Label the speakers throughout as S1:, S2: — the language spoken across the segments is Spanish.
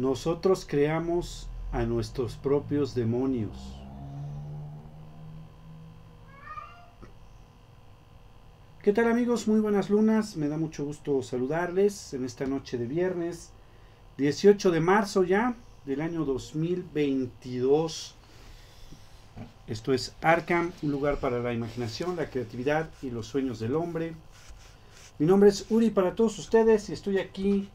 S1: nosotros creamos a nuestros propios demonios. ¿Qué tal amigos? Muy buenas lunas. Me da mucho gusto saludarles en esta noche de viernes 18 de marzo ya del año 2022. Esto es Arkham, un lugar para la imaginación, la creatividad y los sueños del hombre. Mi nombre es Uri para todos ustedes y estoy aquí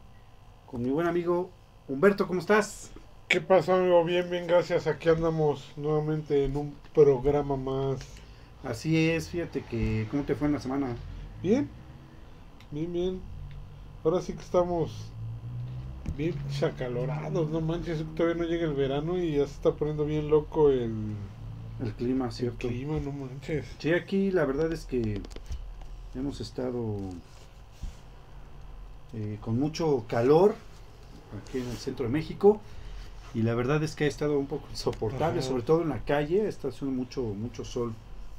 S1: con mi buen amigo Humberto. ¿Cómo estás?
S2: ¿Qué pasa, amigo? Bien, bien, gracias. Aquí andamos nuevamente en un programa más.
S1: Así es, fíjate que, ¿cómo te fue en la semana?
S2: Bien, bien, bien. Ahora sí que estamos bien chacalorados, no manches, todavía no llega el verano y ya se está poniendo bien loco el,
S1: El clima, ¿cierto?
S2: el clima, no manches.
S1: Sí, aquí la verdad es que hemos estado eh, con mucho calor aquí en el centro de México y la verdad es que ha estado un poco insoportable,
S2: Ajá.
S1: sobre todo en la calle, está haciendo mucho, mucho sol,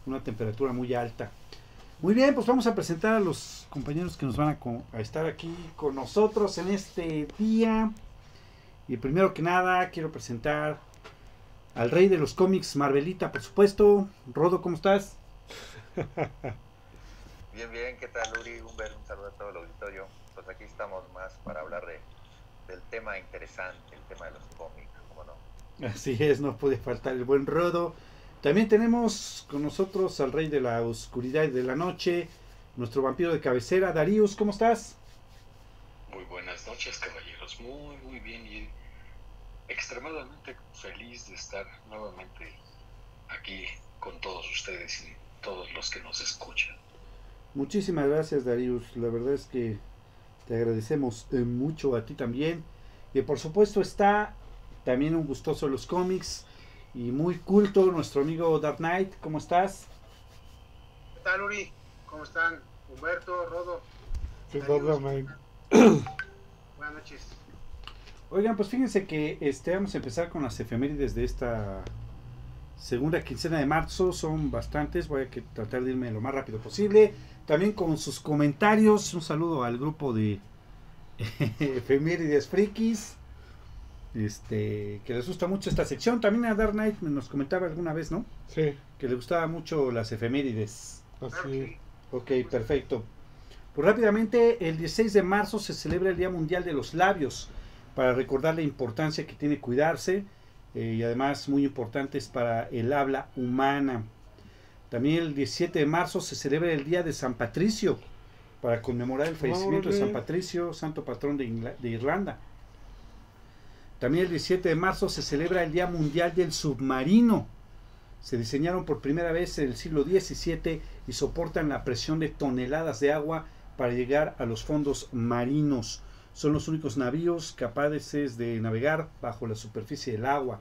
S1: una temperatura muy alta. Muy bien, pues vamos a presentar a los compañeros que nos van a, estar aquí con nosotros en este día. Y primero que nada, quiero presentar al rey de los cómics, Marvelita, por supuesto. Rodo, ¿cómo estás?
S3: Bien, bien, ¿qué tal Uri? Un saludo a todo el auditorio. Pues aquí estamos más para hablar de, del tema interesante, el tema de los cómics, ¿cómo no?
S1: Así es, no puede faltar el buen Rodo. También tenemos con nosotros al rey de la oscuridad y de la noche, nuestro vampiro de cabecera, Darius, ¿cómo estás?
S4: Muy buenas noches, caballeros. Muy, muy bien y extremadamente feliz de estar nuevamente aquí con todos ustedes y todos los que nos escuchan.
S1: Muchísimas gracias, Darius. La verdad es que te agradecemos eh, mucho a ti también. Y por supuesto está también un gustoso de los cómics y muy culto nuestro amigo Dark Knight. ¿Cómo estás?
S5: ¿Qué tal, Uri? ¿Cómo están? Humberto, Rodo.
S2: Sí,
S5: Adiós.
S2: dame-
S5: Buenas noches.
S1: Oigan, pues fíjense que este, vamos a empezar con las efemérides de esta segunda quincena de marzo. Son bastantes, voy a que tratar de irme lo más rápido posible. También con sus comentarios. Un saludo al grupo de efemérides frikis. Este, que les gusta mucho esta sección. También a Dark Knight nos comentaba alguna vez, ¿no?
S2: Sí,
S1: Que le gustaba mucho las efemérides.
S2: Así.
S1: Ok, perfecto. Pues rápidamente, el 16 de marzo se celebra el Día Mundial de los Labios para recordar la importancia que tiene cuidarse eh, y además muy importantes para el habla humana. También el 17 de marzo se celebra el Día de San Patricio para conmemorar el fallecimiento de San. Patricio, santo patrón de, de Irlanda. También el 17 de marzo se celebra el Día Mundial del Submarino. Se diseñaron por primera vez en el siglo XVII y soportan la presión de toneladas de agua para llegar a los fondos marinos. Son los únicos navíos capaces de navegar bajo la superficie del agua.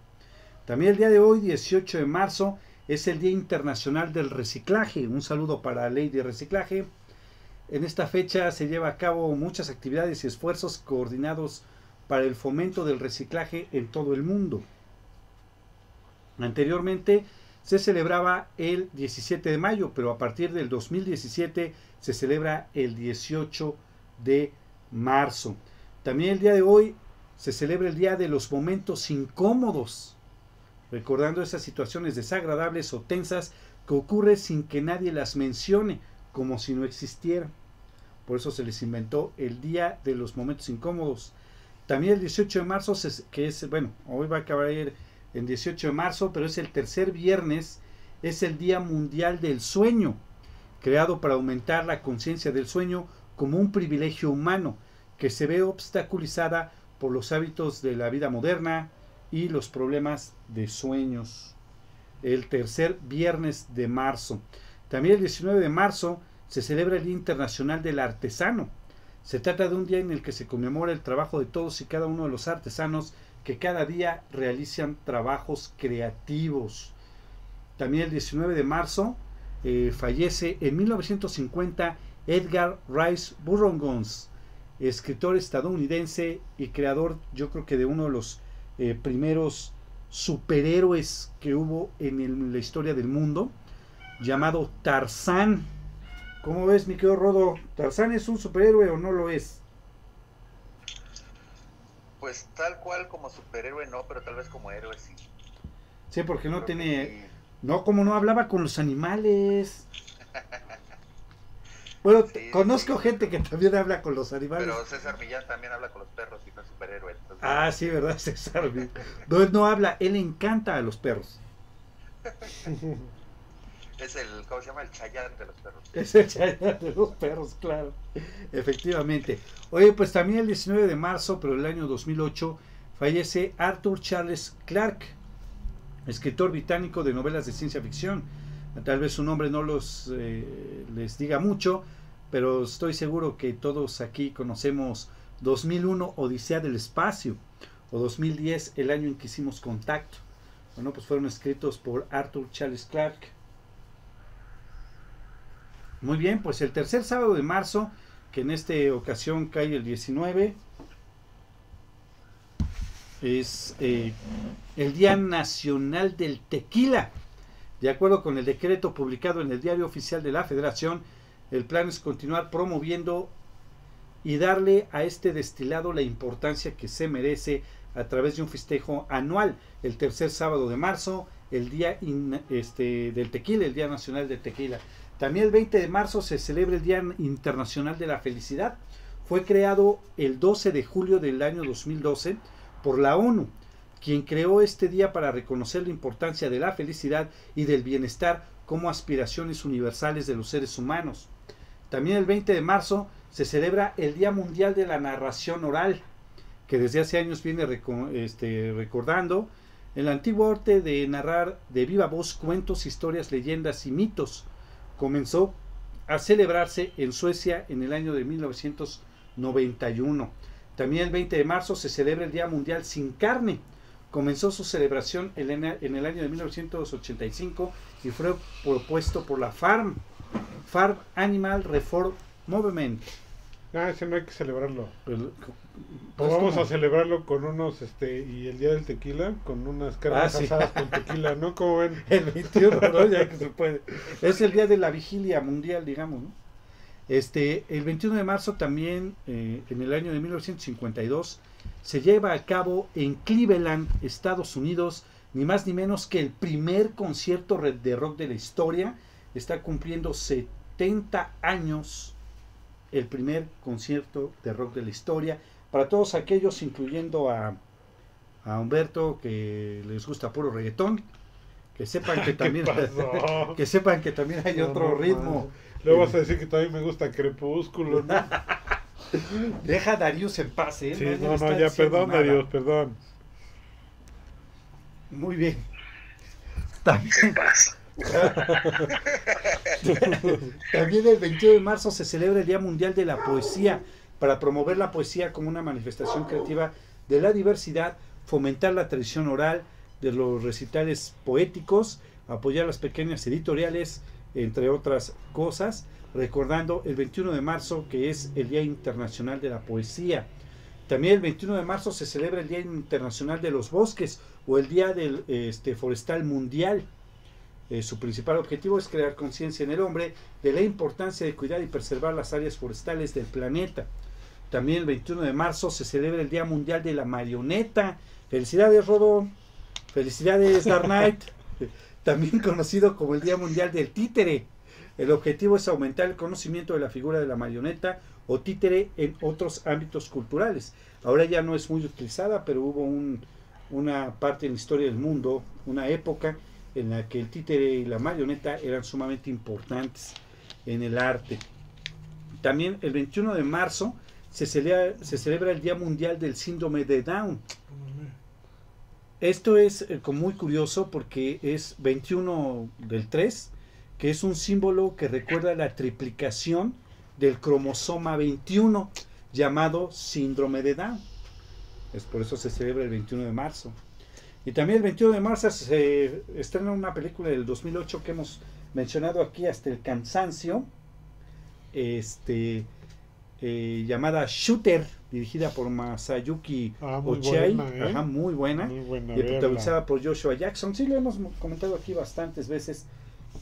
S1: También el día de hoy, 18 de marzo, es el Día Internacional del Reciclaje. Un saludo para la Ley de Reciclaje. En esta fecha se lleva a cabo muchas actividades y esfuerzos coordinados para el fomento del reciclaje en todo el mundo. Anteriormente se celebraba el 17 de mayo, pero a partir del 2017 se celebra el 18 de marzo. También el día de hoy se celebra el Día de los Momentos Incómodos, recordando esas situaciones desagradables o tensas que ocurren sin que nadie las mencione, como si no existieran. Por eso se les inventó el Día de los Momentos Incómodos. También el 18 de marzo, que es, bueno, hoy va a acabar en 18 de marzo, pero es el tercer viernes, es el Día Mundial del Sueño, creado para aumentar la conciencia del sueño como un privilegio humano que se ve obstaculizada por los hábitos de la vida moderna y los problemas de sueños. El tercer viernes de marzo. También el 19 de marzo se celebra el Día Internacional del Artesano. Se trata de un día en el que se conmemora el trabajo de todos y cada uno de los artesanos que cada día realizan trabajos creativos. También el 19 de marzo eh, fallece en 1950 Edgar Rice Burroughs, escritor estadounidense y creador, yo creo que de uno de los eh, primeros superhéroes que hubo en el- la historia del mundo, llamado Tarzán. ¿Cómo ves, mi querido Rodo? ¿Tarzán es un superhéroe o no lo es?
S3: Pues tal cual como superhéroe no, pero tal vez como héroe sí.
S1: Sí, porque no
S3: Creo
S1: tiene...
S3: que.
S1: No, como no hablaba con los animales. Bueno,
S3: Sí,
S1: conozco
S3: sí.
S1: gente que también habla con los animales.
S3: Pero César Millán también habla con los perros y no es superhéroe. entonces-
S1: Ah, sí, ¿verdad, César? No, él no habla, él encanta a los perros.
S3: Es el, ¿cómo se llama? El chayán de los perros.
S1: Es el Chayanne de los perros, claro. Efectivamente. Oye, pues también el 19 de marzo, pero del año 2008, fallece Arthur Charles Clarke, escritor británico de novelas de ciencia ficción. Tal vez su nombre no los eh, les diga mucho, pero estoy seguro que todos aquí conocemos 2001 Odisea del Espacio o 2010 el año en que hicimos contacto. Bueno, pues fueron escritos por Arthur Charles Clarke. Muy bien, pues el tercer sábado de marzo, que en esta ocasión cae el 19, es eh, el Día Nacional del Tequila. De acuerdo con el decreto publicado en el Diario Oficial de la Federación, el plan es continuar promoviendo y darle a este destilado la importancia que se merece a través de un festejo anual, el tercer sábado de marzo, el Día este, del Tequila, el Día Nacional del Tequila. También el 20 de marzo se celebra el Día Internacional de la Felicidad. Fue creado el 12 de julio del año 2012 por la ONU, quien creó este día para reconocer la importancia de la felicidad y del bienestar como aspiraciones universales de los seres humanos. También el 20 de marzo se celebra el Día Mundial de la Narración Oral, que desde hace años viene este, recordando el antiguo arte de narrar de viva voz cuentos, historias, leyendas y mitos. Comenzó a celebrarse en Suecia en el año de 1991. También el 20 de marzo se celebra el Día Mundial sin Carne. Comenzó su celebración en el- año de 1985 y fue propuesto por la FARM, Farm Animal Reform Movement.
S2: Ah, ese no hay que celebrarlo.
S1: El-
S2: Pues
S1: pues,
S2: vamos
S1: ¿cómo?
S2: a celebrarlo con unos, este, y el día del tequila, con unas carnes
S1: Ah, sí.
S2: con tequila, ¿no? Como ven?
S1: El 21, ¿no? Ya que se puede. Es el día de la vigilia mundial, digamos, ¿no? Este, el 21 de marzo también, eh, en el año de 1952, se lleva a cabo en Cleveland, Estados Unidos, ni más ni menos que el primer concierto de rock de la historia. Está cumpliendo 70 años el primer concierto de rock de la historia. Para todos aquellos, incluyendo a, a Humberto, que les gusta puro reggaetón, que sepan que
S2: ¿Qué
S1: también, que sepan que también hay
S2: No,
S1: otro
S2: no,
S1: ritmo.
S2: Luego vas a decir que también me gusta Crepúsculo, ¿no?
S1: Deja a Darius en paz, ¿eh?
S2: Sí, no, no, ya, perdón,
S1: nada.
S2: Dios, perdón.
S1: Muy bien. También, también el 21 de marzo se celebra el Día Mundial de la Poesía para promover la poesía como una manifestación creativa de la diversidad, fomentar la tradición oral de los recitales poéticos, apoyar las pequeñas editoriales, entre otras cosas, recordando el 21 de marzo que es el Día Internacional de la Poesía. También el 21 de marzo se celebra el Día Internacional de los Bosques o el Día del este, Forestal Mundial. Eh, su principal objetivo es crear conciencia en el hombre de la importancia de cuidar y preservar las áreas forestales del planeta. También el 21 de marzo se celebra el Día Mundial de la Marioneta. Felicidades, Rodo. Felicidades, Dark Knight. También conocido como el Día Mundial del Títere. El objetivo es aumentar el conocimiento de la figura de la marioneta o títere en otros ámbitos culturales. Ahora ya no es muy utilizada, pero hubo un- una parte en la historia del mundo, una época en la que el títere y la marioneta eran sumamente importantes en el arte. También el 21 de marzo se celebra, el Día Mundial del Síndrome de Down. Esto es eh, muy curioso porque es 21 del 3, que es un símbolo que recuerda la triplicación del cromosoma 21 llamado síndrome de Down. Es por eso se celebra el 21 de marzo. Y también el 21 de marzo se estrena una película del 2008 que hemos mencionado aquí hasta el cansancio, este, eh, llamada Shooter, dirigida por Masayuki
S2: Ah, muy
S1: Ochiai,
S2: buena, ¿eh?
S1: Ajá, muy buena
S2: Muy buena,
S1: y protagonizada por Joshua Jackson. Sí, lo hemos comentado aquí bastantes veces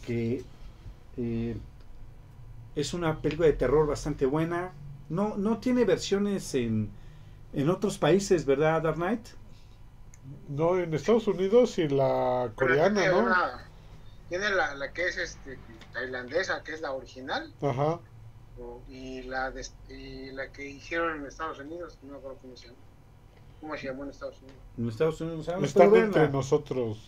S1: que eh, es una película de terror bastante buena. No, no tiene versiones en, en otros países, ¿verdad, Dark Knight?
S2: No, en Estados Unidos y la coreana,
S5: tiene
S2: ¿no?
S5: una- tiene la, la que es este, tailandesa, que es la original,
S2: Ajá.
S5: o- y, la de- y la que hicieron en Estados Unidos, no me acuerdo cómo se llama. ¿Cómo se llamó en Estados Unidos?
S1: En Estados Unidos sabemos,
S2: Están
S1: pero
S2: entre nosotros.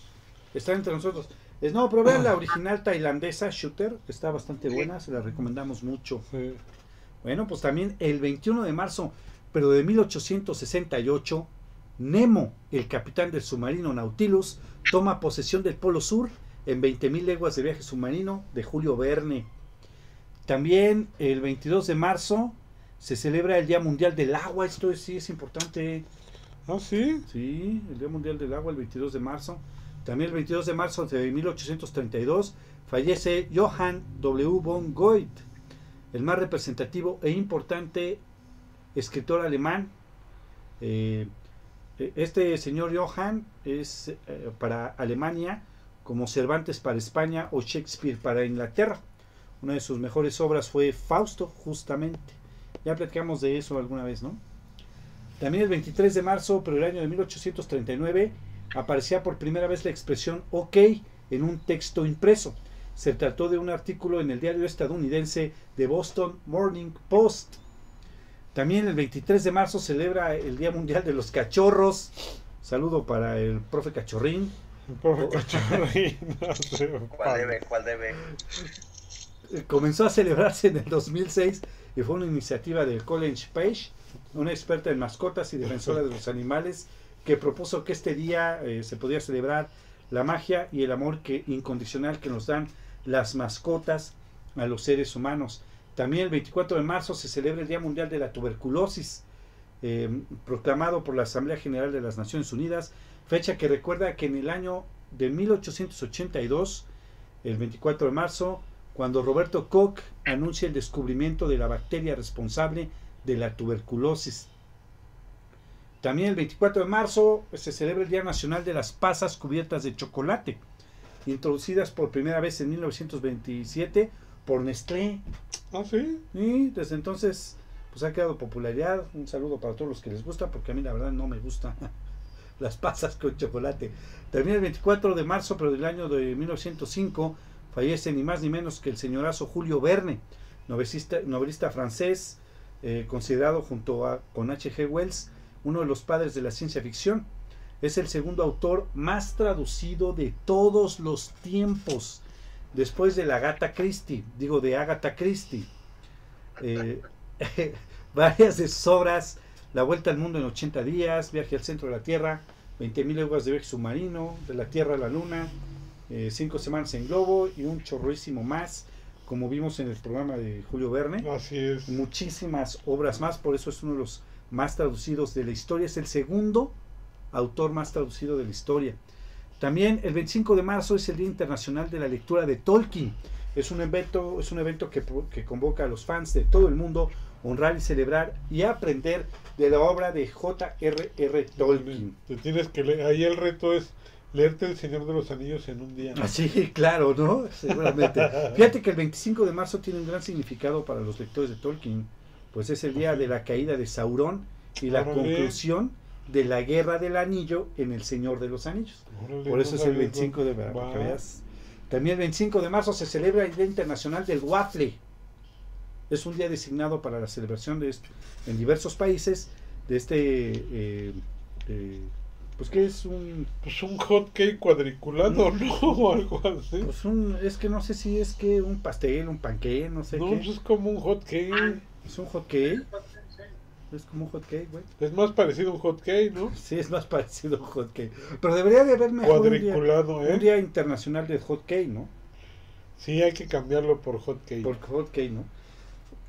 S1: Está entre nosotros. Es, no, pero vean la original tailandesa, Shooter, que está bastante buena, se la recomendamos mucho.
S2: Sí.
S1: Bueno, pues también el 21 de marzo, pero de 1868, Nemo, el capitán del submarino Nautilus, toma posesión del Polo Sur en 20.000 leguas de viaje submarino de Julio Verne. También el 22 de marzo se celebra el Día Mundial del Agua, esto es- sí es importante.
S2: Ah, sí.
S1: Sí, el Día Mundial del Agua, el 22 de marzo. También el 22 de marzo de 1832 fallece Johann W. von Goethe, el más representativo e importante escritor alemán. Eh, este señor Johann es eh, para Alemania como Cervantes para España o Shakespeare para Inglaterra. Una de sus mejores obras fue Fausto, justamente. Ya platicamos de eso alguna vez, ¿no? También el 23 de marzo, pero el año de 1839, aparecía por primera vez la expresión OK en un texto impreso. Se trató de un artículo en el diario estadounidense The Boston Morning Post. También el 23 de marzo celebra el Día Mundial de los Cachorros. Saludo para el profe Cachorrín.
S2: El profe Cachorrín. no sé,
S3: ¿Cuál debe? ¿Cuál debe?
S1: Eh, Comenzó a celebrarse en el 2006 y fue una iniciativa de College Page, una experta en mascotas y defensora de los animales, que propuso que este día eh, se podía celebrar la magia y el amor que, incondicional que nos dan las mascotas a los seres humanos. También el 24 de marzo se celebra el Día Mundial de la Tuberculosis, eh, proclamado por la Asamblea General de las Naciones Unidas, fecha que recuerda que en el año de 1882, el 24 de marzo, cuando Roberto Koch anuncia el descubrimiento de la bacteria responsable de la tuberculosis. También el 24 de marzo se celebra el Día Nacional de las Pasas cubiertas de chocolate, introducidas por primera vez en 1927 por Nestlé.
S2: Ah, sí.
S1: Y desde entonces pues ha quedado popularidad. Un saludo para todos los que les gusta, porque a mí la verdad no me gustan las pasas con chocolate. También el 24 de marzo, pero del año de 1905, fallece ni más ni menos que el señorazo Julio Verne, novelista, novelista francés, eh, considerado junto a, con H.G. Wells uno de los padres de la ciencia ficción. Es el segundo autor más traducido de todos los tiempos, después de la Agatha Christie, digo de Agatha Christie. Eh, varias de sus obras, La Vuelta al Mundo en 80 días, Viaje al Centro de la Tierra, 20.000 leguas de viaje submarino, De la Tierra a la Luna, eh, Cinco Semanas en Globo y un chorrísimo más, como vimos en el programa de Julio Verne.
S2: Así es.
S1: Muchísimas obras más, por eso es uno de los más traducidos de la historia, es el segundo autor más traducido de la historia. También el 25 de marzo es el Día Internacional de la Lectura de Tolkien. Es un evento, es un evento que, que convoca a los fans de todo el mundo a honrar y celebrar y aprender de la obra de J.R.R. Tolkien.
S2: Te tienes que leer. Ahí el reto es leerte El Señor de los Anillos en un día.
S1: Así, claro, ¿no? Seguramente. Fíjate que el 25 de marzo tiene un gran significado para los lectores de Tolkien, pues es el día de la caída de Saurón y la
S2: Órale.
S1: conclusión de la guerra del anillo en El Señor de los Anillos.
S2: Órale,
S1: Por eso es el
S2: sabía
S1: 25 de veas. También el 25 de marzo se celebra el Día Internacional del Waffle. Es un día designado para la celebración de esto en diversos países de este, eh, eh, pues que es un,
S2: Pues un hot cake cuadriculado, ¿no? O algo así.
S1: pues un, es que no sé si es que un pastel, un panqué, no sé
S2: No,
S1: qué.
S2: pues es como un hot cake.
S1: Es un hot cake. Es como un hot cake, güey.
S2: Es más parecido a un hot cake, ¿no?
S1: Sí, es más parecido a un hot cake. Pero debería de haber mejor un día,
S2: Cuadriculado,
S1: un
S2: ¿eh?
S1: día internacional de hot cake, ¿no?
S2: Sí, hay que cambiarlo por hot cake.
S1: Por hot cake, ¿no?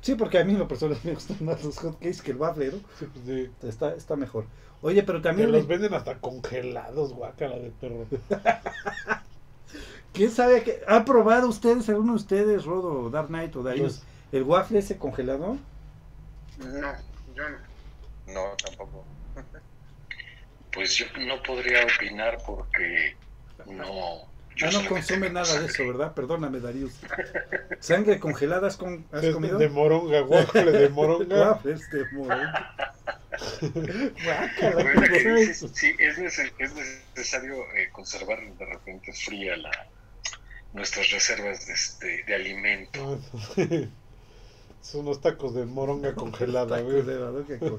S1: Sí, porque a mí lo personal me gustan más los hot cakes que el waffle, ¿no?
S2: Sí, pues sí.
S1: Está, está mejor. Oye, pero
S2: Que
S1: también...
S2: los
S1: le-
S2: venden hasta congelados, guácala de perro.
S1: ¿Quién sabe que ¿Han probado ustedes, alguno de ustedes, Rodo, Dark Knight o Darius, el waffle ese congelado?
S5: No, yo no.
S3: No, tampoco.
S4: Pues yo no podría opinar porque no. yo
S1: Ah, no consume nada de eso, ¿verdad? Perdóname, Darius. ¿Sangre congelada has, con- has
S2: Es
S1: comido?
S2: de moronga, guácale de moronga.
S1: Waffles de moronga.
S4: Dices, sí, es, es necesario eh, conservar de repente fría la, nuestras reservas de, este, de alimento.
S2: Son unos tacos de moronga congelada, güey.
S1: Tacos de badooca con-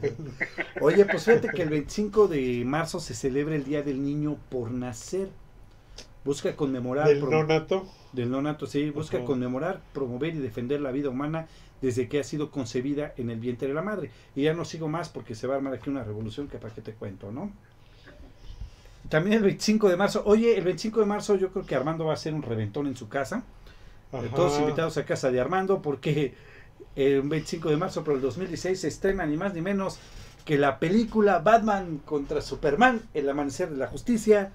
S1: Oye, pues fíjate que el 25 de marzo se celebra el Día del Niño por Nacer. Busca conmemorar.
S2: Del nonato.
S1: Del nonato, sí. Busca conmemorar, promover y defender la vida humana desde que ha sido concebida en el vientre de la madre. Y ya no sigo más porque se va a armar aquí una revolución que para qué te cuento, ¿no? También el 25 de marzo. Oye, el 25 de marzo yo creo que Armando va a hacer un reventón en su casa. Eh,
S2: Ajá.
S1: Todos invitados a casa de Armando porque el 25 de marzo, pero el 2016 se estrena ni más ni menos que la película Batman contra Superman, El Amanecer de la Justicia,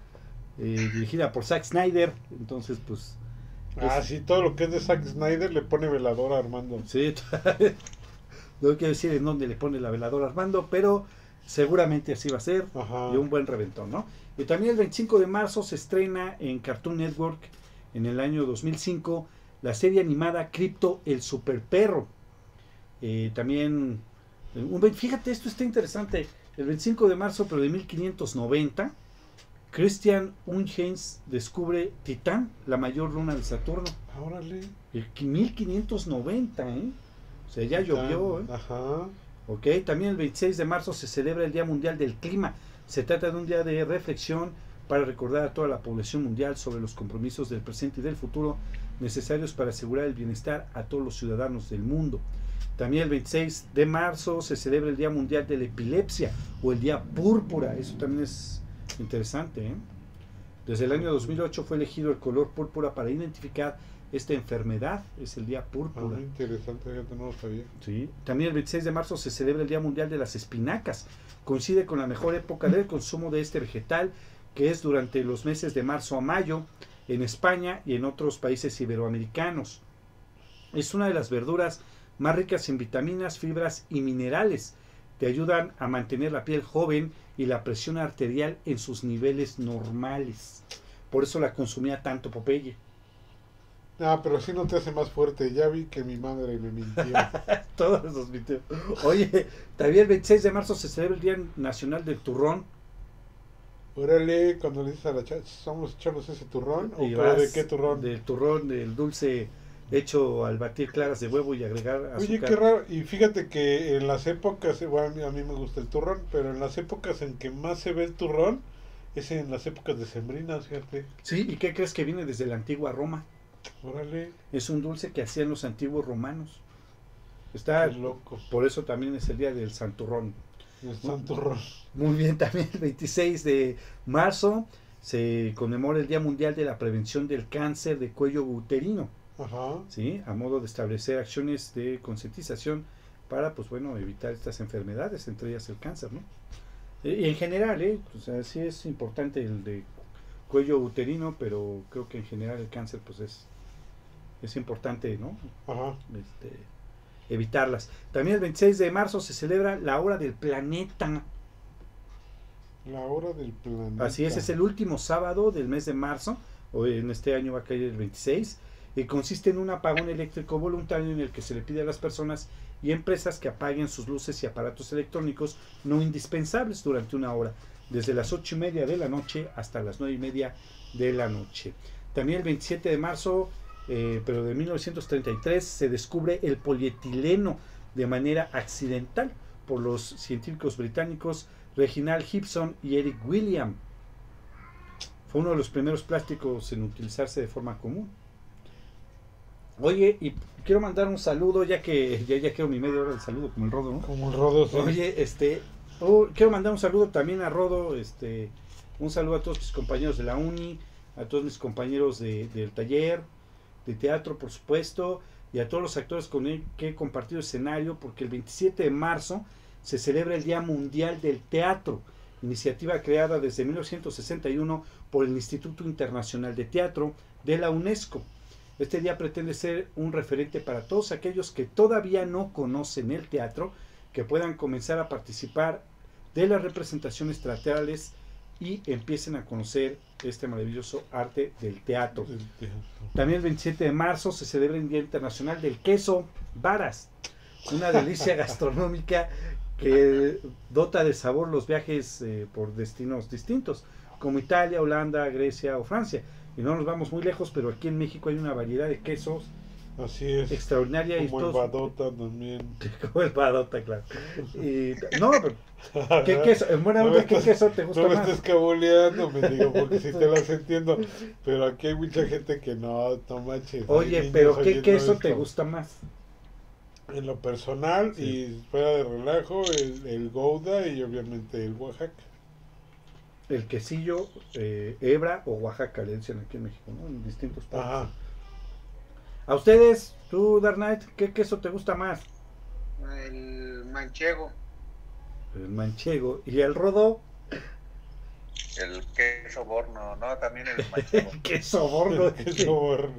S1: eh, dirigida por Zack Snyder. Entonces, pues,
S2: Ah, sí, todo lo que es de Zack Snyder le pone velador a Armando.
S1: sí, no quiero decir en dónde le pone la veladora a Armando, pero seguramente así va a ser.
S2: Ajá.
S1: y un buen reventón, ¿no? Y también el 25 de marzo se estrena en Cartoon Network en el año 2005 la serie animada Crypto el Super Perro. Eh, también, un fíjate, esto está interesante. El 25 de marzo, pero de 1590, Christian Huygens descubre Titán, la mayor luna de Saturno.
S2: Órale.
S1: El 1590, ¿eh? O sea, ya llovió, ¿eh?
S2: Ajá.
S1: Ok, también el 26 de marzo se celebra el Día Mundial del Clima. Se trata de un día de reflexión para recordar a toda la población mundial sobre los compromisos del presente y del futuro necesarios para asegurar el bienestar a todos los ciudadanos del mundo. También el 26 de marzo se celebra el Día Mundial de la Epilepsia o el Día Púrpura. Eso también es interesante. ¿eh? Desde el año 2008 fue elegido el color púrpura para identificar esta enfermedad. Es el Día
S2: Ah,
S1: Púrpura.
S2: muy interesante, no lo sabía.
S1: Sí. También el 26 de marzo se celebra el Día Mundial de las Espinacas. Coincide con la mejor época del consumo de este vegetal, que es durante los meses de marzo a mayo en España y en otros países iberoamericanos. Es una de las verduras más ricas en vitaminas, fibras y minerales. Te ayudan a mantener la piel joven y la presión arterial en sus niveles normales. Por eso la consumía tanto Popeye.
S2: Ah, pero sí no te hace más fuerte. Ya vi que mi madre me mintió.
S1: Todos esos videos. Oye, también el 26 de marzo se celebra el Día Nacional del Turrón.
S2: Órale, cuando le dices a la chacha, ¿vamos a echarnos ese turrón? ¿O pero de qué turrón?
S1: Del turrón, del dulce hecho al batir claras de huevo y agregar azúcar.
S2: Oye, qué raro. Y fíjate que en las épocas, bueno, a mí- me gusta el turrón, pero en las épocas en que más se ve el turrón es en las épocas de sembrinas, fíjate.
S1: Sí, ¿y qué crees que viene desde la antigua Roma?
S2: Órale,
S1: Es un dulce que hacían los antiguos romanos. Está
S2: qué loco.
S1: por eso también es el día del santurrón.
S2: El san turrón.
S1: Muy bien, también el 26 de marzo se conmemora el Día Mundial de la Prevención del Cáncer de Cuello Uterino.
S2: Ajá.
S1: ¿sí? a modo de establecer acciones de concientización para, pues bueno, evitar estas enfermedades, entre ellas el cáncer, ¿no? Eh, Y en general, ¿eh? O sea, sí es importante el de cuello uterino, pero creo que en general el cáncer, pues es, es importante, ¿no?
S2: Ajá.
S1: Este, evitarlas. También el 26 de marzo se celebra la hora del planeta.
S2: La hora del planeta.
S1: Así es, es el último sábado del mes de marzo, o en este año va a caer el 26, y consiste en un apagón eléctrico voluntario en el que se le pide a las personas y empresas que apaguen sus luces y aparatos electrónicos no indispensables durante una hora, desde las ocho y media de la noche hasta las nueve y media de la noche. También el 27 de marzo, eh, pero de 1933, se descubre el polietileno de manera accidental por los científicos británicos Reginald Gibson y Eric William. Fue uno de los primeros plásticos en utilizarse de forma común. Oye, y quiero mandar un saludo, ya que ya, ya quiero mi media hora de saludo como el rodo, ¿no?
S2: Como el rodo. sí.
S1: Oye, este, oh, quiero mandar un saludo también a Rodo, este, un saludo a todos mis compañeros de la uni, a todos mis compañeros de- del taller, de teatro, por supuesto, y a todos los actores con el que he compartido escenario, porque el 27 de marzo se celebra el Día Mundial del Teatro, iniciativa creada desde 1961 por el Instituto Internacional de Teatro de la UNESCO. Este día pretende ser un referente para todos aquellos que todavía no conocen el teatro, que puedan comenzar a participar de las representaciones teatrales y empiecen a conocer este maravilloso arte del teatro. También el 27 de marzo se celebra el Día Internacional del Queso Varas, una delicia gastronómica que dota de sabor los viajes eh, por destinos distintos, como Italia, Holanda, Grecia o Francia. Y no nos vamos muy lejos, pero aquí en México hay una variedad de quesos
S2: Así es.
S1: extraordinaria y
S2: Como el
S1: todos-
S2: Badota también.
S1: como el badota, claro. Y, no, pero ¿qué queso? En buena
S2: No
S1: onda,
S2: me
S1: ¿qué queso te gusta
S2: No me
S1: más?
S2: estés cabuleando, me digo, porque si te las entiendo. Pero aquí hay mucha gente que no, no manches. hay
S1: Oye, pero ¿qué queso te
S2: esto.
S1: gusta más?
S2: En lo personal
S1: Sí.
S2: y fuera de relajo, el, el Gouda y obviamente el Oaxaca.
S1: El quesillo eh, hebra o Oaxaca, le dicen aquí en México, ¿no? En distintos.
S2: Ajá.
S1: A ustedes, tú, Dark Knight, ¿qué queso te gusta más?
S5: El manchego.
S1: El manchego. ¿Y el rodo?
S3: El queso borno, no, también el manchego.
S1: queso bordo.
S2: Queso borno.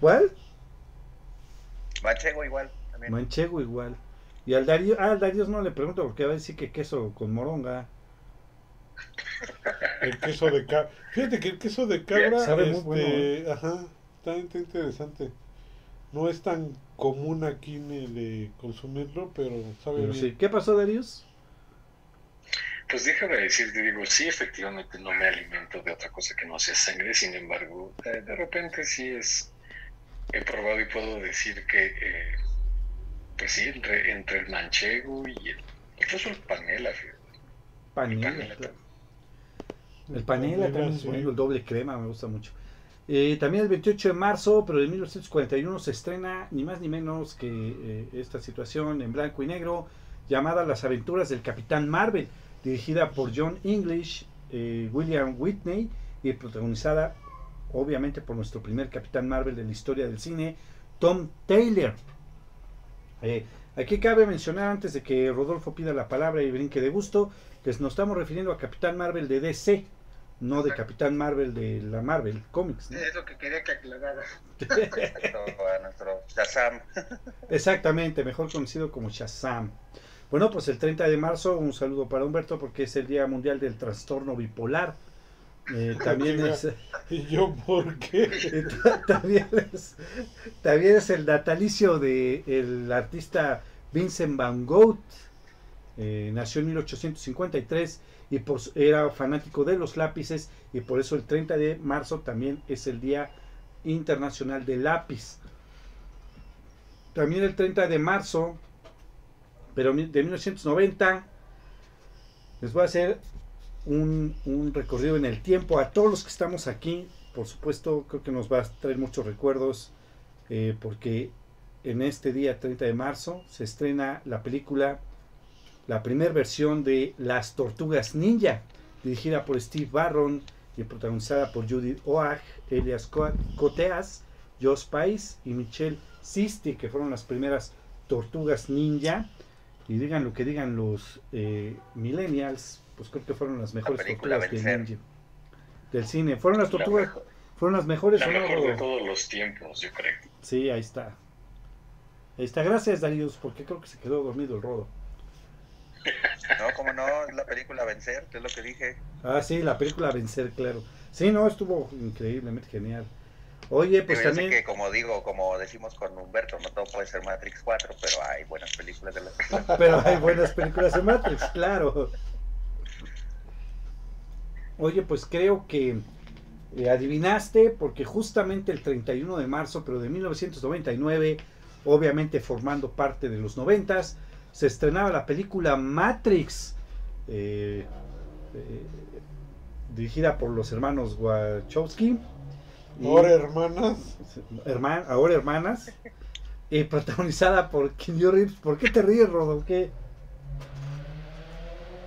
S1: ¿Cuál?
S3: manchego igual, también.
S1: Manchego igual. Y al Darío, ah, al Darío no le pregunto porque va a decir que queso con moronga.
S2: El queso de cabra. Fíjate que el queso de cabra,
S1: Sabe muy
S2: este,
S1: bueno, ¿eh?
S2: ajá, está, está interesante. No es tan común aquí ni de consumirlo, pero sabe
S1: Pero
S2: bien.
S1: sí. ¿Qué pasó, Darius?
S4: Pues déjame decirte, digo, sí, efectivamente no me alimento de otra cosa que no sea sangre, sin embargo, eh, de repente sí es, he probado y puedo decir que, eh, pues sí, entre, entre el manchego y el, incluso el panela, fíjate, el
S1: Panela.
S4: panela
S1: claro. El panela también es bueno, el doble crema, me gusta mucho. Eh, también el 28 de marzo, pero de 1941 se estrena ni más ni menos que eh, esta situación en blanco y negro llamada Las aventuras del Capitán Marvel, dirigida por John English, eh, William Whitney y protagonizada obviamente por nuestro primer Capitán Marvel de la historia del cine, Tom Taylor. Eh, aquí cabe mencionar antes de que Rodolfo pida la palabra y brinque de gusto, que nos estamos refiriendo a Capitán Marvel de DC, no de Capitán Marvel de la Marvel Comics. ¿no?
S5: Es lo que quería que aclarara.
S3: A nuestro Shazam.
S1: Exactamente, mejor conocido como Shazam. Bueno, pues el 30 de marzo, un saludo para Humberto porque es el Día Mundial del Trastorno Bipolar. Eh, también, es,
S2: ¿Y yo por qué?
S1: eh, ta- también, es, también es el natalicio del el artista Vincent Van Gogh. Eh, nació en 1853 y por su- era fanático de los lápices y por eso el 30 de marzo también es el Día Internacional del Lápiz. También el 30 de marzo, pero de 1990, les voy a hacer un, un recorrido en el tiempo a todos los que estamos aquí. Por supuesto, creo que nos va a traer muchos recuerdos eh, porque en este día 30 de marzo se estrena la película, la primera versión de Las Tortugas Ninja, dirigida por Steve Barron y protagonizada por Judith Oak, Elias Co- Coteas, Josh Pais y Michelle Sisti, que fueron las primeras Tortugas Ninja. Y digan lo que digan los eh, millennials, pues creo que fueron las mejores
S3: película
S1: tortugas del ninja. Del cine. Fueron las
S4: La
S1: tortugas, fueron las mejores.
S4: la
S1: ¿o no,
S4: mejor de todos los tiempos, yo creo.
S1: Sí, ahí está. Ahí está. Gracias, Darius, porque creo que se quedó dormido el rodo.
S3: No, como no, es la película Vencer, que es lo que dije.
S1: Ah, sí, la película Vencer, claro. Sí, no, estuvo increíblemente genial. Oye, pues
S3: yo sé
S1: también.
S3: que como digo, como decimos con Humberto, no todo puede ser Matrix 4, pero hay buenas películas de las
S1: Pero hay buenas películas de Matrix, claro. Oye, pues creo que eh, adivinaste, porque justamente el 31 de marzo, pero de 1999, obviamente formando parte de los noventas, se estrenaba la película Matrix, eh, eh, dirigida por los hermanos Wachowski. y-
S2: Ahora, hermanas,
S1: herman- ahora hermanas, y protagonizada por Keanu Reeves. ¿Por qué te ríes, Rodo? ¿Qué?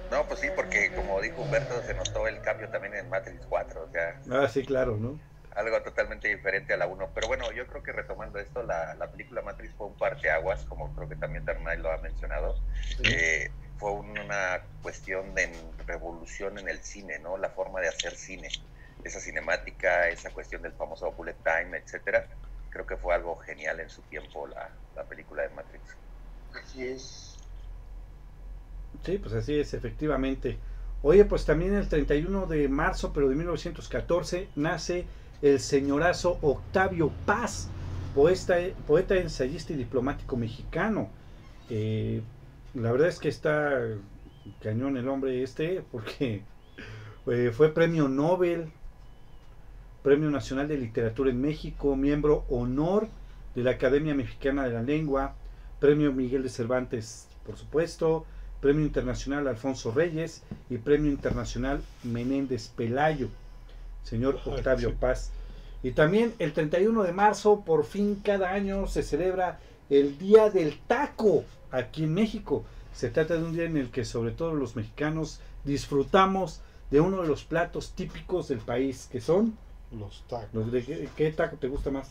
S3: No, pues sí, porque como dijo Humberto, se notó el cambio también en Matrix 4, o sea,
S1: Ah, sí, claro, ¿no?
S3: Algo totalmente diferente a la 1. Pero bueno, yo creo que retomando esto, la, la película Matrix fue un parteaguas, como creo que también Darnay lo ha mencionado. Eh, fue una cuestión de revolución en el cine, ¿no? La forma de hacer cine, esa cinemática, esa cuestión del famoso bullet time, etcétera. Creo que fue algo genial en su tiempo la, la película de Matrix.
S5: Así es.
S1: Sí, pues así es, efectivamente. Oye, pues también el 31 de marzo, pero de 1914, nace el señorazo Octavio Paz, poeta, poeta ensayista y diplomático mexicano. Eh, la verdad es que está cañón el hombre este, porque eh, fue premio Nobel, Premio Nacional de Literatura en México, miembro honor de la Academia Mexicana de la Lengua, Premio Miguel de Cervantes, por supuesto, Premio Internacional Alfonso Reyes y Premio Internacional Menéndez Pelayo, señor Octavio Paz. Y también el 31 de marzo, por fin cada año se celebra el Día del Taco aquí en México. Se trata de un día en el que sobre todo los mexicanos disfrutamos de uno de los platos típicos del país, que son
S2: Los tacos.
S1: los de qué, qué taco te gusta más.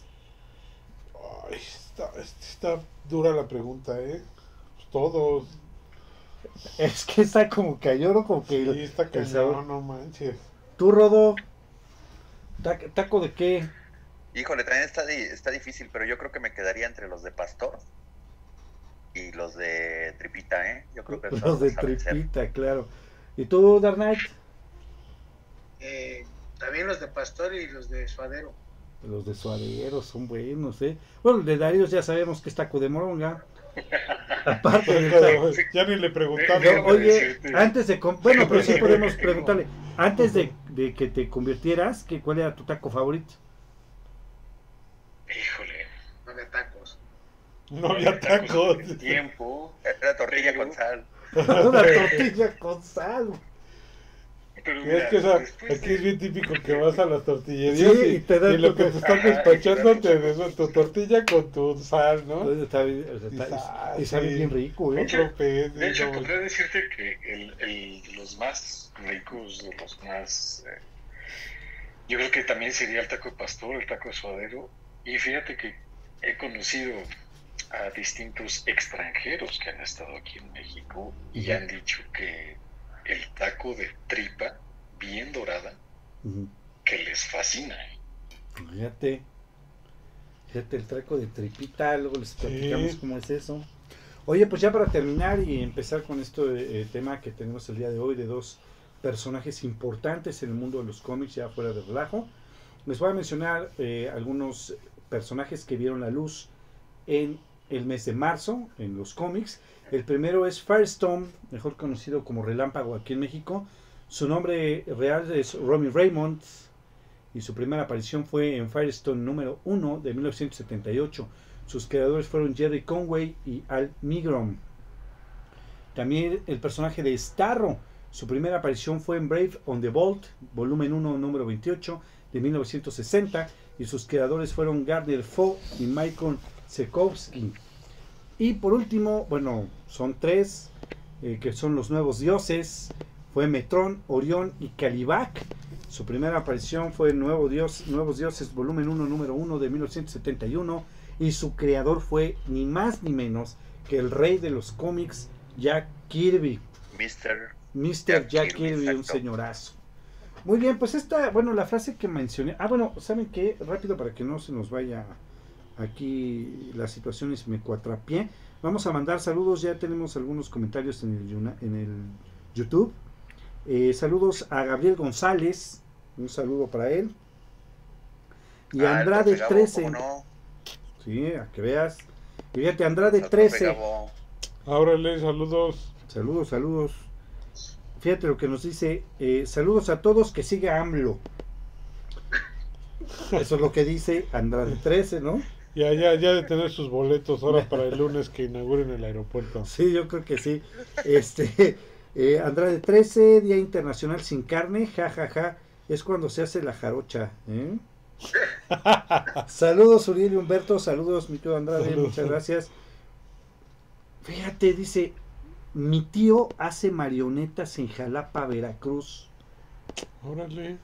S2: Ay, está, está dura la pregunta, ¿eh? Todos.
S1: Es que está como lloro, como que
S2: Sí, está
S1: el
S2: no manches.
S1: tú Rodo, taco de qué?
S3: Híjole, también está, di- está difícil, pero yo creo que me quedaría entre los de pastor y los de tripita, ¿eh? Yo creo que
S1: Los de tripita, claro. ¿Y tú, Dark Knight?
S5: Eh, también los de Pastor y los de Suadero.
S1: Los de suadero son buenos, ¿eh? Bueno, el de Darío ya sabemos que es taco de moronga. Aparte de
S2: ya ni le preguntamos.
S1: Yo,
S4: Déjame
S1: oye, antes de... Bueno, pero sí podemos preguntarle. Antes de, de que te convirtieras, ¿qué, ¿cuál era tu taco favorito?
S4: Híjole.
S5: No de tacos.
S2: No había tacos.
S4: Tiempo.
S3: Era tortilla con sal.
S1: Una tortilla con sal.
S4: Pero
S2: Es
S4: mira,
S2: que esa-
S4: después
S2: aquí
S4: de-
S2: es bien típico que vas a las tortillerías
S1: Sí,
S2: y,
S1: y te dan
S2: y lo que te están despachando
S4: te
S2: des tu tortilla con tu sal, ¿no?
S1: Entonces está bien- o sea,
S2: Y
S1: está-
S2: sal,
S1: y sabe
S2: sí.
S1: bien rico, ¿eh?
S2: Otro pez,
S4: De hecho, podría decirte que el, el- de los más ricos, de los más... eh, yo creo que también sería el taco de pastor, el taco de suadero. Y fíjate que he conocido a distintos extranjeros que han estado aquí en México y han dicho que el taco de tripa bien dorada, que les fascina. ¿eh?
S1: Fíjate. Fíjate el traco de tripita, luego les platicamos
S2: Sí.
S1: cómo es eso. Oye, pues ya para terminar y empezar con este tema que tenemos el día de hoy de dos personajes importantes en el mundo de los cómics, ya fuera de relajo, les voy a mencionar eh, algunos personajes que vieron la luz en el mes de marzo en los cómics. El primero es Firestone, mejor conocido como Relámpago aquí en México. Su nombre real es Romy Raymond y su primera aparición fue en Firestone número 1 de 1978. Sus creadores fueron Jerry Conway y Al Migrom. También el personaje de Starro. Su primera aparición fue en Brave on the Vault, volumen 1, número 28 de 1960. Y sus creadores fueron Gardner Foe y Michael Sekowski. Y por último, bueno, son tres, eh, que son los nuevos dioses. Fue Metrón, Orión y Calibac. Su primera aparición fue Nuevo Dios, Nuevos Dioses, volumen 1, número 1 de 1971. Y su creador fue ni más ni menos que el rey de los cómics, Jack Kirby.
S3: Mr.
S1: Mr.
S3: Jack
S1: Jack,
S3: Kirby,
S1: Kirby, un señorazo. Muy bien, pues esta, bueno, la frase que mencioné. Ah, bueno, ¿saben qué? Rápido para que no se nos vaya aquí la situación se me cuatrapié. Vamos a mandar saludos, ya tenemos algunos comentarios en el, Yuna- en el YouTube. Eh, saludos a Gabriel González, un saludo para él. Y
S3: Ah,
S1: Andrade
S3: profe Gabo,
S1: 13,
S3: ¿cómo no?
S1: sí, a que veas. Y fíjate, Andrade
S3: El profe
S1: 13,
S3: Gabo.
S2: Ábrele, saludos.
S1: Saludos, saludos. Fíjate lo que nos dice. eh, saludos a todos, que siga AMLO. Eso es lo que dice Andrade 13, ¿no?
S2: Ya, ya, ya de tener sus boletos ahora para el lunes que inauguren el aeropuerto.
S1: Sí, yo creo que sí. Este, eh, Andrade 13, Día Internacional sin Carne, ja, ja, ja. Es cuando se hace la jarocha. ¿eh? saludos, Uriel y Humberto. Saludos, mi tío Andrade.
S2: Saludos.
S1: Muchas gracias. Fíjate, dice: Mi tío hace marionetas en Jalapa, Veracruz.
S2: Órale.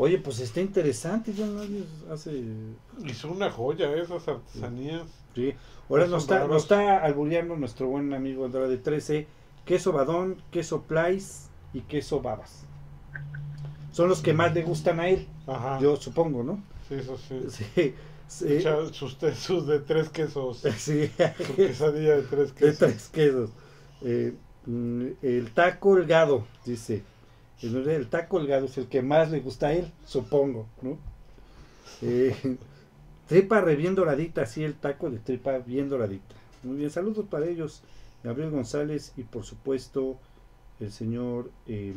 S1: Oye, pues está interesante, ya nadie hace...
S2: Hizo una joya esas artesanías.
S1: Sí. Ahora nos está, nos está albureando nuestro buen amigo Andrade 13, queso badón, queso plais y queso babas. Son los que más le gustan a él,
S2: Ajá.
S1: yo supongo, ¿no?
S2: Sí, eso sí.
S1: Sí, sí,
S2: sus, sus de tres quesos.
S1: sí,
S2: Su quesadilla de tres
S1: de
S2: quesos.
S1: tres quesos. Eh, mm, el taco holgado, dice. El, el taco holgado es el que más le gusta a él, supongo, ¿no? Eh, tripa re bien doradita, sí, el taco de tripa bien doradita. Muy bien, saludos para ellos. Gabriel González y por supuesto el señor eh,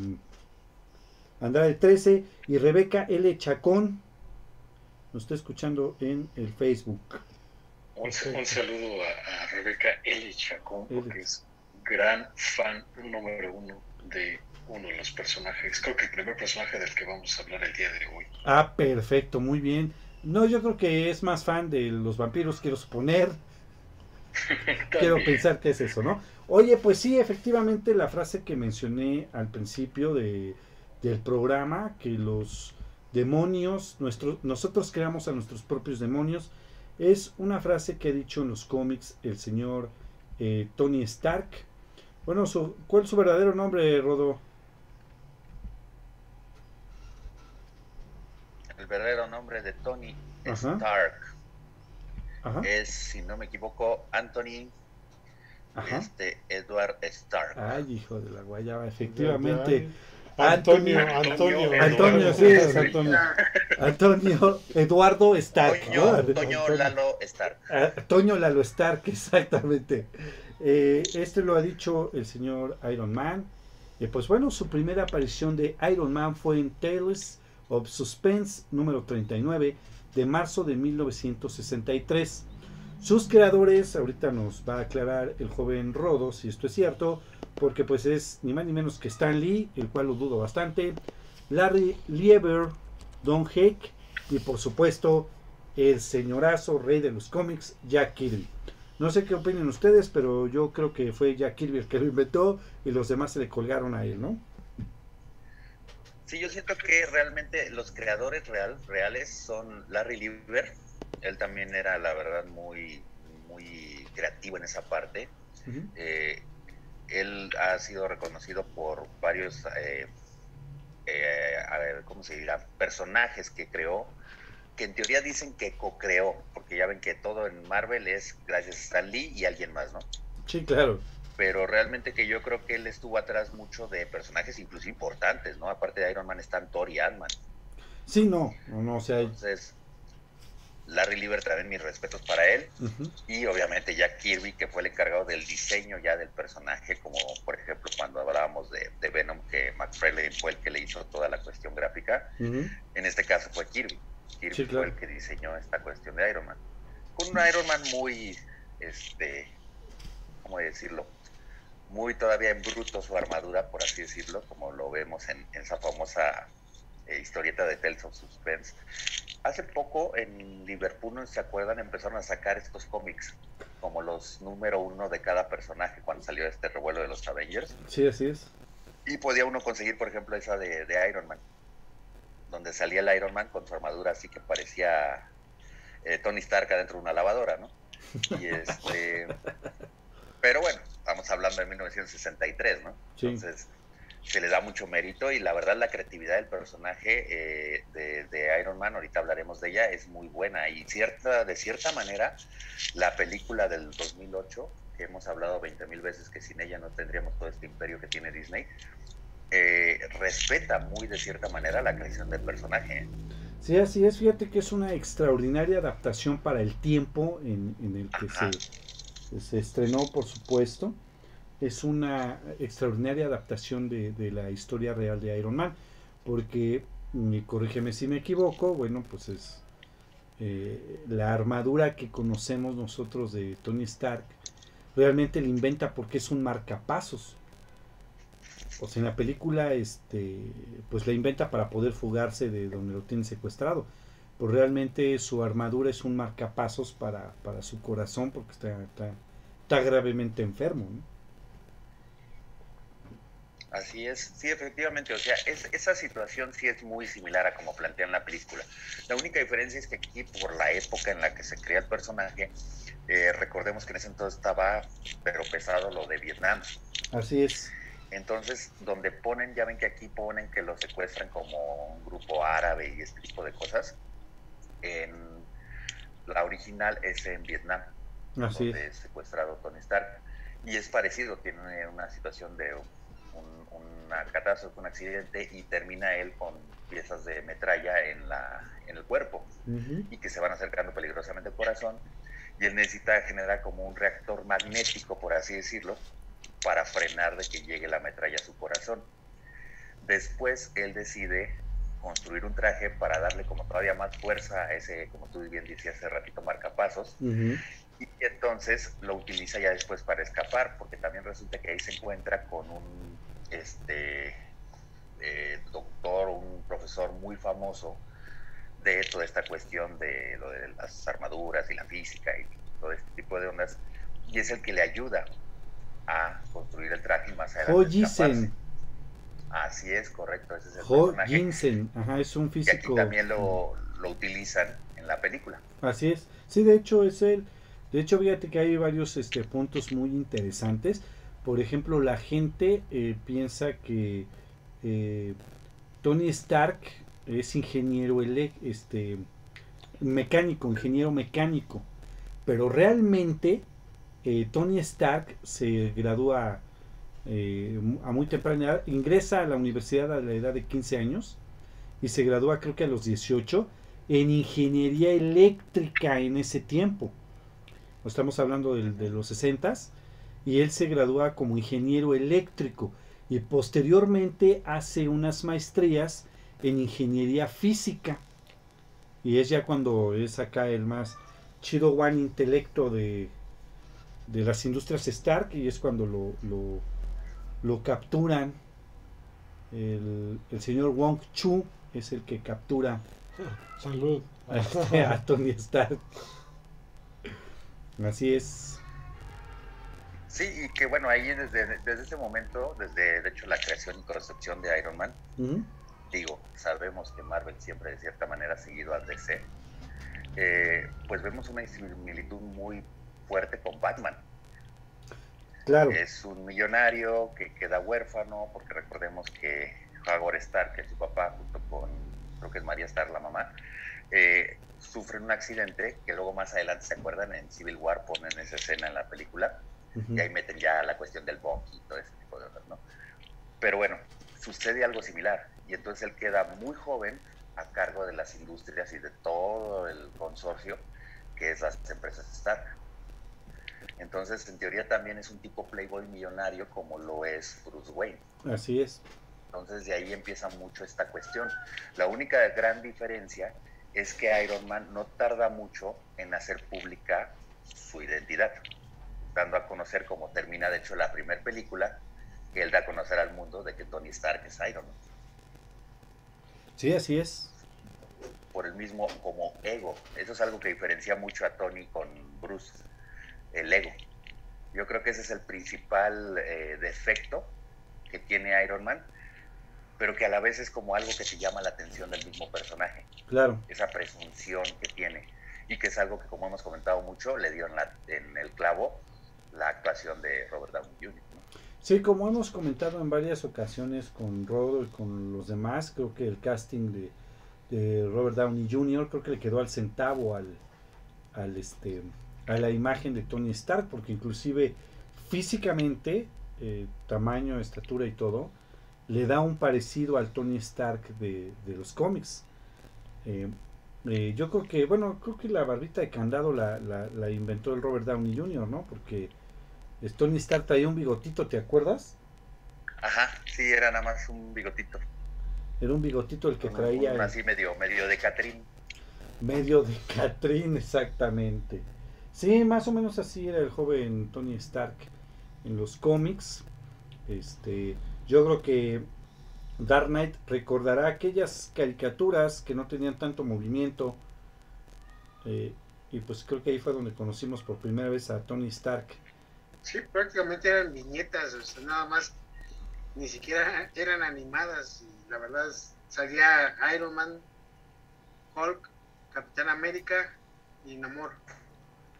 S1: Andrade 13 y Rebeca L. Chacón nos está escuchando en el Facebook.
S4: Un, un saludo a, a, Rebeca L. Chacón, porque es gran fan número uno de uno de los personajes, creo que el primer personaje del que vamos a hablar el día de hoy.
S1: Ah, perfecto, muy bien. No, yo creo que es más fan de los vampiros, quiero suponer. quiero pensar que es eso, ¿no? Oye, pues sí, efectivamente la frase que mencioné al principio de, del programa, que los demonios, nuestro, nosotros creamos a nuestros propios demonios, es una frase que ha dicho en los cómics el señor eh, Tony Stark. Bueno, su, ¿cuál es su verdadero nombre, Rodo?
S3: El verdadero nombre de Tony Ajá. Stark Ajá. es, si no me equivoco, Anthony Ajá. este Edward Stark.
S1: Ay, hijo de la guayaba, efectivamente.
S2: Antonio, Antonio,
S1: Antonio, sí, es Antonio. Antonio Eduardo Stark.
S3: Toño, ¿no? Toño Lalo Stark.
S1: Toño Lalo Stark, exactamente. Eh, este lo ha dicho el señor Iron Man. Eh, pues bueno, su primera aparición de Iron Man fue en Tales of Suspense número 39 de marzo de 1963. Sus creadores, ahorita nos va a aclarar el joven Rodo si esto es cierto, porque pues es ni más ni menos que Stan Lee, el cual lo dudo bastante, Larry Lieber, Don Hake y por supuesto el señorazo rey de los cómics, Jack Kirby. No sé qué opinen ustedes, pero yo creo que fue Jack Kirby el que lo inventó y los demás se le colgaron a él, ¿no?
S3: Sí, yo siento que realmente los creadores real, reales son Larry Lieber. Él también era, la verdad, muy, muy creativo en esa parte. Uh -huh. eh, él ha sido reconocido por varios, eh, eh, a ver, ¿cómo se dirá? Personajes que creó, que en teoría dicen que co-creó, porque ya ven que todo en Marvel es gracias a Stan Lee y alguien más, ¿no?
S1: Sí, claro.
S3: Pero realmente que yo creo que él estuvo atrás mucho de personajes incluso importantes, ¿no? Aparte de Iron Man están Thor y Ant-Man.
S1: Sí, no, no, no, o sea...
S3: Entonces, Larry Lieber también mis respetos para él. Uh -huh. Y obviamente Jack Kirby, que fue el encargado del diseño ya del personaje, como por ejemplo cuando hablábamos de, de Venom, que McFarlane fue el que le hizo toda la cuestión gráfica. Uh -huh. En este caso fue Kirby. Kirby sí, claro. fue el que diseñó esta cuestión de Iron Man. Con un Iron Man muy, este, ¿cómo decirlo? Muy todavía en bruto su armadura, por así decirlo, como lo vemos en, en esa famosa eh, historieta de Tales of Suspense. Hace poco en Liverpool, ¿no se acuerdan? Empezaron a sacar estos cómics como los número uno de cada personaje cuando salió este revuelo de los Avengers.
S1: Sí, así es.
S3: Y podía uno conseguir, por ejemplo, esa de, de Iron Man, donde salía el Iron Man con su armadura así que parecía eh, Tony Stark adentro de una lavadora, ¿no? Y este... Pero bueno, estamos hablando de 1963, ¿no? Sí. Entonces se le da mucho mérito y la verdad la creatividad del personaje eh, de, de, Iron Man, ahorita hablaremos de ella, es muy buena y cierta, de cierta manera la película del 2008, que hemos hablado 20 mil veces que sin ella no tendríamos todo este imperio que tiene Disney, eh, respeta muy de cierta manera la creación del personaje.
S1: Sí, así es, fíjate que es una extraordinaria adaptación para el tiempo en, en el que se, se estrenó, por supuesto es una extraordinaria adaptación de, la historia real de Iron Man, porque, corrígeme si me equivoco, bueno, pues es eh, la armadura que conocemos nosotros de Tony Stark, realmente la inventa porque es un marcapasos. O sea, en la película, este, pues la inventa para poder fugarse de donde lo tienen secuestrado. Pues realmente su armadura es un marcapasos para, para su corazón porque está, está, está gravemente enfermo. ¿no?
S3: Así es, sí, efectivamente, o sea, es, esa situación sí es muy similar a como plantean la película. La única diferencia es que aquí, por la época en la que se crea el personaje, eh, recordemos que en ese entonces estaba, pero pesado lo de Vietnam.
S1: Así es.
S3: Entonces, donde ponen, ya ven que aquí ponen que lo secuestran como un grupo árabe y este tipo de cosas, en la original es en Vietnam,
S1: Así
S3: donde es. es secuestrado Tony Stark. Y es parecido, tiene una situación de un, una catástrofe, un accidente y termina él con piezas de metralla en, la, en el cuerpo uh -huh. y que se van acercando peligrosamente al corazón. y él necesita generar como un reactor magnético, por así decirlo, para frenar de que llegue la metralla a su corazón. Después él decide construir un traje para darle como todavía más fuerza a ese, como tú bien decías hace ratito, marcapasos. Y entonces lo utiliza ya después para escapar, porque también resulta que ahí se encuentra con un este, eh, doctor, un profesor muy famoso de toda esta cuestión de lo de las armaduras y la física y todo este tipo de ondas, y es el que le ayuda a construir el traje más
S1: adelante.
S3: Así es, correcto. Ese es el
S1: Ajá, es un físico.
S3: Y aquí también lo, lo, utilizan en la película.
S1: Así es. Sí, de hecho es él. De hecho, fíjate que hay varios este, puntos muy interesantes. Por ejemplo, la gente eh, piensa que eh, Tony Stark es ingeniero este, mecánico, ingeniero mecánico. Pero realmente eh, Tony Stark se gradúa eh, a muy temprana edad, ingresa a la universidad a la edad de 15 años y se gradúa creo que a los 18 en ingeniería eléctrica en ese tiempo. Estamos hablando de, los 60 y él se gradúa como ingeniero eléctrico y posteriormente hace unas maestrías en ingeniería física. Y es ya cuando es acá el más chido one intelecto de, de las industrias Stark y es cuando lo, lo capturan. El, el, señor Wong Chu es el que captura
S2: Salud.
S1: a, a Tony Stark. Así es.
S3: Sí, y que bueno, ahí desde, desde ese momento, desde de hecho la creación y concepción de Iron Man, digo, sabemos que Marvel siempre de cierta manera ha seguido al DC, eh, pues vemos una similitud muy fuerte con Batman.
S1: Claro.
S3: Es un millonario que queda huérfano, porque recordemos que Howard Stark, que es su papá, junto con, creo que es María Stark, la mamá, eh, sufren un accidente que luego más adelante se acuerdan en Civil War, ponen esa escena en la película, y ahí meten ya la cuestión del bomb y todo ese tipo de cosas, ¿no? Pero bueno, sucede algo similar, y entonces él queda muy joven a cargo de las industrias y de todo el consorcio que es las empresas Stark. Entonces, en teoría también es un tipo playboy millonario como lo es Bruce Wayne.
S1: Así es.
S3: Entonces, de ahí empieza mucho esta cuestión. La única gran diferencia es que Iron Man no tarda mucho en hacer pública su identidad, dando a conocer, como termina de hecho la primera película, que él da a conocer al mundo de que Tony Stark es Iron Man.
S1: Sí, así es.
S3: Por el mismo como ego. Eso es algo que diferencia mucho a Tony con Bruce, el ego. Yo creo que ese es el principal eh, defecto que tiene Iron Man, pero que a la vez es como algo que te llama la atención del mismo personaje.
S1: Claro.
S3: Esa presunción que tiene. Y que es algo que, como hemos comentado mucho, le dio en, la, en el clavo la actuación de Robert Downey Jr.
S1: Sí, como hemos comentado en varias ocasiones con Rodo y con los demás, creo que el casting de, de Robert Downey Jr. creo que le quedó al centavo al, al este a la imagen de Tony Stark, porque inclusive físicamente, eh, tamaño, estatura y todo, le da un parecido al Tony Stark de, de los cómics. Eh, eh, yo creo que, bueno, creo que la barbita de candado la, la, la inventó el Robert Downey Jr., ¿no? Porque Tony Stark traía un bigotito, ¿te acuerdas?
S3: Ajá, sí, era nada más un bigotito.
S1: Era un bigotito el que traía.
S3: así medio, medio de Catrín.
S1: Medio de Catrín, exactamente. Sí, más o menos así era el joven Tony Stark en los cómics. Este, yo creo que Dark Knight recordará aquellas caricaturas que no tenían tanto movimiento. Eh, y pues creo que ahí fue donde conocimos por primera vez a Tony Stark
S5: Sí, prácticamente eran viñetas, nada más, ni siquiera eran animadas. Y la verdad salía Iron Man, Hulk, Capitán América y Namor.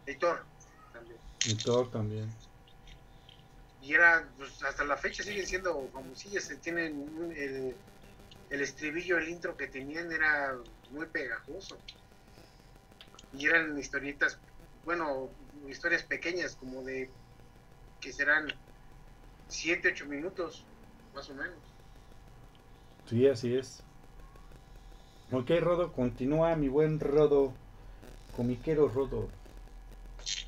S5: Y Thor también.
S1: Y Thor también.
S5: Y era, pues, hasta la fecha siguen siendo famosillas, tienen el, el estribillo, el intro que tenían era muy pegajoso. Y eran historietas, bueno, historias pequeñas, como de que serán 7, 8 minutos, más o menos.
S1: Sí, así es. Ok, Rodo, continúa mi buen Rodo, comiquero Rodo.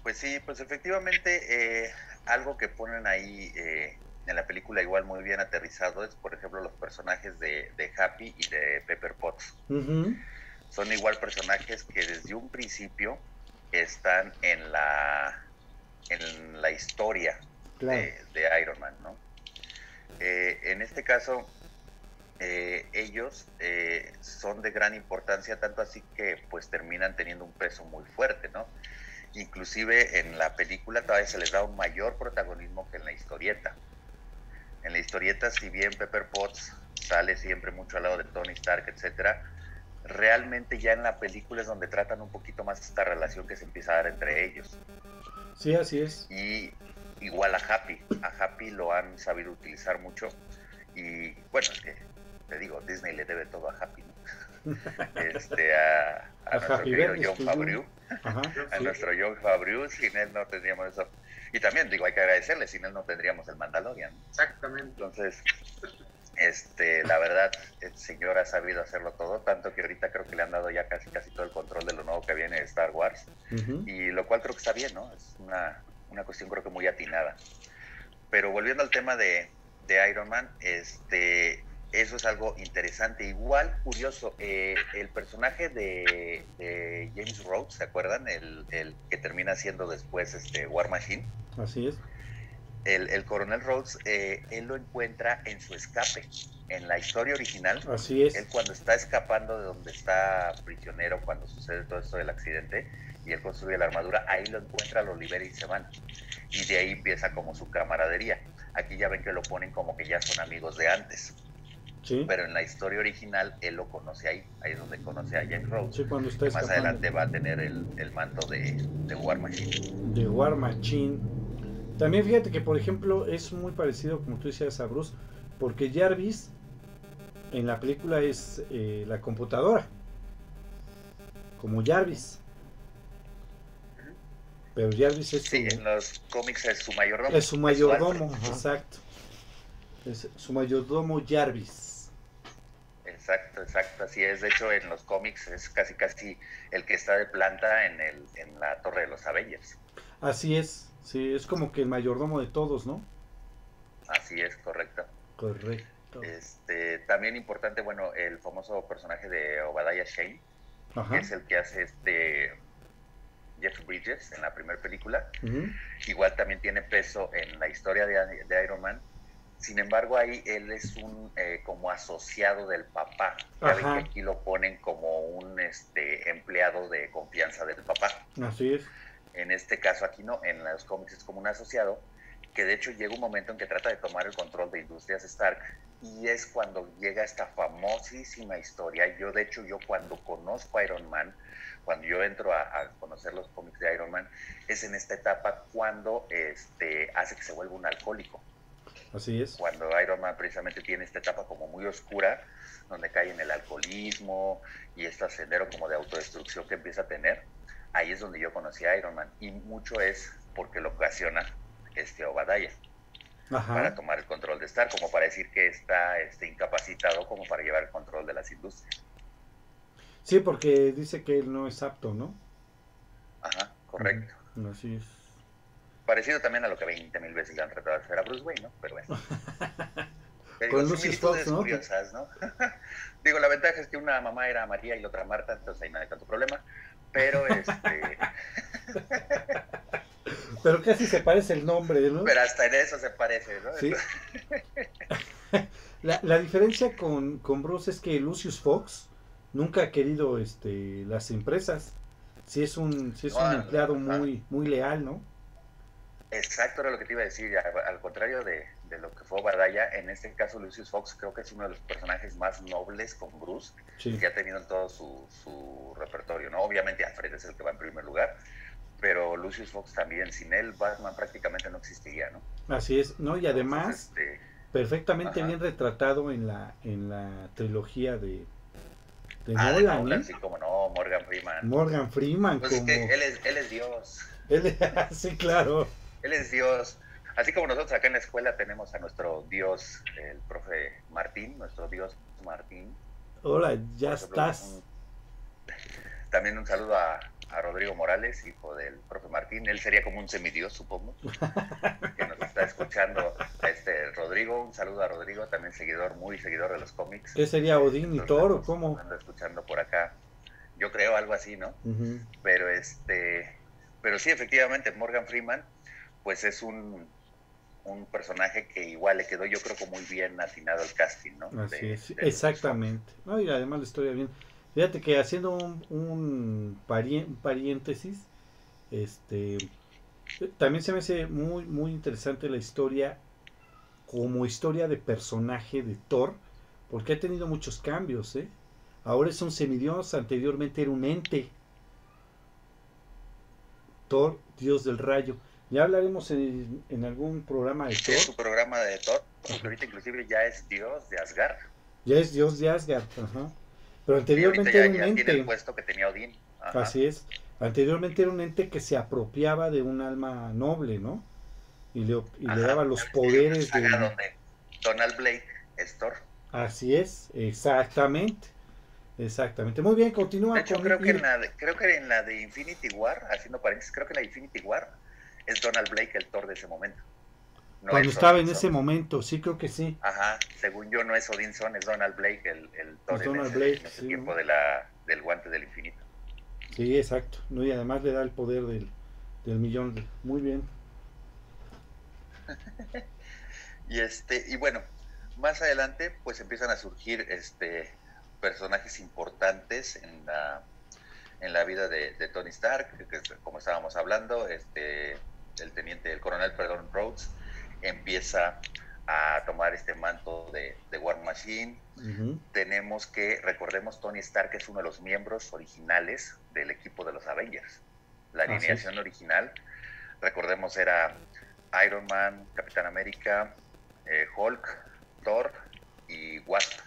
S3: Pues sí, pues efectivamente, eh, algo que ponen ahí eh, en la película igual muy bien aterrizado es, por ejemplo, los personajes de, de Happy y de Pepper Potts. Son igual personajes que desde un principio están en la, en la historia
S1: Claro.
S3: de, de Iron Man, ¿no? Eh, en este caso, eh, ellos eh, son de gran importancia, tanto así que pues terminan teniendo un peso muy fuerte, ¿no? Inclusive en la película todavía se les da un mayor protagonismo que en la historieta. En la historieta, si bien Pepper Potts sale siempre mucho al lado de Tony Stark, etcétera, realmente ya en la película es donde tratan un poquito más esta relación que se empieza a dar entre ellos.
S1: Sí, así es.
S3: Y igual a Happy, a Happy lo han sabido utilizar mucho. Y bueno, es que te digo, Disney le debe todo a Happy, ¿no? Este, a, a
S1: A
S3: nuestro
S1: Happy
S3: querido
S1: Verdes,
S3: John Favreau,
S1: Ajá.
S3: a
S1: sí.
S3: nuestro John Favreau, sin él no tendríamos eso. Y también digo, hay que agradecerle, sin él no tendríamos el Mandalorian.
S5: Exactamente.
S3: Entonces, este, la verdad, el señor ha sabido hacerlo todo, tanto que ahorita creo que le han dado ya casi casi todo el control de lo nuevo que viene de Star Wars, y lo cual creo que está bien, ¿no? Es una, una cuestión creo que muy atinada. Pero volviendo al tema de, de Iron Man, este, eso es algo interesante. Igual, curioso, eh, el personaje de, de James Rhodes, ¿se acuerdan? El, el que termina siendo después este, War Machine.
S1: Así es.
S3: El, el coronel Rhodes, eh, él lo encuentra en su escape. En la historia original,
S1: Así es.
S3: él cuando está escapando de donde está prisionero, cuando sucede todo esto del accidente, y él construye la armadura, ahí lo encuentra, lo libera y se van. Y de ahí empieza como su camaradería. Aquí ya ven que lo ponen como que ya son amigos de antes.
S1: Sí.
S3: Pero en la historia original, él lo conoce ahí. Ahí es donde conoce a.
S1: Sí, cuando está
S3: que más adelante va a tener el, el manto de, de War Machine.
S1: de War Machine. También fíjate que, por ejemplo, es muy parecido, como tú decías, a Bruce, porque Jarvis en la película es eh, la computadora, como Jarvis. Pero Jarvis es su,
S3: Sí, en los cómics es su mayordomo.
S1: es su mayordomo, exacto. Es su mayordomo Jarvis.
S3: Exacto, exacto, así es. De hecho, en los cómics es casi casi el que está de planta en, el, en la Torre de los Avengers.
S1: Así es, sí, es como que el mayordomo de todos, ¿no?
S3: Así es, correcto.
S1: Correcto.
S3: Este, también importante, bueno, el famoso personaje de Obadiah Shane, que es el que hace este Jeff Bridges en la primera película.
S1: Ujú.
S3: Igual también tiene peso en la historia de, de Iron Man. Sin embargo, ahí él es un eh, como asociado del papá. Ya ven que aquí lo ponen como un este empleado de confianza del papá.
S1: Así es.
S3: En este caso aquí no, en los cómics es como un asociado, que de hecho llega un momento en que trata de tomar el control de Industrias Stark y es cuando llega esta famosísima historia. Yo de hecho, yo cuando conozco a Iron Man, cuando yo entro a, a conocer los cómics de Iron Man, es en esta etapa cuando este, hace que se vuelva un alcohólico.
S1: Así es.
S3: Cuando Iron Man precisamente tiene esta etapa como muy oscura, donde cae en el alcoholismo y este sendero como de autodestrucción que empieza a tener, ahí es donde yo conocí a Iron Man. Y mucho es porque lo ocasiona este Obadiah para tomar el control de Stark, como para decir que está este, incapacitado como para llevar el control de las industrias.
S1: Sí, porque dice que él no es apto, ¿no?
S3: Ajá, correcto.
S1: Así es.
S3: Parecido también a lo que 20 mil veces le han tratado de hacer a Bruce Wayne, ¿no? Pero bueno.
S1: Con
S3: similitudes
S1: Fox, ¿no?
S3: curiosas, ¿no? digo, la ventaja es que una mamá era María y la otra Marta, entonces ahí no hay tanto problema. Pero este,
S1: Pero casi se parece el nombre, ¿no?
S3: pero hasta en eso se parece, ¿no?
S1: Sí. La, la diferencia con, con Bruce es que Lucius Fox nunca ha querido este, las empresas. Si es un, si es un empleado muy, muy leal, ¿no?
S3: Exacto, era lo que te iba a decir. Al contrario de, de lo que fue Badaya, en este caso Lucius Fox creo que es uno de los personajes más nobles con Bruce
S1: Sí.
S3: que ha tenido en todo su, su repertorio, ¿no? Obviamente Alfred es el que va en primer lugar, pero Lucius Fox también, sin él Batman prácticamente no existiría, ¿no?
S1: Así es, ¿no? Y además,
S3: Entonces, este,
S1: perfectamente
S3: Ajá.
S1: bien retratado en la, en la trilogía de, de
S3: ah, de
S1: Nolan, ¿eh?
S3: sí, como no, Morgan Freeman.
S1: Morgan Freeman
S3: Pues es que él es, él es Dios,
S1: él- sí, claro.
S3: Él es Dios. Así como nosotros acá en la escuela tenemos a nuestro Dios, el profe Martín, nuestro Dios Martín.
S1: Hola, ya
S3: ejemplo,
S1: estás.
S3: un- también un saludo a, a Rodrigo Morales, hijo del profe Martín. Él sería como un semidios, supongo, que nos está escuchando. Este Rodrigo, un saludo a Rodrigo, también seguidor, muy seguidor de los cómics.
S1: ¿Qué sería Odín y
S3: Nos
S1: Thor o
S3: estamos-
S1: cómo?
S3: Ando escuchando por acá. Yo creo algo así, ¿no? Pero este, pero sí, efectivamente, Morgan Freeman, pues es un, un personaje que igual le quedó, yo creo que muy bien atinado el casting, ¿no?
S1: Así
S3: De-
S1: es,
S3: de
S1: exactamente. No, y además la historia bien. Fíjate que haciendo un, un paréntesis, este, también se me hace muy, muy interesante la historia como historia de personaje de Thor, porque ha tenido muchos cambios, ¿eh? Ahora es un semidios, anteriormente era un ente. Thor, dios del rayo. Ya hablaremos en, en algún programa de
S3: Es
S1: Thor.
S3: su programa de Thor, porque ahorita inclusive ya es Dios de Asgard.
S1: Ya es dios de Asgard, ajá. Pero anteriormente
S3: ya,
S1: era un
S3: ya tiene el
S1: ente.
S3: puesto que tenía Odín. Ajá.
S1: Así es. Anteriormente era un ente que se apropiaba de un alma noble, ¿no? Y le, y le daba los
S3: una
S1: poderes de...
S3: donde Donald Blake es Thor.
S1: Así es, exactamente. Exactamente. Muy bien, continúa
S3: De hecho,
S1: con
S3: creo que, en la de, creo que en la de Infinity War, haciendo paréntesis, creo que en la de Infinity War es Donald Blake el Thor de ese momento. No
S1: Cuando
S3: es
S1: estaba en ese momento, sí creo que sí.
S3: Ajá, según yo no es Odinson, es Donald Blake el, el Thor en
S1: Donald
S3: ese,
S1: Blake,
S3: en ese
S1: sí,
S3: tiempo
S1: ¿no?
S3: de la, del guante del infinito.
S1: Sí, exacto. ¿no? Y además le da el poder del, del millón. de- Muy bien.
S3: Y este, y bueno, más adelante pues empiezan a surgir este personajes importantes en la en la vida de, de Tony Stark, que, que es, como estábamos hablando, este el teniente, el coronel, perdón, Rhodes, empieza a tomar este manto de, de War Machine. Tenemos que, recordemos, Tony Stark es uno de los miembros originales del equipo de los Avengers. La alineación original, recordemos, era Iron Man, Capitán América, eh, Hulk, Thor y Wasp.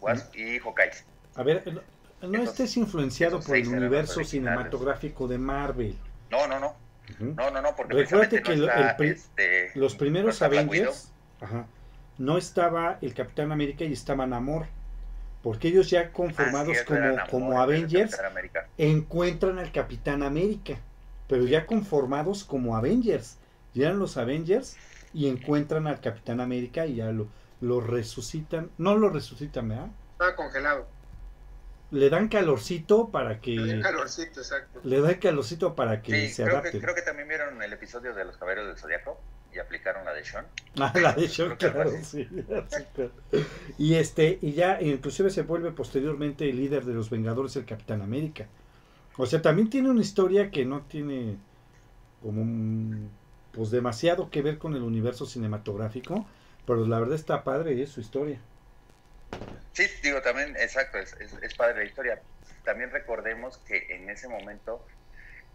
S3: Wasp y Hawkeye.
S1: A ver, no, estés influenciado por el universo cinematográfico de Marvel.
S3: No, no, no, No, no, no, porque
S1: Recuérdate que
S3: no
S1: lo-
S3: está,
S1: el pri-
S3: este,
S1: Los primeros Avengers, ajá, no estaba el Capitán América y estaba Namor. Porque ellos ya conformados
S3: Ah,
S1: como,
S3: Namor,
S1: como Avengers encuentran al Capitán América. Pero ya conformados como Avengers. Llegan los Avengers y encuentran al Capitán América y ya lo, lo resucitan. No lo resucitan, ¿verdad?
S5: Estaba congelado.
S1: Le dan calorcito para que.
S5: Tenía calorcito, exacto.
S1: Le dan calorcito para que
S3: Sí,
S1: se
S3: creo
S1: adapte.
S3: que, creo que también vieron el episodio de los Caballeros del Zodiaco y aplicaron la de Sean.
S1: Ah, la de Sean, claro, sí, sí, claro. Y este, y ya inclusive se vuelve posteriormente el líder de los Vengadores, el Capitán América. O sea, también tiene una historia que no tiene como un- pues demasiado que ver con el universo cinematográfico, pero la verdad está padre es su historia.
S3: Sí, digo, también, exacto, es, es, es padre la historia. También recordemos que en ese momento,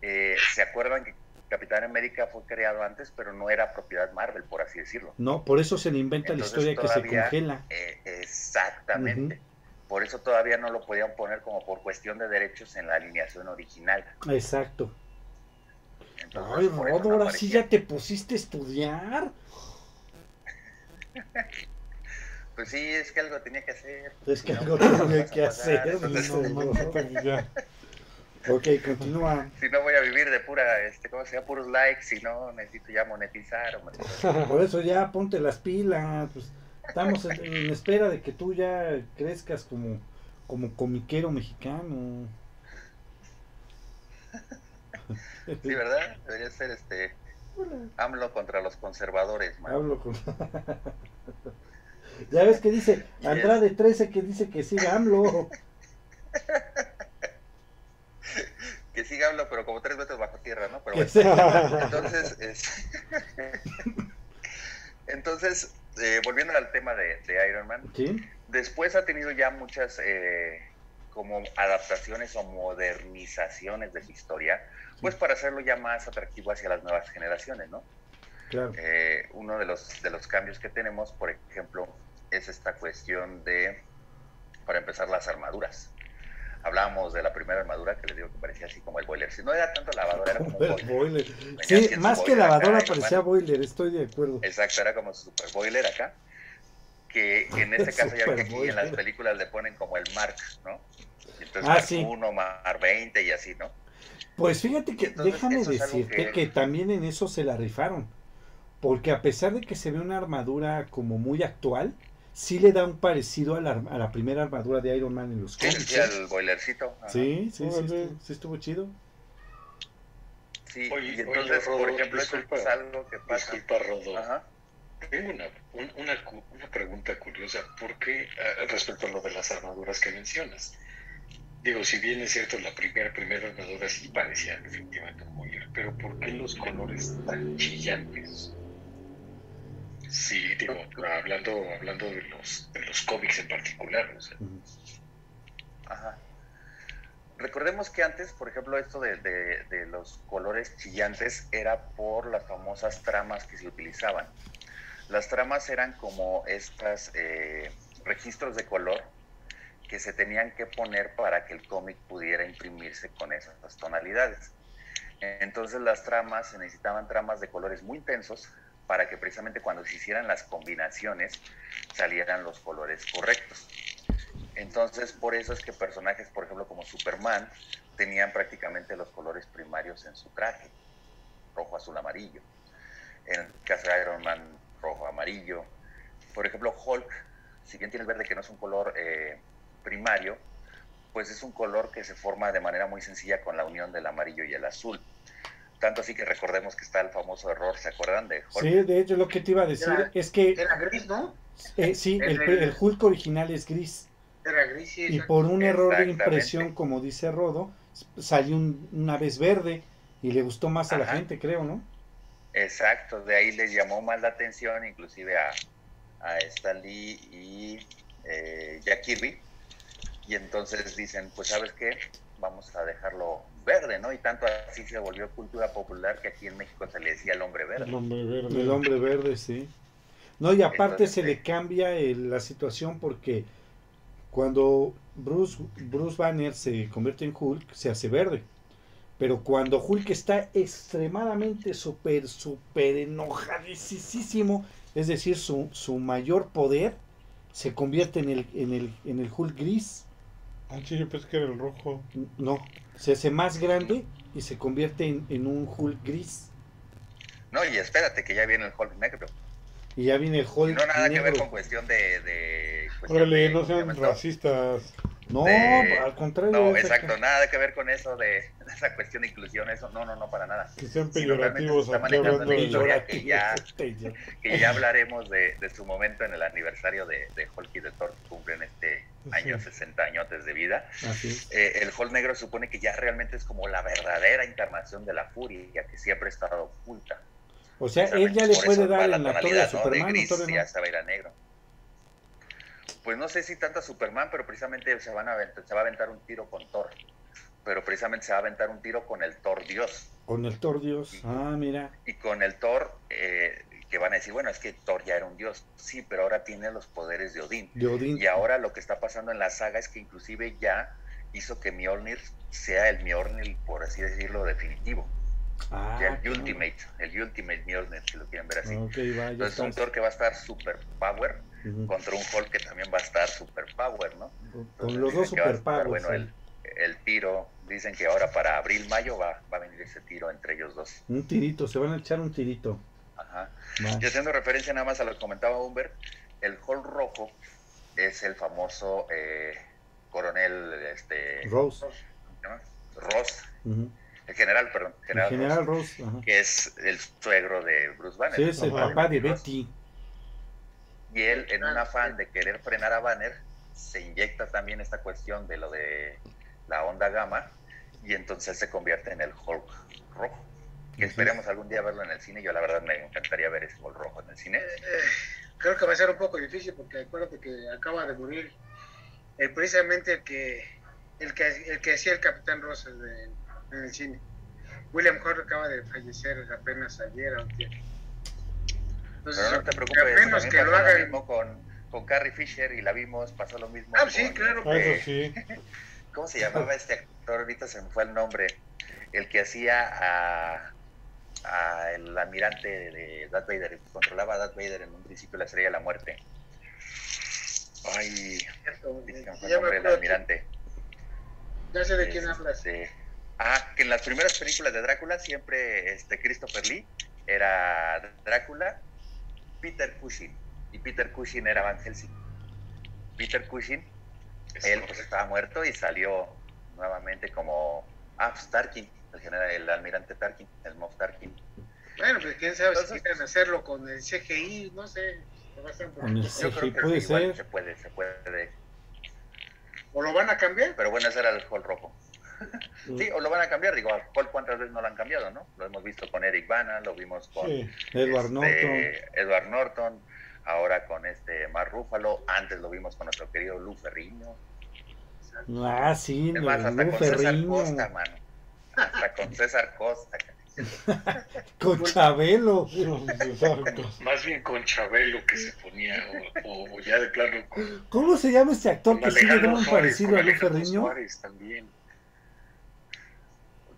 S3: eh, ¿se acuerdan que Capitán América fue creado antes, pero no era propiedad Marvel, por así decirlo?
S1: No, por eso se le inventa
S3: Entonces,
S1: la historia que se congela.
S3: Eh, exactamente. Por eso todavía no lo podían poner como por cuestión de derechos en la alineación original.
S1: Exacto.
S3: Entonces,
S1: Ay, Rodo,
S3: no
S1: ahora sí ya te pusiste a estudiar.
S3: Pues sí, es que algo tenía que hacer.
S1: Es que
S3: no,
S1: algo
S3: pues,
S1: tenía que hacer,
S3: Entonces,
S1: dice.
S2: No, no, no, ya.
S1: Ok, continúa.
S3: si no voy a vivir de pura, este, ¿cómo se llama? Puros likes, si no necesito ya monetizar. hombre.
S1: Por eso ya ponte las pilas. Pues, estamos en, en espera de que tú ya crezcas como, como comiquero mexicano.
S3: Sí, ¿verdad? Debería ser este AMLO contra los conservadores, man.
S1: Hablo con. ya ves que dice Andrade 13 que dice que siga AMLO.
S3: Que siga AMLO, pero como tres metros bajo tierra, ¿no? Pero bueno. Entonces, es- entonces eh, volviendo al tema de, de Iron Man,
S1: ¿Sí?
S3: después ha tenido ya muchas eh, como adaptaciones o modernizaciones de su historia, pues para hacerlo ya más atractivo hacia las nuevas generaciones, ¿no?
S1: Claro.
S3: Eh, uno de los, de los cambios que tenemos, por ejemplo, es esta cuestión de, para empezar, las armaduras. Hablábamos de la primera armadura que les digo que parecía así como el boiler. Si no era tanto lavadora, era como
S1: El
S3: boiler.
S1: Sí, más que
S3: boiler
S1: lavadora parecía boiler, estoy de acuerdo.
S3: Exacto, era como su super boiler acá. que en este caso ya que aquí en las películas le ponen como el Mark, ¿no? Y entonces
S1: Ah,
S3: Mark
S1: sí.
S3: 1, Mark 20 y así, ¿no?
S1: Pues fíjate que
S3: Entonces,
S1: déjame decirte
S3: que-
S1: que... también en eso se la rifaron. Porque a pesar de que se ve una armadura como muy actual, sí le da un parecido a la, a la primera armadura de Iron Man en los
S3: Sí,
S1: cómics.
S3: sí,
S1: ¿eh?
S3: al boilercito. ajá.
S1: Sí, sí, sí,
S2: Órale.
S1: estuvo, sí estuvo chido.
S3: Sí,
S4: Oye,
S3: y
S4: oye,
S3: entonces,
S4: Rodo,
S3: por ejemplo, eso
S4: disculpa,
S3: es algo que pasa.
S4: Disculpa, Rodo.
S3: Ajá.
S4: Tengo una, un- una, una pregunta curiosa. ¿Por qué, ah, respecto a lo de las armaduras que mencionas? Digo, si bien es cierto, la primera, primera armadura sí parecía efectivamente muy pero ¿por qué los colores tan chillantes? Sí, digo, hablando, hablando de los, de los cómics en particular. o sea.
S3: Ajá. Recordemos que antes, por ejemplo, esto de, de- de los colores chillantes era por las famosas tramas que se utilizaban. Las tramas eran como estas eh, registros de color que se tenían que poner para que el cómic pudiera imprimirse con esas tonalidades. Entonces las tramas, se necesitaban tramas de colores muy intensos para que precisamente cuando se hicieran las combinaciones salieran los colores correctos. Entonces, por eso es que personajes, por ejemplo, como Superman, tenían prácticamente los colores primarios en su traje, rojo, azul, amarillo. En el caso de Iron Man, rojo, amarillo. Por ejemplo, Hulk, si bien tiene el verde que no es un color eh, primario, pues es un color que se forma de manera muy sencilla con la unión del amarillo y el azul. Tanto así que recordemos que está el famoso error, ¿se acuerdan de Hulk?
S1: Sí, de hecho lo que te iba a decir
S5: Era-
S1: es que
S5: Era gris, ¿no?
S1: eh, sí, el,
S5: el-
S1: el Hulk original es gris.
S5: Era gris, sí.
S1: Y por un error de impresión, como dice Rodo, salió un- una vez verde y le gustó más a la gente, creo, ¿no?
S3: Exacto, de ahí les llamó más la atención, inclusive a, a Stan Lee y eh, Jack Kirby. Y entonces dicen, pues sabes qué, vamos a dejarlo verde, ¿no? Y tanto así se volvió cultura popular que aquí en México se le decía el hombre
S2: El
S3: verde.
S2: hombre verde.
S1: El hombre verde, sí. No, y aparte
S3: Entonces,
S1: se le cambia el- la situación porque cuando Bruce, Bruce Banner se convierte en Hulk, se hace verde. Pero cuando Hulk está extremadamente súper, súper enojadísimo, es decir, su, su mayor poder, se convierte en el, en el, en el Hulk gris.
S2: Ah, sí, yo pensé que era el rojo.
S1: No, se hace más grande y se convierte en, en un Hulk gris.
S3: No, y espérate que ya viene el Hulk negro.
S1: Y ya viene el Hulk
S3: no nada que ver con cuestión de... de cuestión
S2: Órale,
S3: de-
S2: no
S3: ¿cómo se
S2: sean racistas.
S1: No,
S3: de-
S1: al contrario.
S3: No, exacto,
S1: acá.
S3: nada que ver con eso de, de esa cuestión de inclusión, eso, no, no, no, para nada.
S2: Que sean peyorativos
S3: se está manejando historia que ya,
S1: Peyorativo.
S3: que ya hablaremos de, de su momento en el aniversario de, de Hulk y de Thor que cumplen este año,
S2: Sí.
S3: 60 añotes de vida. Eh, el Hulk negro supone que ya realmente es como la verdadera encarnación de la furia, que siempre ha estado oculta.
S1: O sea, él ya le puede dar
S3: la
S1: en la torre de
S3: tonalidad, ¿no?
S1: Superman.
S3: De
S1: ¿o
S3: gris ya
S1: no?
S3: se va a ir a negro. Pues no sé si tanto a Superman, pero precisamente se, van a aventar- se va a aventar un tiro con Thor. Pero precisamente se va a aventar un tiro con el Thor Dios.
S1: Con el Thor Dios. Ah, mira.
S3: Y con el Thor, eh, que van a decir, bueno, es que Thor ya era un dios. Sí, pero ahora tiene los poderes de Odín.
S1: De Odín.
S3: Y ahora lo que está pasando en la saga es que inclusive ya hizo que Mjolnir sea el Mjolnir, por así decirlo, definitivo.
S1: Ah,
S3: ya el Ultimate, el Ultimate Mjolnir, si lo quieren ver así.
S1: va,
S3: Entonces un
S1: está.
S3: Thor que va a estar super power Contra un Hulk que también va a estar super power, ¿no?
S1: Con los dos
S3: Dicen que va a
S1: super
S3: estar
S1: pagos.
S3: Bueno, el, el tiro, dicen que ahora para abril-mayo va, va a venir ese tiro entre ellos dos.
S1: Un tirito, se van a echar un tirito.
S3: Ajá. Y haciendo referencia nada más a lo que comentaba Humber, el Hulk rojo es el famoso eh, coronel este,
S1: Rose.
S3: ¿cómo se llama? Ross, el general, perdón,
S1: El
S3: general, Ross,
S1: ajá.
S3: que es el suegro de Bruce Banner.
S1: Sí, es el papá de
S3: Ross.
S1: Betty.
S3: Y él, en un afán de querer frenar a Banner, se inyecta también esta cuestión de lo de la onda gamma y entonces se convierte en el Hulk rojo. Que esperemos algún día verlo en el cine. Yo la verdad me encantaría ver ese Hulk rojo en el cine.
S5: Eh, creo que va a ser un poco difícil porque acuérdate que acaba de morir eh, precisamente el que el que el que hacía el Capitán Ross en el, en el cine. William Hurt acaba de fallecer apenas ayer o. Entonces,
S3: Pero no te
S5: que
S3: preocupes,
S5: que lo
S3: mismo con, con Carrie Fisher y la vimos, pasó lo mismo.
S5: Ah, sí, claro.
S3: Este,
S2: eso sí.
S3: ¿Cómo se llamaba este actor? Ahorita se me fue el nombre. El que hacía a, a el almirante de Darth Vader, el que controlaba a Darth Vader en un principio la estrella de la muerte. Ay,
S5: Cierto,
S3: fue el
S5: me
S3: nombre del almirante.
S5: Ya sé de quién hablas.
S3: Este, ah, que en las primeras películas de Drácula siempre este Christopher Lee era Drácula, Peter Cushing y Peter Cushing era Van Helsing. Peter Cushing,
S4: Es
S3: él pues estaba muerto y salió nuevamente como ah, pues, Tarkin, el general, el almirante Tarkin, el Moff Tarkin.
S5: Bueno, pues quién sabe si quieren hacerlo con el CGI, no sé. va a ser un
S1: Con el
S5: poquito-
S3: Yo
S1: CGI.
S3: creo que
S1: puede
S3: sí, igual
S1: ser.
S3: se puede, se puede.
S5: ¿O lo van a cambiar?
S3: Pero bueno, ese era el Hall rojo. Sí, o lo van a cambiar, digo, a Hall cuántas veces no lo han cambiado, ¿no? Lo hemos visto con Eric Bana, lo vimos con
S2: Sí.
S1: Edward
S3: este,
S1: Norton.
S3: Edward Norton, ahora con este Mar Rúfalo, antes lo vimos con nuestro querido Lu Ferriño,
S1: Ah, sí,
S3: hasta
S1: Lu
S3: con César. Costa, mano, hasta con César Costa.
S1: Con Chabelo.
S4: Más bien con Chabelo que se ponía, o, o ya de plano con,
S1: ¿Cómo se llama este actor que sí le da un parecido
S4: con
S1: a Lu
S4: Alejandro
S1: Ferriño?
S4: Suárez también,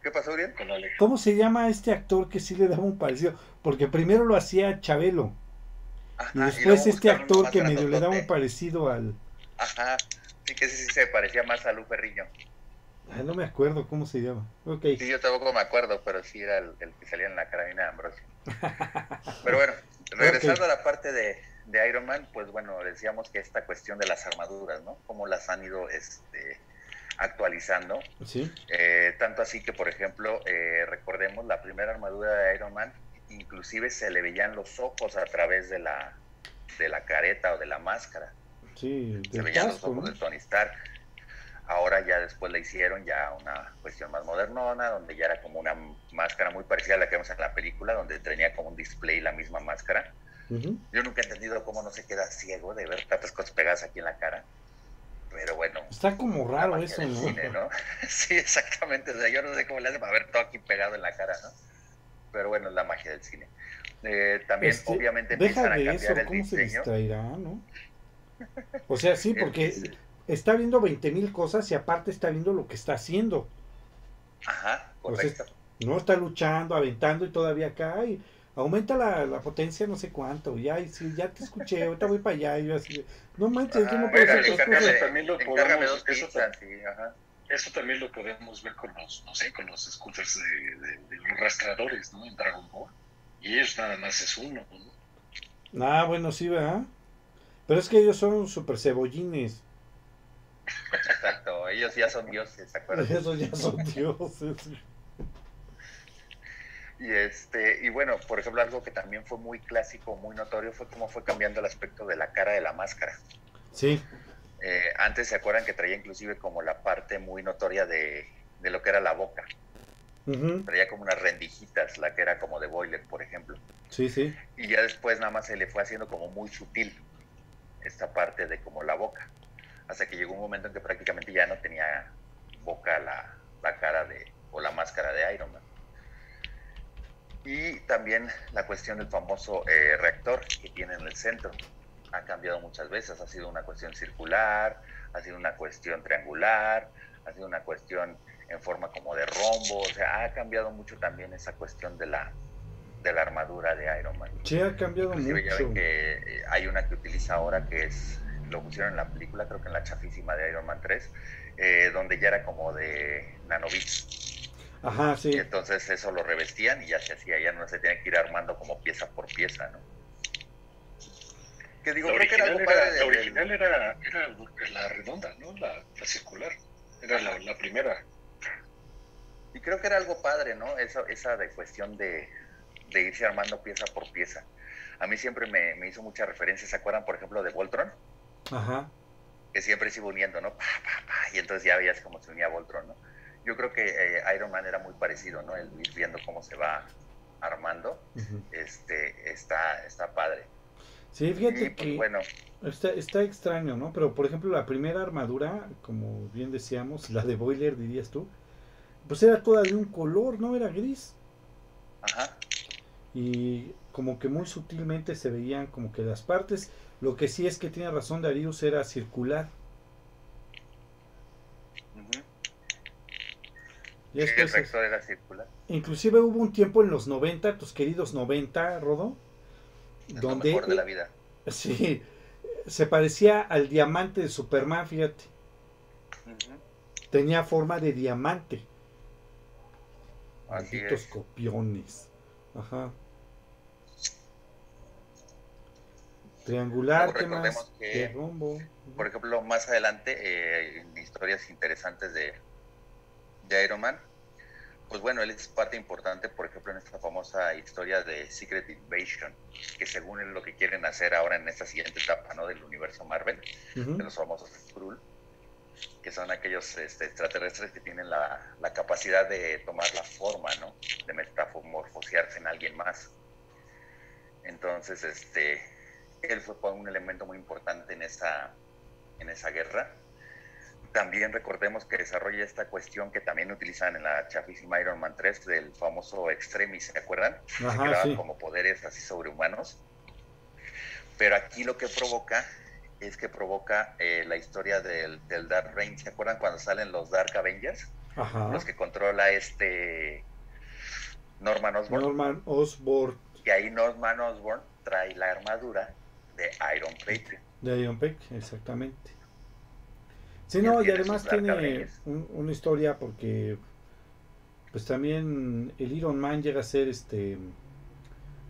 S3: ¿Qué pasó, Uriel?
S4: con Alejandro.
S1: ¿Cómo se llama este actor que sí le daba un parecido? Porque primero lo hacía Chabelo
S3: Ajá,
S1: y después este actor que medio le daba un parecido al...
S3: Ajá, sí que sí, sí se parecía más a Lu Ferriño.
S1: Ah, no me acuerdo cómo se llama. Ok.
S3: Sí, yo tampoco me acuerdo, pero sí era el, el que salía en la carabina de Ambrosio. Pero bueno, regresando a la parte de, de Iron Man, pues bueno, decíamos que esta cuestión de las armaduras, ¿no? Cómo las han ido este, actualizando.
S1: Sí.
S3: Eh, tanto así que, por ejemplo, eh, recordemos la primera armadura de Iron Man, inclusive se le veían los ojos a través de la, de la careta o de la máscara.
S1: Sí,
S3: Se veían los ojos
S1: ¿no?
S3: de Tony Stark. Ahora ya después le hicieron ya una cuestión más modernona, donde ya era como una máscara muy parecida a la que vemos en la película, donde tenía como un display la misma máscara. Yo nunca he entendido cómo no se queda ciego de ver tantas cosas pegadas aquí en la cara. Pero bueno,
S1: Está como raro eso, ¿no?
S3: cine, ¿no? sí, exactamente. O sea, yo no sé cómo le hace para ver todo aquí pegado en la cara, ¿no? Pero bueno, es la magia del cine. Eh, también,
S1: Este,
S3: obviamente,
S1: Deja
S3: empiezan a cambiar
S1: eso,
S3: el
S1: ¿cómo se distraerá, no? O sea, sí, porque
S3: Es-
S1: está viendo 20 mil cosas y aparte está viendo lo que está haciendo.
S3: Ajá,
S1: O sea,
S3: correcto.
S1: no está luchando, aventando y todavía acá y aumenta la, la potencia no sé cuánto. Ya, y sí, ya te escuché, ahorita voy para allá. Y yo así, de, no manches, yo no
S3: Ah,
S1: puedo hacer cosas.
S4: También lo podemos-
S3: dos
S4: eso
S3: pizzas, sí, ajá.
S4: Eso también lo podemos ver con los, no sé, con los scooters de, de- de los rastreadores, ¿no? En Dragon Ball. Y ellos nada más es uno, ¿no?
S1: Ah, bueno, sí, ¿verdad? Pero es que ellos son super cebollines.
S3: Exacto, ellos ya son dioses, ¿se acuerdan?
S1: Esos ya son dioses.
S3: Y este, y bueno, por ejemplo, algo que también fue muy clásico, muy notorio, fue cómo fue cambiando el aspecto de la cara de la máscara.
S1: Sí,
S3: Eh, antes se acuerdan que traía inclusive como la parte muy notoria de, de lo que era la boca. Traía como unas rendijitas, la que era como de boiler, por ejemplo.
S1: sí, sí.
S3: Y ya después nada más se le fue haciendo como muy sutil esta parte de como la boca. Hasta que llegó un momento en que prácticamente ya no tenía boca la, la cara de, o la máscara de Iron Man. Y también la cuestión del famoso eh, reactor que tiene en el centro. Ha cambiado muchas veces. Ha sido una cuestión circular, ha sido una cuestión triangular, ha sido una cuestión en forma como de rombo. O sea, ha cambiado mucho también esa cuestión de la, de la armadura de Iron Man.
S1: Sí, ha cambiado
S3: Inclusive ya
S1: mucho.
S3: ven que eh, hay una que utiliza ahora que es, lo pusieron en la película, creo que en la chafísima de Iron Man 3, eh, donde ya era como de nanobits.
S1: Ajá, sí.
S3: Y entonces eso lo revestían y ya se hacía, ya no se tenían que ir armando como pieza por pieza, ¿no? Que digo,
S4: La
S3: creo que era algo padre
S4: era, la original era, era la redonda, ¿no? La, la circular. Era la, la primera.
S3: Y creo que era algo padre, ¿no? Esa, esa de cuestión de, de irse armando pieza por pieza. A mí siempre me, me hizo mucha referencia, ¿se acuerdan, por ejemplo, de Voltron?
S1: Ajá.
S3: que siempre se iba uniendo, ¿no? Pa, pa, pa, y entonces ya veías cómo se unía Voltron, ¿no? Yo creo que eh, Iron Man era muy parecido, ¿no? El ir viendo cómo se va armando, este, está, está padre.
S1: Sí,
S3: Y
S1: fíjate
S3: pues
S1: que
S3: bueno,
S1: está, está extraño, ¿no? Pero por ejemplo, la primera armadura, como bien decíamos, la de Boiler, dirías tú, pues era toda de un color, ¿no? Era gris.
S3: ajá,
S1: y como que muy sutilmente se veían como que las partes. Lo que sí es que tiene razón Darius era circular. Y
S3: el reactor era circular.
S1: inclusive hubo un tiempo en los 90, tus queridos 90, Rodo,
S3: Es lo
S1: donde
S3: mejor de la vida.
S1: sí, se parecía al diamante de Superman, fíjate.
S3: Ujú.
S1: Tenía forma de diamante.
S3: Así
S1: Malditos
S3: es.
S1: copiones. Ajá. Triangular, ¿qué más?
S3: que,
S1: De rombo.
S3: Por ejemplo, más adelante, eh, historias interesantes de, de Iron Man, pues bueno, él es parte importante, por ejemplo, en esta famosa historia de Secret Invasion, que según es lo que quieren hacer ahora en esta siguiente etapa, ¿no? Del universo Marvel, de los famosos Skrull, que son aquellos este, extraterrestres que tienen la, la capacidad de tomar la forma, ¿no? De metamorfosearse en alguien más. Entonces, este, él fue un elemento muy importante en esa, en esa guerra. También recordemos que desarrolla esta cuestión que también utilizan en la chafísima Iron Man 3 del famoso Extremis, ¿se acuerdan? Se
S1: Ajá, sí.
S3: como poderes así sobrehumanos. Pero aquí lo que provoca es que provoca eh, la historia del, del Dark Reign. ¿Se acuerdan cuando salen los Dark Avengers?
S1: Ajá.
S3: Los que controla este Norman Osborn.
S1: Norman Osborn
S3: Y ahí Norman Osborn trae la armadura de Iron Patriot.
S1: de Iron Peck, exactamente. Sí, no, y además tiene un- una historia porque pues también el Iron Man llega a ser este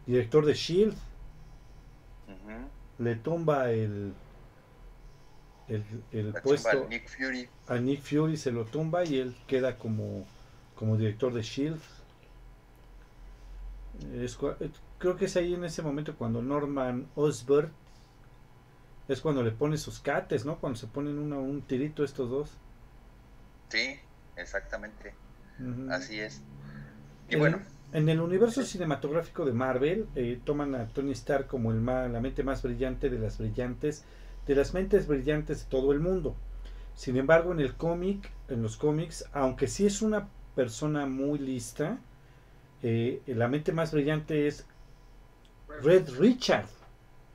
S1: director de Shield, le tumba el el, el puesto
S3: al Nick Fury.
S1: a Nick Fury se lo tumba y él queda como como director de Shield. Es creo que es ahí en ese momento cuando Norman Osborn es cuando le pone sus cates, ¿no? Cuando se ponen una- un tirito estos dos.
S3: Sí, exactamente. Así es. Y
S1: En-
S3: bueno,
S1: En el universo cinematográfico de Marvel, eh, toman a Tony Stark como el ma- la mente más brillante de las brillantes, de las mentes brillantes de todo el mundo. Sin embargo, en el cómic, en los cómics, aunque sí es una persona muy lista, eh, la mente más brillante es Red Richard,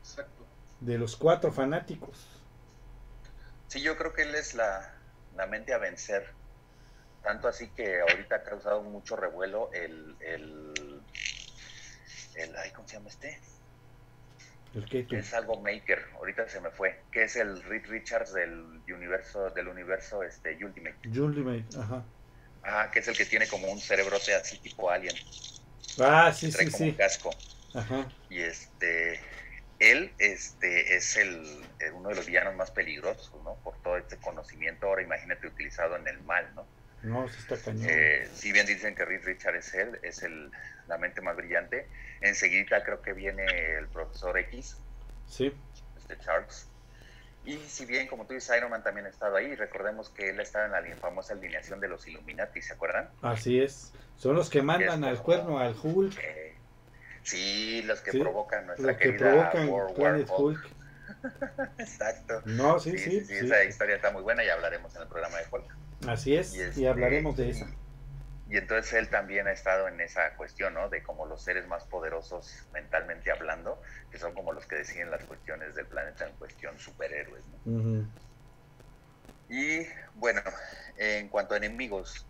S5: Exacto.
S1: De los cuatro fanáticos.
S3: sí, yo creo que él es la, la mente a vencer. Tanto así que ahorita ha causado mucho revuelo el, el, el ay, ¿cómo se llama este?
S1: El tú-
S3: Es algo Maker, ahorita se me fue, que es el Reed Richards del universo, del universo este Ultimate.
S1: Ultimate, ajá.
S3: Ah, que es el que tiene como un cerebrote así tipo alien,
S1: Ah, sí, sí,
S3: como
S1: sí.
S3: un casco.
S1: Ajá.
S3: Y este, él este, es el, eh, uno de los villanos más peligrosos, ¿no? Por todo este conocimiento, ahora imagínate utilizado en el mal, ¿no?
S1: No, sí está cañón.
S3: Eh, si bien dicen que Reed Richard es él, es el, la mente más brillante, enseguida creo que viene el profesor X,
S1: Sí.
S3: este Charles. Y si bien, como tú dices, Iron Man también ha estado ahí, recordemos que él estaba en la famosa alineación de los Illuminati, ¿se acuerdan?
S1: Así es. Son los que mandan
S3: Es
S1: al cuerno al Hulk.
S3: Eh, sí, los que
S1: Sí,
S3: provocan nuestra
S1: Los que
S3: querida
S1: provocan
S3: World War
S1: Planet
S3: Hulk.
S1: Hulk.
S3: Exacto.
S1: No, sí,
S3: Sí,
S1: sí,
S3: sí, esa historia está muy buena y hablaremos en el programa de Hulk.
S1: Así es.
S3: Y,
S1: Y,
S3: este,
S1: hablaremos de eso.
S3: Y entonces él también ha estado en esa cuestión, ¿no? De como los seres más poderosos mentalmente hablando, que son como los que deciden las cuestiones del planeta en cuestión, superhéroes, ¿no? Y bueno, en cuanto a enemigos,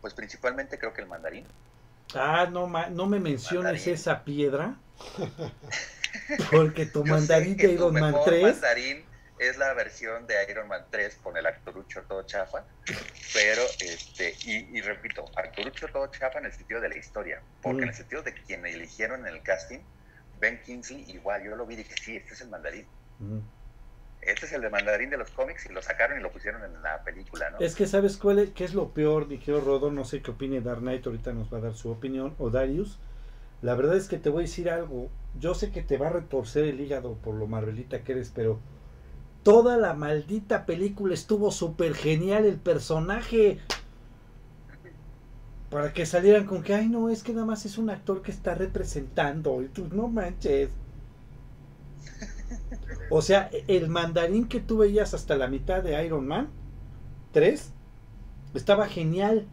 S3: pues principalmente creo que el mandarín.
S1: Ah, no, ma- no me menciones
S3: Mandarín.
S1: esa piedra. Porque tu mandarín de Iron Man
S3: mejor
S1: 3.
S3: mandarín es la versión de Iron Man 3 con el actorucho todo chafa, pero, este, y, y repito, actorucho todo chafa en el sentido de la historia, porque
S1: Mm.
S3: en el sentido de quien eligieron en el casting, Ben Kingsley, igual, yo lo vi y dije, sí, este es el mandarín.
S1: Ujú.
S3: Este es el de mandarín de los cómics y lo sacaron y lo pusieron en la película, ¿no?
S1: Es que sabes cuál es, qué es lo peor, Dijero Rodo, no sé qué opine Dark Knight, ahorita nos va a dar su opinión, o Darius. La verdad es que te voy a decir algo. Yo sé que te va a retorcer el hígado por lo marvelita que eres, pero toda la maldita película estuvo súper genial el personaje. Para que salieran con que, ay no, es que nada más es un actor que está representando. Y tú, no manches. O sea, el mandarín que tú veías hasta la mitad de Iron Man 3 estaba genial.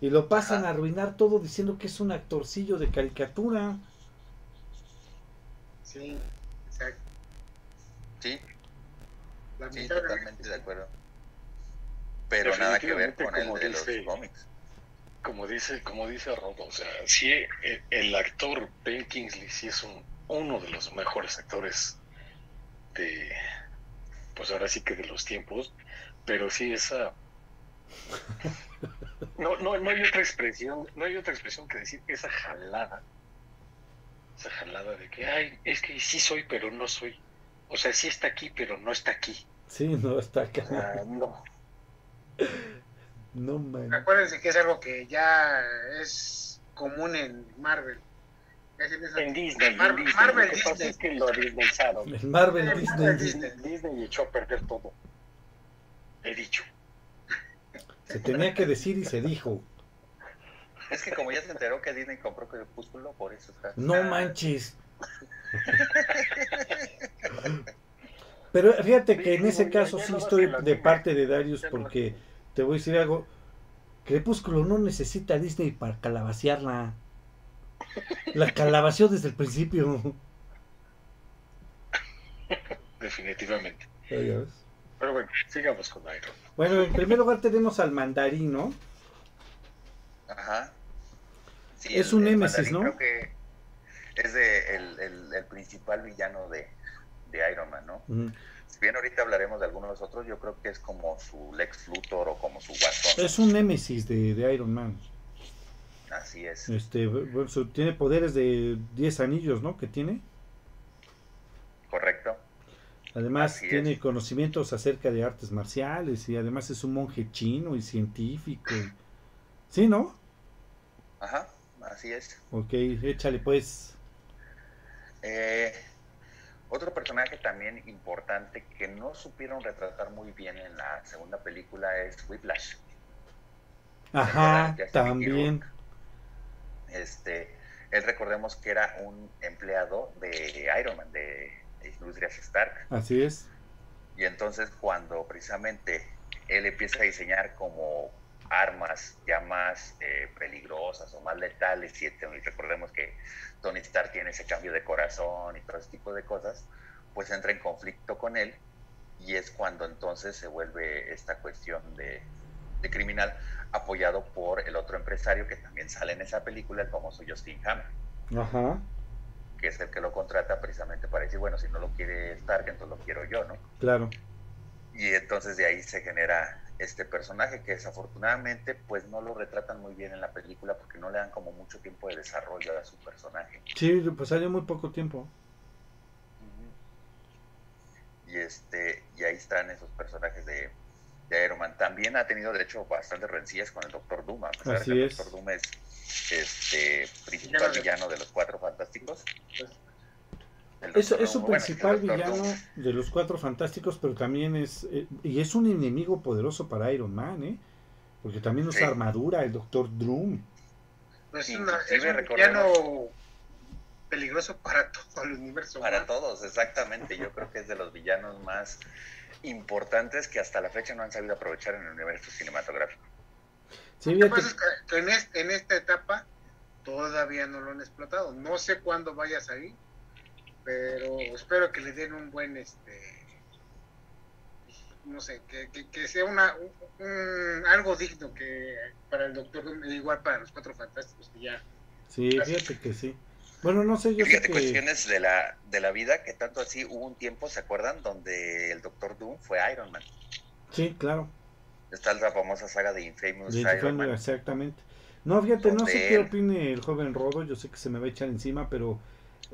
S1: Y lo pasan
S3: Ajá.
S1: a arruinar todo diciendo que es un actorcillo de caricatura.
S5: Sí, exacto.
S3: Sí,
S5: La
S3: sí,
S5: mitad de la
S3: totalmente de acuerdo. Pero nada que ver con el de los cómics.
S4: Como dice, como dice Rodo, o sea, sí, el, el actor Ben Kingsley sí es un, uno de los mejores actores de, pues ahora sí que de los tiempos, pero sí esa... No, no, no hay otra expresión, no hay otra expresión que decir esa jalada, esa jalada de que, ay, es que sí soy, pero no soy. O sea, sí está aquí, pero no está aquí.
S1: Sí, no está acá.
S4: Ah, no.
S1: No man.
S5: Acuérdense que es algo que ya es común en Marvel. En
S4: En Disney, en
S5: Mar-
S4: Disney.
S5: Marvel,
S4: Lo que pasa
S5: Disney.
S4: es que lo disneyzaron.
S1: El Marvel
S5: Marvel
S1: Disney.
S5: Disney.
S4: Disney echó a perder todo. He dicho.
S1: Se tenía que decir y se dijo.
S3: Es que como ya se enteró que Disney compró Crepúsculo, por eso está.
S1: No manches. Pero fíjate que en ese caso sí estoy de parte de Darius porque te voy a decir algo. Crepúsculo no necesita Disney para calabacearla. La calabació desde el principio.
S4: Definitivamente. Pero bueno, sigamos con Iron.
S1: Bueno, en primer lugar tenemos al mandarino.
S3: Ajá. Sí,
S1: Es un némesis, ¿no?
S3: Creo que es de el, el- el principal villano de, de Iron Man, ¿no? Si bien ahorita hablaremos de algunos otros, yo creo que es como su Lex Luthor o como su Guasón.
S1: Es un némesis de, de Iron Man.
S3: Así es.
S1: Este, tiene poderes de 10 anillos, ¿no? Que tiene.
S3: Correcto.
S1: Además
S3: Así
S1: tiene
S3: es.
S1: conocimientos acerca de artes marciales y además es un monje chino y científico. ¿Sí, no?
S3: Ajá, así es.
S1: Ok, échale pues.
S3: Eh, otro personaje también importante que no supieron retratar muy bien en la segunda película es Whiplash.
S1: Ajá, también.
S3: Este, él recordemos que era un empleado de Iron Man, de Industrias Stark.
S1: Así es.
S3: Y entonces cuando precisamente él empieza a diseñar como armas ya más eh, peligrosas o más letales, y, y recordemos que Tony Stark tiene ese cambio de corazón y todo ese tipo de cosas, pues entra en conflicto con él y es cuando entonces se vuelve esta cuestión de, de criminal apoyado por el otro empresario que también sale en esa película, el famoso Justin Hammer
S1: Ajá,
S3: que es el que lo contrata precisamente para decir, bueno, si no lo quiere Stark, entonces lo quiero yo, ¿no?
S1: claro.
S3: Y entonces de ahí se genera este personaje que desafortunadamente pues no lo retratan muy bien en la película porque no le dan como mucho tiempo de desarrollo a su personaje.
S1: Sí, pues salió muy poco tiempo.
S3: Y este y ahí están esos personajes de, de Iron Man. También ha tenido de hecho bastantes rencillas con el Doctor Doom, a pesar de
S1: Así
S3: que el
S1: es.
S3: Doctor Doom es este principal
S5: Villano de-
S3: los cuatro fantásticos. El
S1: Es, es su
S3: bueno,
S1: principal villano
S3: Doom,
S1: de los cuatro fantásticos, pero también es. eh, y es un enemigo poderoso para Iron Man, ¿eh? Porque también usa
S3: Sí.
S1: armadura, el Doctor Doom.
S5: Pues
S3: Sí,
S5: una- es un villano peligroso para todo el universo.
S3: Para
S5: ¿no?
S3: todos, exactamente. Yo creo que es de los villanos más importantes que hasta la fecha no han sabido aprovechar en el universo cinematográfico.
S1: Sí,
S5: Lo que pasa es que, que en, este- en esta etapa todavía no lo han explotado. No sé cuándo vaya a salir, pero espero que le den un buen, este, no sé, que, que- que sea una un- un- algo digno que para el Doctor igual para los Cuatro Fantásticos que ya.
S1: sí, fíjate que sí. Bueno, no sé,
S3: Y
S1: yo sé
S3: fíjate,
S1: que.
S3: cuestiones de la, de la vida que tanto así hubo un tiempo, ¿se acuerdan? Donde el Doctor Doom fue Iron Man.
S1: Sí, claro.
S3: Está la famosa saga de Infamous
S1: de
S3: Iron Man.
S1: exactamente. No, fíjate, no sé qué opine el joven Rodo, yo sé que se me va a echar encima, pero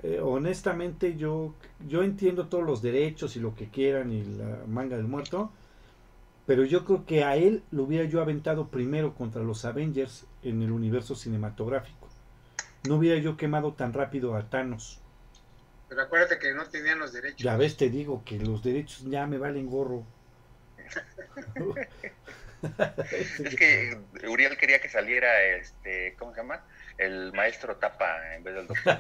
S1: eh, honestamente yo, yo entiendo todos los derechos y lo que quieran y la manga del muerto, pero yo creo que a él lo hubiera yo aventado primero contra los Avengers en el universo cinematográfico. No hubiera yo quemado tan rápido a Thanos.
S5: Pero acuérdate que no tenían los derechos.
S1: Ya ves, te digo que los derechos ya me valen gorro.
S3: Es que Uriel quería que saliera, este, ¿cómo se llama? El maestro Tapa en vez del Doctor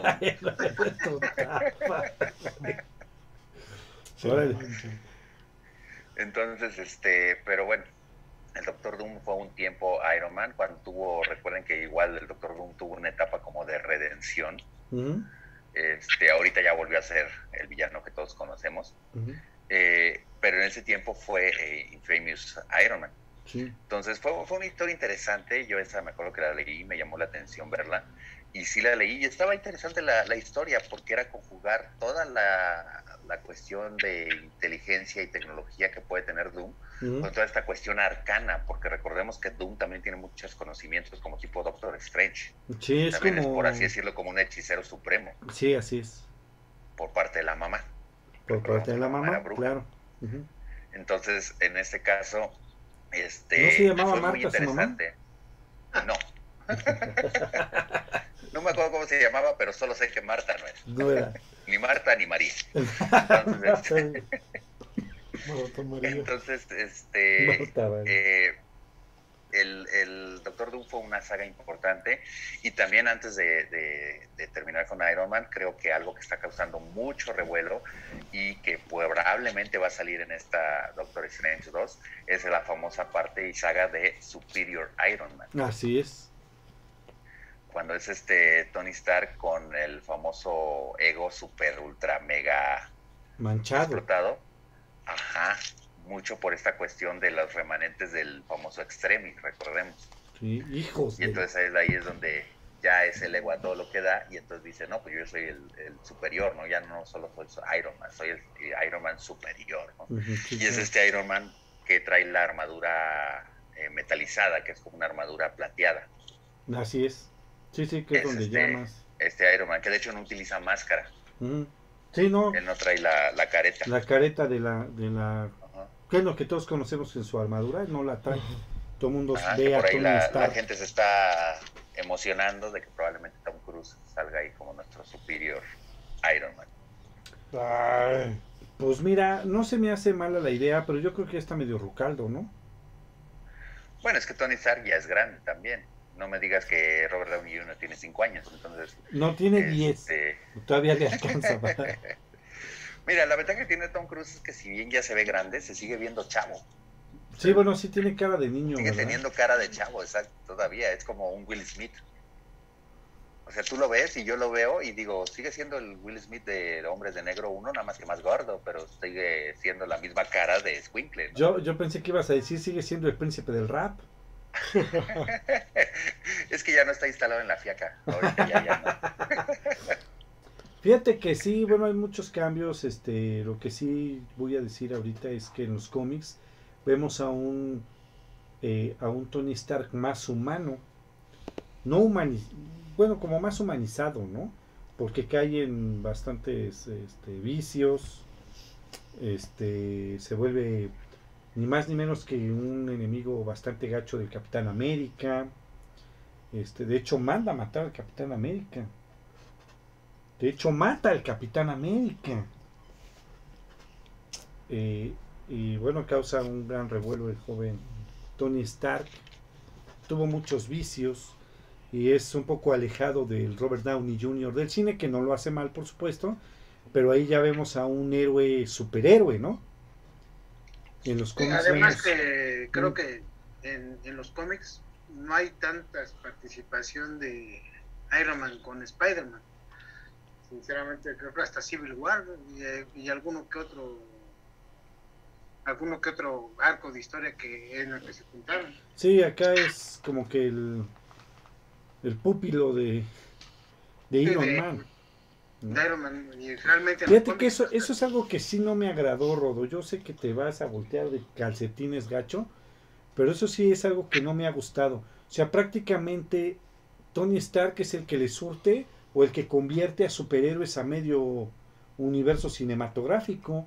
S3: Doom.
S1: Órale.
S3: Entonces, este, pero bueno, el Doctor Doom fue un tiempo Iron Man, cuando tuvo, recuerden que igual el Doctor Doom tuvo una etapa como de redención. Este, ahorita ya volvió a ser el villano que todos conocemos. Eh, pero en ese tiempo fue eh, Infamous Iron Man.
S1: Sí.
S3: Entonces fue, fue una historia interesante. Yo esa me acuerdo que la leí, me llamó la atención verla. Y sí la leí y estaba interesante la, la historia porque era conjugar toda la, la cuestión de inteligencia y tecnología que puede tener Doom, Con toda esta cuestión arcana, porque recordemos que Doom también tiene muchos conocimientos como tipo Doctor Strange.
S1: Sí, es
S3: también es, por así decirlo, como un hechicero supremo
S1: Sí, así es.
S3: por parte de la mamá.
S1: Por
S3: Recordemos
S1: parte de la mamá, claro.
S3: Entonces, en este caso, este
S1: ¿No se llamaba
S3: fue muy
S1: Marta su mamá?
S3: interesante. No. no me acuerdo cómo se llamaba, pero solo sé que Marta no es.
S1: No era.
S3: Ni Marta ni María. Entonces,
S2: María.
S3: entonces este, eh, el, el Doctor Doom fue una saga importante y también antes de, de- de terminar con Iron Man, creo que algo que está causando mucho revuelo y que probablemente va a salir en esta Doctor Strange 2 es la famosa parte y saga de Superior Iron Man,
S1: Así es.
S3: cuando es este Tony Stark con el famoso ego super ultra mega
S1: Manchado.
S3: explotado. Ajá, mucho por esta cuestión de los remanentes del famoso Extremis, recordemos.
S1: Sí, hijos.
S3: Y entonces ahí- ahí es donde ya es el ego a todo lo que da y entonces dice, no, pues yo soy el, el superior, ¿no? Ya no solo soy Iron Man, soy el Iron Man superior, ¿no?
S1: Sí,
S3: Y es
S1: sí.
S3: este Iron Man que trae la armadura eh, metalizada, que es como una armadura plateada.
S1: Así es. Sí, sí, que es
S3: Es
S1: donde
S3: este-
S1: llamas.
S3: Este Iron Man, que de hecho no utiliza máscara,
S1: Ujú. Sí, no.
S3: él no trae la, la careta.
S1: La careta de la, de la.
S3: Ajá.
S1: ¿Qué es lo que todos conocemos en su armadura? No la trae. Todo el mundo
S3: Ajá, que
S1: ve a
S3: por ahí
S1: Tony
S3: la, la gente se está emocionando de que probablemente Tom Cruise salga ahí como nuestro superior Iron Man.
S2: Ay,
S1: Pues mira, no se me hace mala la idea, pero yo creo que ya está medio rucaldo, ¿no?
S3: Bueno, es que Tony Stark ya es grande también. No me digas que Robert Downey Jr. tiene 5 años, entonces...
S1: No tiene 10.
S3: este,
S1: Todavía le alcanza.
S3: Mira, la ventaja que tiene Tom Cruise es que si bien ya se ve grande, se sigue viendo chavo.
S1: Sí, bueno, sí tiene cara de niño.
S3: Sigue
S1: ¿verdad?
S3: teniendo cara de chavo, exacto, todavía. Es como un Will Smith. O sea, tú lo ves y yo lo veo y digo, sigue siendo el Will Smith de Hombres de Negro 1, nada más que más gordo, pero sigue siendo la misma cara de Squinkle. ¿no?
S1: Yo, yo pensé que ibas a decir, sigue siendo el príncipe del rap.
S3: es que ya no está instalado en la fiaca. Ahorita ya, ya.
S1: Fíjate que sí, bueno, hay muchos cambios. Este, lo que sí voy a decir ahorita es que en los cómics vemos a un eh, a un Tony Stark más humano, no bueno, como más humanizado, ¿no? Porque cae en bastantes este, vicios, este, se vuelve ni más ni menos que un enemigo bastante gacho del Capitán América. Este, de hecho, manda a matar al Capitán América. De hecho, mata al Capitán América. Eh, y bueno, causa un gran revuelo el joven Tony Stark. Tuvo muchos vicios y es un poco alejado del Robert Downey Jr. del cine, que no lo hace mal, por supuesto. Pero ahí ya vemos a un héroe superhéroe, ¿no? En los cómics
S5: Además que creo que en, en los cómics no hay tanta participación de Iron Man con Spider-Man. Sinceramente creo que hasta Civil War y, eh, y alguno que otro alguno que otro arco de historia que en el que se juntaron.
S1: Sí, acá es como que el, el pupilo de, de
S5: Sí,
S1: Iron
S5: de-
S1: Man.
S5: Iron Man y realmente
S1: Fíjate que eso, eso es algo que sí no me agradó, Rodo. Yo sé que te vas a voltear de calcetines gacho, pero eso sí es algo que no me ha gustado. O sea, prácticamente Tony Stark es el que le surte o el que convierte a superhéroes a medio universo cinematográfico.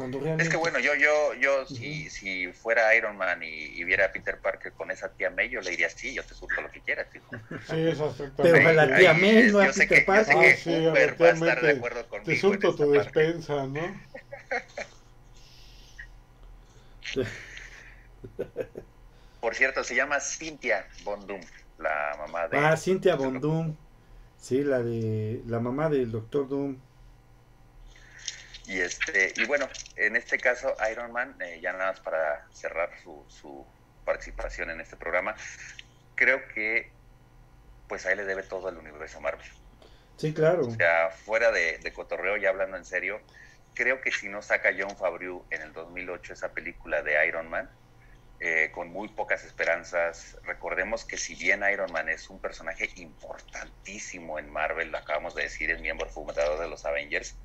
S1: Cuando realmente...
S3: Es que bueno, yo, yo, yo, si, si fuera Iron Man y, y viera a Peter Parker con esa tía May, yo le diría, sí, yo te surto lo que quieras, hijo.
S2: sí, es
S1: Pero a la tía May, no a Peter
S3: que,
S1: Parker.
S2: Ah, sí, a la tía
S3: va a estar
S2: May
S3: de
S2: te-
S3: acuerdo conmigo.
S2: Te surto tu
S3: parte.
S2: despensa, ¿no?
S3: Por cierto, se llama Cynthia Bondum, la mamá de...
S1: Ah, Cynthia Von Doom. Sí, la de la mamá del Doctor Doom.
S3: Y este y bueno, en este caso Iron Man, eh, ya nada más para cerrar su, su participación en este programa, creo que pues a él le debe todo el universo Marvel.
S1: Sí, claro.
S3: O sea, fuera de, de cotorreo, ya hablando en serio, creo que si no saca John Favreau en el 2008 esa película de Iron Man, eh, con muy pocas esperanzas, recordemos que si bien Iron Man es un personaje importantísimo en Marvel, lo acabamos de decir, es miembro fundador de los Avengers,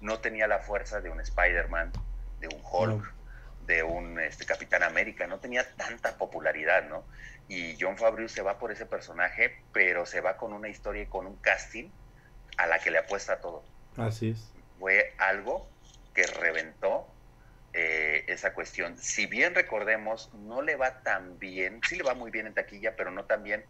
S3: no tenía la fuerza de un Spider-Man, de un Hulk,
S1: No.
S3: de un este, Capitán América, no tenía tanta popularidad, ¿no? Y John Favreau se va por ese personaje, pero se va con una historia y con un casting a la que le apuesta todo.
S1: Así es.
S3: Fue algo que reventó eh, esa cuestión. Si bien recordemos, no le va tan bien, sí le va muy bien en taquilla, pero no tan bien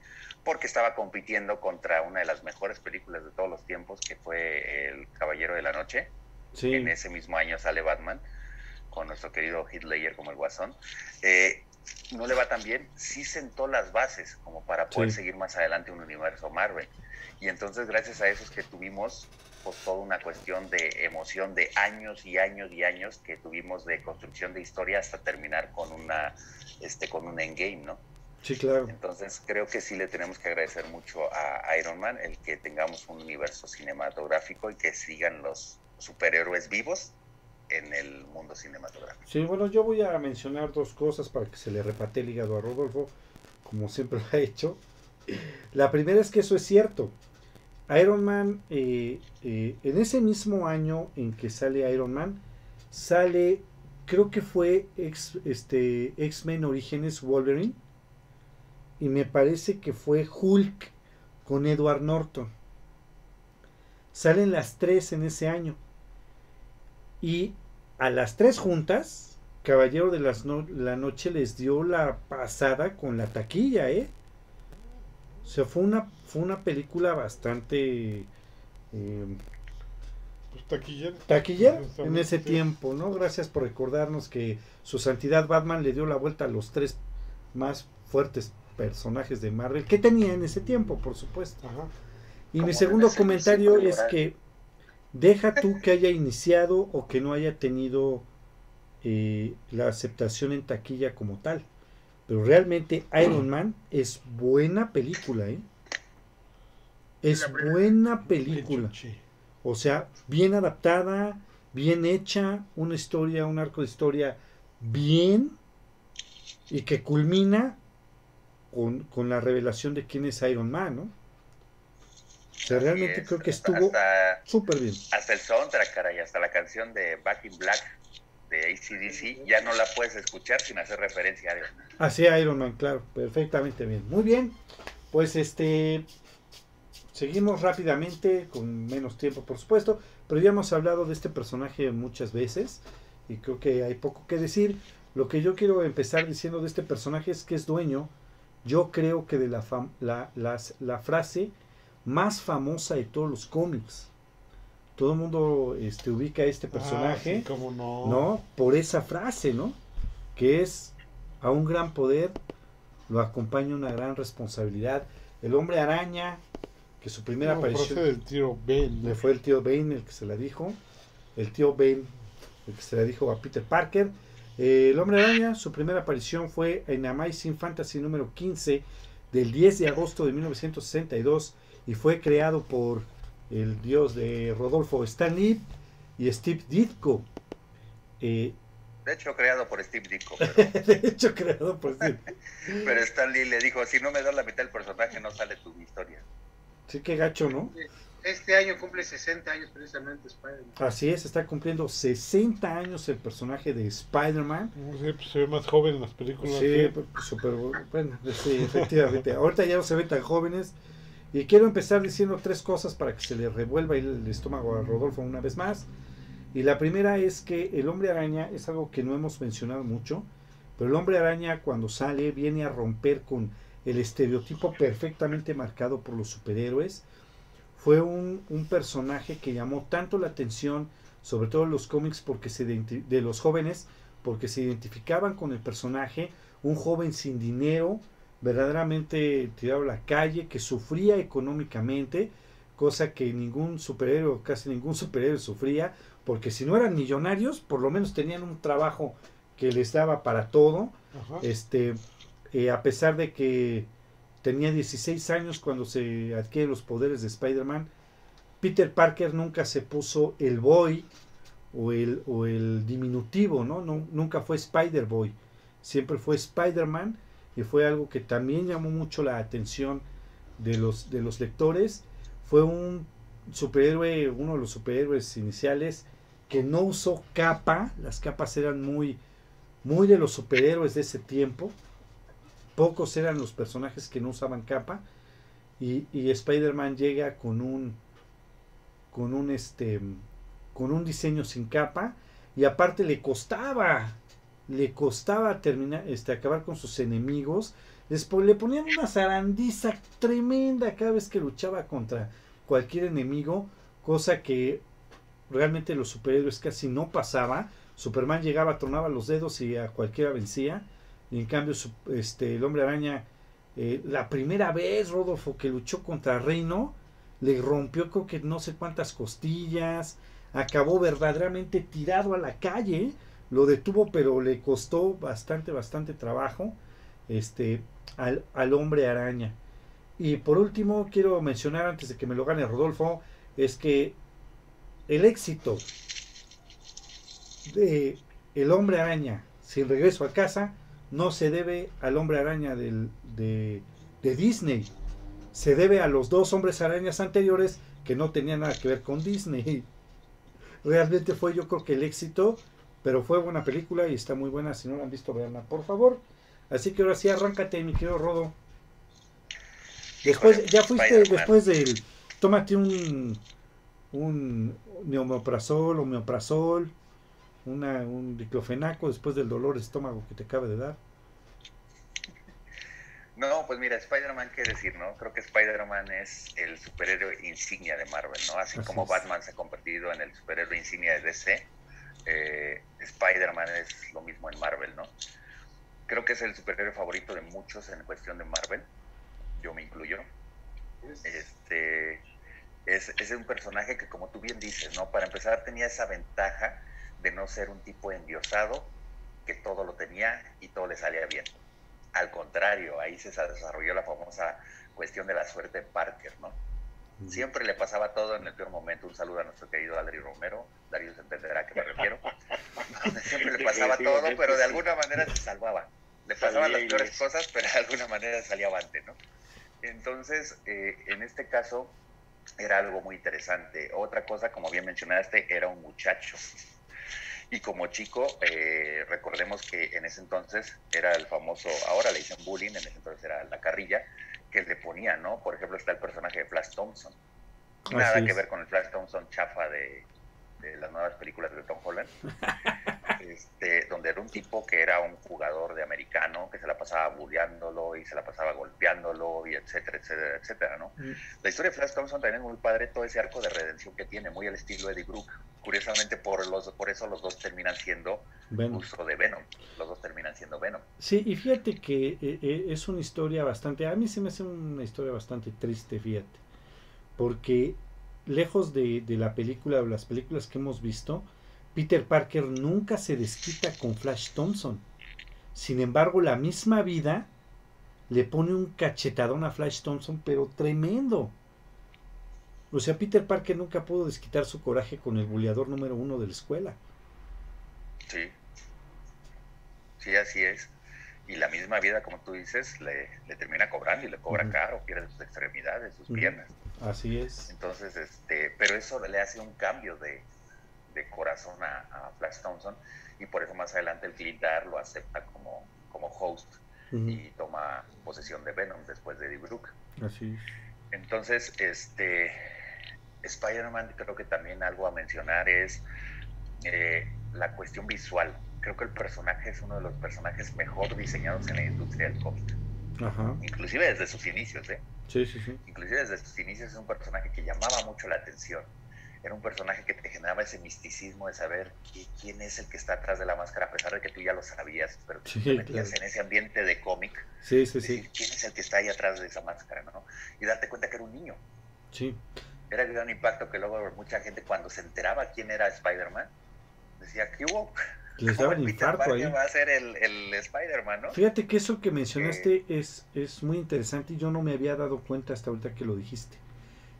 S3: porque estaba compitiendo contra una de las mejores películas de todos los tiempos, que fue El Caballero de la Noche.
S1: Sí.
S3: En ese mismo año sale Batman, con nuestro querido Ledger como el Guasón. Eh, no le va tan bien, sí sentó las bases como para poder
S1: Sí.
S3: seguir más adelante un universo Marvel. Y entonces gracias a eso es que tuvimos pues toda una cuestión de emoción de años y años y años que tuvimos de construcción de historia hasta terminar con una este con un endgame, ¿no?
S1: Sí, claro.
S3: Entonces creo que sí le tenemos que agradecer mucho a Iron Man el que tengamos un universo cinematográfico y que sigan los superhéroes vivos en el mundo cinematográfico.
S1: Sí, bueno, yo voy a mencionar dos cosas para que se le repate el hígado a Rodolfo, como siempre lo ha hecho. La primera es que eso es cierto. Iron Man, eh, eh, en ese mismo año en que sale Iron Man, sale, creo que fue X, este, X-Men Orígenes Wolverine, y me parece que fue Hulk con Edward Norton. Salen las tres en ese año. Y a las tres juntas, Caballero de las no- la Noche les dio la pasada con la taquilla, ¿eh? O sea, fue una, fue una película bastante eh,
S2: Pues taquillera.
S1: taquillera en ese
S2: sí.
S1: tiempo, ¿no? Gracias por recordarnos que su santidad Batman le dio la vuelta a los tres más fuertes personajes de Marvel que tenía en ese tiempo, por supuesto.
S2: Ajá.
S1: Y
S3: Como
S1: mi segundo comentario es que deja tú que haya iniciado o que no haya tenido eh, la aceptación en taquilla como tal. Pero realmente Iron Man es buena película, ¿eh? Es buena película. O sea, bien adaptada, bien hecha, una historia, un arco de historia bien y que culmina con, con la revelación de quién es Iron Man, ¿no? O sea, realmente
S3: es.
S1: creo que estuvo súper bien.
S3: hasta el soundtrack, caray, hasta la canción de Back in Black de ACDC, ya no la puedes escuchar sin hacer referencia a Iron Man.
S1: Así Iron Man, claro, perfectamente bien. Muy bien, pues este seguimos rápidamente, con menos tiempo por supuesto, pero ya hemos hablado de este personaje muchas veces y creo que hay poco que decir. Lo que yo quiero empezar diciendo de este personaje es que es dueño, yo creo que de la, la, las- la frase más famosa de todos los cómics. Todo el mundo este, ubica a este personaje.
S2: Ah, sí, cómo no.
S1: ¿no? Por esa frase, ¿no? Que es a un gran poder lo acompaña una gran responsabilidad. El hombre araña, que su primera
S2: No,
S1: aparición
S2: del tiro Ben.
S1: le fue el tío Bane el que se la dijo. El tío Bane el que se la dijo a Peter Parker. Eh, el hombre araña, su primera aparición fue en Amazing Fantasy número 15 del 10 de agosto de 1962 y fue creado por el dios de Rodolfo Stan Lee y Steve Ditko. Eh,
S3: De hecho, creado por Steve Ditko, pero,
S1: de hecho, creado por Steve.
S3: pero Stan Lee le dijo, si no me das la mitad del personaje, no sale tu historia.
S1: Sí, qué gacho, ¿no?
S5: Este año cumple 60 años precisamente Spider-Man.
S1: Así es, está cumpliendo 60 años el personaje de Spider-Man.
S2: Sé, pues, se ve más joven en las películas.
S1: Sí,
S2: ¿eh?
S1: pues, súper bueno, sí, efectivamente. Ahorita ya no se ven tan jóvenes. Y quiero empezar diciendo tres cosas para que se le revuelva el estómago a Rodolfo una vez más. Y la primera es que el hombre araña es algo que no hemos mencionado mucho, pero el hombre araña cuando sale viene a romper con el estereotipo perfectamente marcado por los superhéroes. Fue un, un personaje que llamó tanto la atención, sobre todo en los cómics porque se de los jóvenes, porque se identificaban con el personaje, un joven sin dinero, verdaderamente tirado a la calle, que sufría económicamente, cosa que ningún superhéroe, casi ningún superhéroe sufría, porque si no eran millonarios, por lo menos tenían un trabajo que les daba para todo,
S2: Ajá.
S1: este, eh, a pesar de que tenía 16 años cuando se adquiere los poderes de Spider-Man, Peter Parker nunca se puso el boy o el, diminutivo, ¿no? Nu- Nunca fue Spider-Boy, siempre fue Spider-Man y fue algo que también llamó mucho la atención de los, de los lectores. Fue un superhéroe, uno de los superhéroes iniciales que no usó capa, las capas eran muy, muy de los superhéroes de ese tiempo, pocos eran los personajes que no usaban capa, y, y Spider-Man llega con un, con un, este, con un diseño sin capa, y aparte le costaba, le costaba terminar, este, acabar con sus enemigos, Después le ponían una zarandiza tremenda cada vez que luchaba contra cualquier enemigo, cosa que realmente los superhéroes casi no pasaba. Superman llegaba, tronaba los dedos y a cualquiera vencía. Y en cambio, este, el hombre araña, eh, la primera vez, Rodolfo, que luchó contra Reino, le rompió creo que no sé cuántas costillas, acabó verdaderamente tirado a la calle, lo detuvo, pero le costó bastante, bastante trabajo. Este, al, hombre araña. Y por último, quiero mencionar antes de que me lo gane Rodolfo, es que el éxito de el hombre araña sin regreso a casa no se debe al hombre araña del, de, de Disney, se debe a los dos hombres arañas anteriores que no tenían nada que ver con Disney. Realmente fue yo creo que el éxito, pero fue buena película y está muy buena. Si no la han visto, veanla por favor. Así que ahora sí, arráncate, mi querido Rodo. Después, ya fuiste después del. Tómate un. Un neomoprazol, homeoprazol, una, un diclofenaco después del dolor de estómago que te acaba de dar.
S3: No, pues mira, Spider-Man, ¿qué decir, no? Creo que Spider-Man es el superhéroe insignia de Marvel, ¿no? Así, como Batman se ha convertido en el superhéroe insignia de DC, eh, Spider-Man es lo mismo en Marvel, ¿no? creo que es el superhéroe favorito de muchos en cuestión de Marvel. Yo me incluyo. Este es, es un personaje que, como tú bien dices, ¿no? Para empezar, tenía esa ventaja de no ser un tipo endiosado, que todo lo tenía y todo le salía bien. Al contrario, ahí se desarrolló la famosa cuestión de la suerte de Parker, ¿no? Siempre le pasaba todo en el peor momento. Un saludo a nuestro querido Adri Romero. Darío se entenderá a qué me refiero. Siempre le pasaba todo, pero de alguna manera se salvaba le pasaban las peores cosas, pero de alguna manera salía avante, ¿no? Entonces, eh, en este caso, era algo muy interesante. Otra cosa, como bien mencionaste, era un muchacho. Y como chico, eh, recordemos que en ese entonces era el famoso, ahora le dicen bullying, en ese entonces era la carrilla, que le ponía, ¿no? Por ejemplo, está el personaje de Flash Thompson. Nada que ver con el Flash Thompson chafa de, de las nuevas películas de Tom Holland. Este, donde era un tipo que era un jugador de americano, que se la pasaba bulleándolo y se la pasaba golpeándolo y etcétera, etcétera, etcétera, ¿no? Mm. La historia de Flash Thompson también es muy padre, todo ese arco de redención que tiene, muy al estilo de Eddie Brooke. Curiosamente, por, los, por eso los dos terminan siendo uso de Venom. Los dos terminan siendo Venom.
S1: Sí, y fíjate que eh, eh, es una historia bastante, a mí se me hace una historia bastante triste, fíjate, porque lejos de, de la película o las películas que hemos visto, Peter Parker nunca se desquita con Flash Thompson. Sin embargo, la misma vida le pone un cachetadón a Flash Thompson, pero tremendo. O sea, Peter Parker nunca pudo desquitar su coraje con el buleador número uno de la escuela.
S3: Sí. Sí, así es. Y la misma vida, como tú dices, le, termina cobrando y le cobra caro, pierde sus extremidades, sus piernas.
S1: Así es.
S3: Entonces, este, pero eso le hace un cambio de, de corazón a, Flash Thompson y por eso más adelante el Glindar lo acepta como, como host y toma posesión de Venom después de Eddie Brooke.
S1: Así
S3: Entonces, este Spider-Man creo que también algo a mencionar es eh, la cuestión visual. Creo que el personaje es uno de los personajes mejor diseñados en la industria del cómic. Inclusive desde sus inicios, ¿eh?
S1: Sí, sí, sí.
S3: Inclusive desde sus inicios es un personaje que llamaba mucho la atención era un personaje que te generaba ese misticismo de saber quién es el que está atrás de la máscara, a pesar de que tú ya lo sabías, pero te metías en ese ambiente de cómic.
S1: Sí, sí, sí.
S3: ¿Quién es el que está ahí atrás de esa máscara, no? Y darte cuenta que era un niño.
S1: Sí.
S3: Era el gran impacto que luego mucha gente cuando se enteraba quién era Spider-Man, decía, ¿qué hubo?
S1: Les daba el infarto ahí.
S3: va a ser el, el Spider-Man, ¿no?
S1: Fíjate que eso que mencionaste es, es muy interesante y yo no me había dado cuenta hasta ahorita que lo dijiste.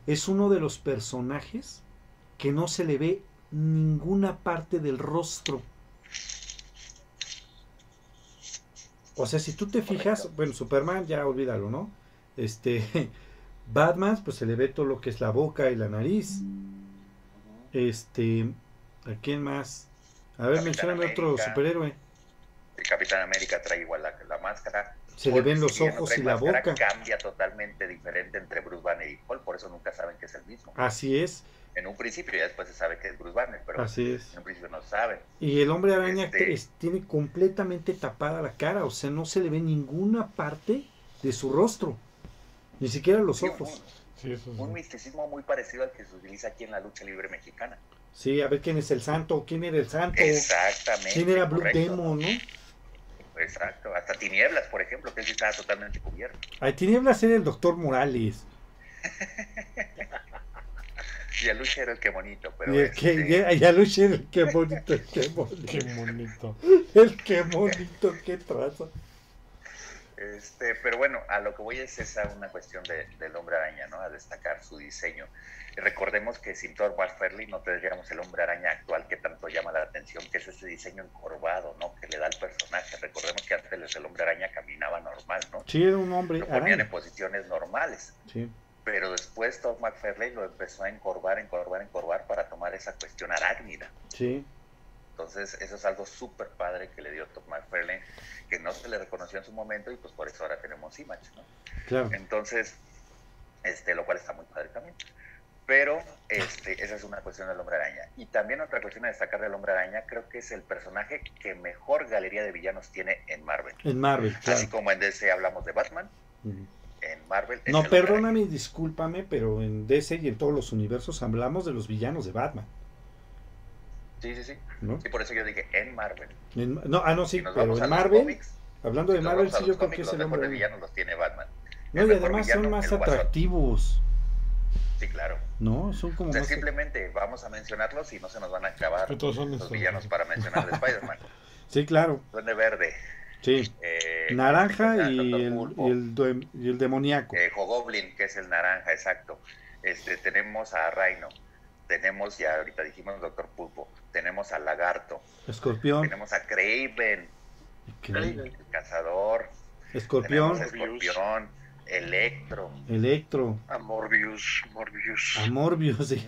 S1: Es uno de los personajes que no se le ve ninguna parte del rostro. O sea, si tú te fijas, bueno, Superman ya olvídalo, ¿no? Este, Batman, pues se le ve todo lo que es la boca y la nariz. Este, ¿A quién más? A ver, mencioname otro superhéroe.
S3: El Capitán América trae igual la, la máscara.
S1: Se le ven los ojos y la
S3: máscara,
S1: boca.
S3: Cambia totalmente diferente entre Bruce Banner y Hulk, por eso nunca saben que es el mismo.
S1: Así es,
S3: En un principio ya después se sabe que es Bruce Banner, pero
S1: así es.
S3: en un principio no saben.
S1: Y el hombre araña
S3: Este-
S1: es- tiene completamente tapada la cara, o sea, no se le ve ninguna parte de su rostro, ni siquiera los
S3: Sí,
S1: ojos.
S3: un,
S2: Sí, eso
S3: un
S2: sí.
S3: misticismo muy parecido al que se utiliza aquí en la lucha libre mexicana.
S1: Sí, a ver quién es el santo, quién era el santo,
S3: Exactamente.
S1: quién era Blue
S3: correcto.
S1: Demon, ¿no?
S3: Exacto. Hasta Tinieblas, por ejemplo, que él estaba totalmente cubierto.
S1: A Tinieblas era el doctor Morales.
S3: Y el lucha era el que bonito, pero
S1: Y el que,
S3: este,
S1: y- y a Lucher, qué bonito, qué bonito.
S2: Qué bonito.
S1: El qué bonito, qué traza.
S3: Este, pero bueno, a lo que voy es esa una cuestión de- del hombre araña, ¿no? A destacar su diseño. Recordemos que sin Thor McFarlane no tendríamos el hombre araña actual que tanto llama la atención, que es ese diseño encorvado, ¿no? Que le da al personaje. Recordemos que antes el hombre araña caminaba normal, ¿no?
S1: Sí, era un hombre
S3: Lo ponían en posiciones normales.
S1: Sí,
S3: Pero después Todd McFarlane lo empezó a encorvar, encorvar, encorvar para tomar esa cuestión arácnida.
S1: sí.
S3: Entonces, eso es algo súper padre que le dio Todd McFarlane, que no se le reconoció en su momento y pues por eso ahora tenemos Image, ¿no?
S1: Claro.
S3: Entonces, este, lo cual está muy padre también. Pero este, esa es una cuestión del hombre araña. Y también otra cuestión a destacar del hombre araña, creo que es el personaje que mejor galería de villanos tiene en Marvel.
S1: En Marvel,
S3: Así
S1: claro.
S3: como en DC hablamos de Batman, en Marvel...
S1: No, perdóname y discúlpame, pero en DC y en todos los universos hablamos de los villanos de Batman,
S3: Sí, sí, sí.
S1: ¿no?
S3: Y por eso yo dije en Marvel.
S1: En- no, ah, no, sí, pero en
S3: los
S1: Marvel,
S3: cómics,
S1: hablando de Marvel, sí,
S3: los
S1: yo creo que es
S3: los
S1: el hombre araña.
S3: villanos los tiene Batman.
S1: No,
S3: el
S1: y además
S3: villano,
S1: son más atractivos,
S3: Sí, claro.
S1: ¿no? Son como
S3: O sea,
S1: más...
S3: simplemente vamos a mencionarlos y no se nos van a acabar
S2: Que todos son
S3: los villanos para mencionar de Spider-Man.
S1: Sí, claro,
S3: Duende Verde,
S1: sí.
S3: eh,
S1: Naranja
S3: Doctor
S1: y el,
S3: Pulpo,
S1: y el, y el demoníaco.
S3: eh, Hogoblin, que es el naranja, exacto. Este, tenemos a Rhino, tenemos, ya ahorita dijimos Doctor Pulpo, tenemos a Lagarto,
S1: Escorpión,
S3: tenemos a Craven, el cazador,
S1: Escorpión,
S3: Escorpión, Electro,
S1: Electro,
S4: A Morbius, Morbius.
S1: a Morbius, sí,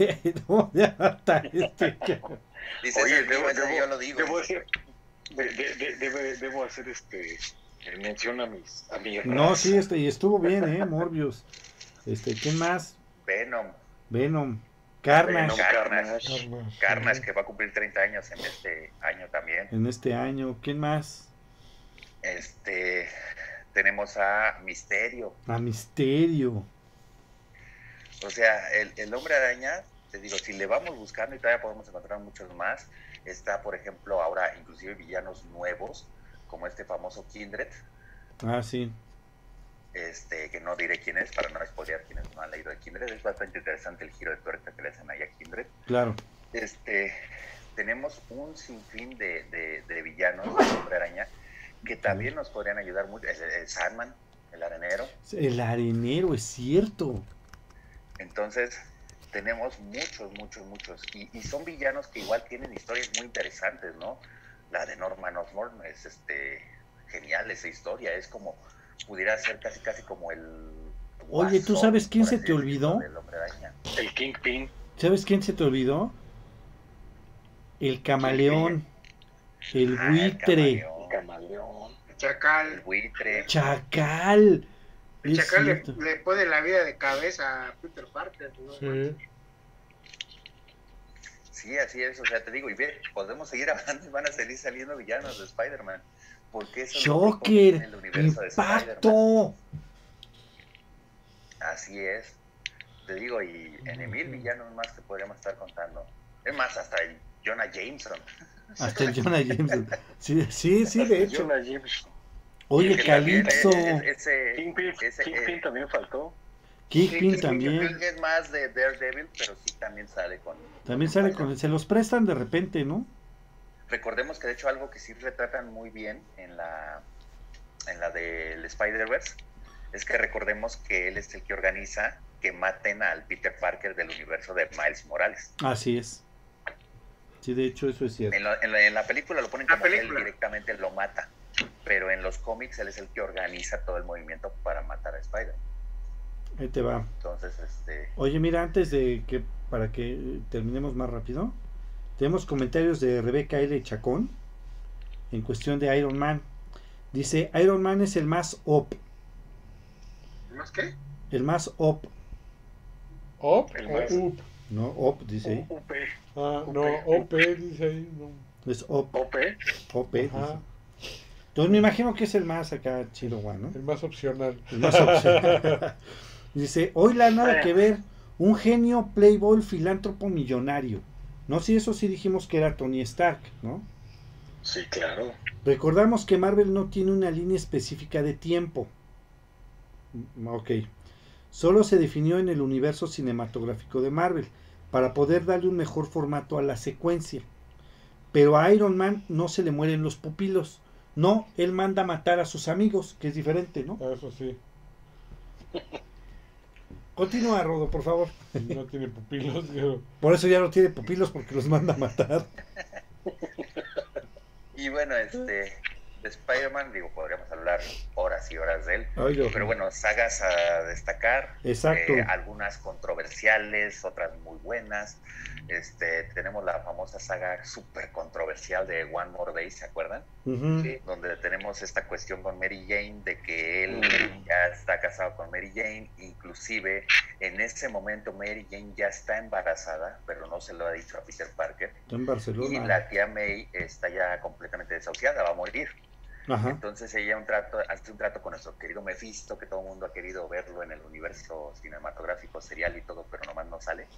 S1: no, ya está, este,
S4: Oye,
S3: "Ese es mío,
S4: debo, debo-
S3: yo lo digo.
S4: debo hacer, de- de- de- debe- debo hacer este mención a mis a mi
S1: No, sí, este, y estuvo bien, ¿eh? Morbius. Este, ¿quién más?
S3: Venom,
S1: Venom, Carnage,
S4: Venom,
S3: Carnage.
S4: Carnage.
S2: Carnage.
S3: Carnage, que va a cumplir 30 años en este año también.
S1: en este año. ¿Quién más?
S3: Este, tenemos a Misterio.
S1: A Misterio.
S3: O sea, el, el hombre araña, te digo, si le vamos buscando y todavía podemos encontrar muchos más, está, por ejemplo, ahora inclusive villanos nuevos, como este famoso Kindred,
S1: Ah, sí.
S3: Este, que no diré quién es para no spoilear quienes no han leído de Kindred. Es bastante interesante el giro de tuerca que le hacen ahí a Kindred.
S1: Claro.
S3: Este, tenemos un sinfín de, de, de villanos del hombre araña que también nos podrían ayudar mucho. El, el Sandman, el arenero.
S1: El arenero, es cierto.
S3: Entonces, tenemos muchos, muchos, muchos. Y, y son villanos que igual tienen historias muy interesantes, ¿no? La de Norman Osborn es este, genial esa historia. Es como, pudiera ser casi, casi como el.
S1: Oye, ¿tú sabes quién se te olvidó?
S4: El Kingpin.
S1: ¿Sabes quién se te olvidó? El camaleón. El
S3: Ah, el
S1: buitre.
S3: camaleón,
S4: Camaleón.
S3: el
S5: Chacal.
S3: buitre.
S1: Chacal.
S5: El
S1: Es
S5: Chacal le pone la vida de cabeza a Peter Parker. ¿no?
S2: Sí.
S3: Sí, así es. O sea, te digo, y ve, podemos seguir hablando y van a seguir saliendo villanos de Spider-Man. Porque eso es lo rico que tiene
S1: Joker.
S3: el universo de Spider-Man.
S1: Impacto.
S3: Así es. Te digo, y en mil villanos más que podríamos estar contando. Es más, hasta el Jonah Jameson.
S1: Hasta el Jonah Jameson. Sí, sí, sí, de hecho.
S4: Jonah Jameson.
S1: Oye,
S3: también,
S1: Calypso.
S3: eh, eh, Ese,
S4: Kingpin,
S3: ese,
S4: Kingpin
S3: eh,
S4: también faltó.
S1: Kingpin
S3: sí,
S1: también.
S3: Kingpin es más de Daredevil, pero sí también sale con.
S1: También sale con. Se los prestan de repente, ¿no?
S3: Recordemos que de hecho algo que sí retratan muy bien en la en la del Spider-Verse es que recordemos que él es el que organiza que maten al Peter Parker del universo de Miles Morales.
S1: Así es. Sí, de hecho, eso es cierto.
S3: En la, en la- en la película lo ponen como que él
S5: película.
S3: directamente lo mata, pero en los cómics él es el que organiza todo el movimiento para matar a Spider.
S1: Ahí te va.
S3: Entonces, este,
S1: Oye, mira, antes de que. Para que terminemos más rápido. Tenemos comentarios de Rebeca L. Chacón en cuestión de Iron Man. Dice, Iron Man es el más op.
S5: ¿Más qué?
S1: El más op.
S2: ¿Op
S4: El
S2: o
S4: más-
S2: UP?
S1: No, op, dice ahí.
S4: UP.
S2: Ah, no. OP dice ahí. No.
S1: Es op,
S4: OP.
S1: op. dice. Entonces me imagino que es el más acá chido, ¿no?
S2: el más opcional.
S1: El más opcional. Dice, hoy la nada que ver, un genio playboy filántropo millonario. No sé si eso sí dijimos que era Tony Stark, ¿no?
S4: Sí, claro.
S1: Recordamos que Marvel no tiene una línea específica de tiempo. Mm, Ok. Solo se definió en el universo cinematográfico de Marvel para poder darle un mejor formato a la secuencia. Pero a Iron Man no se le mueren los pupilos. No, él manda a matar a sus amigos, que es diferente, ¿no?
S2: Eso sí,
S1: Continúa, Rodo, por favor.
S2: no tiene pupilos.
S1: Por eso ya no tiene pupilos porque los manda a matar.
S3: Y bueno, este, de Spider-Man, digo, podríamos hablar horas y horas de él. Pero bueno, sagas a destacar.
S1: Exacto.
S3: eh, algunas controversiales, otras muy buenas. Este, tenemos la famosa saga súper controversial de One More Day, ¿se acuerdan? Sí, donde tenemos esta cuestión con Mary Jane de que él ya está casado con Mary Jane, inclusive en ese momento Mary Jane ya está embarazada, pero no se lo ha dicho a Peter Parker.
S1: Está en
S3: Y
S1: Barcelona.
S3: la tía May está ya completamente desahuciada, va a morir.
S1: Ajá.
S3: Entonces ella un trato, hace un trato con nuestro querido Mephisto, que todo el mundo ha querido verlo en el universo cinematográfico, serial y todo, pero nomás no sale.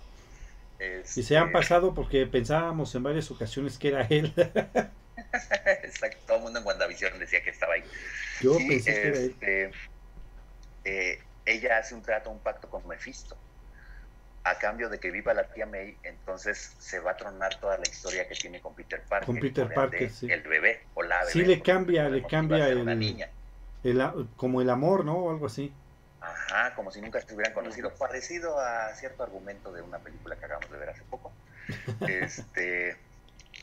S1: Y se han
S3: Este,
S1: pasado porque pensábamos en varias ocasiones que era él.
S3: Exacto, todo el mundo en WandaVision decía que estaba ahí.
S1: Yo
S3: Sí,
S1: pensé que era él.
S3: este, eh, ella hace un trato, un pacto con Mephisto. A cambio de que viva la tía May, entonces se va a tronar toda la historia que tiene con Peter Parker.
S1: Con Peter Parker, sí.
S3: El bebé o la bebé.
S1: Sí, le cambia, le cambia
S3: ser una
S1: el-
S3: niña.
S1: El como el amor, ¿no? O algo así.
S3: Ajá, como si nunca se hubieran conocido. Parecido a cierto argumento de una película que acabamos de ver hace poco. este,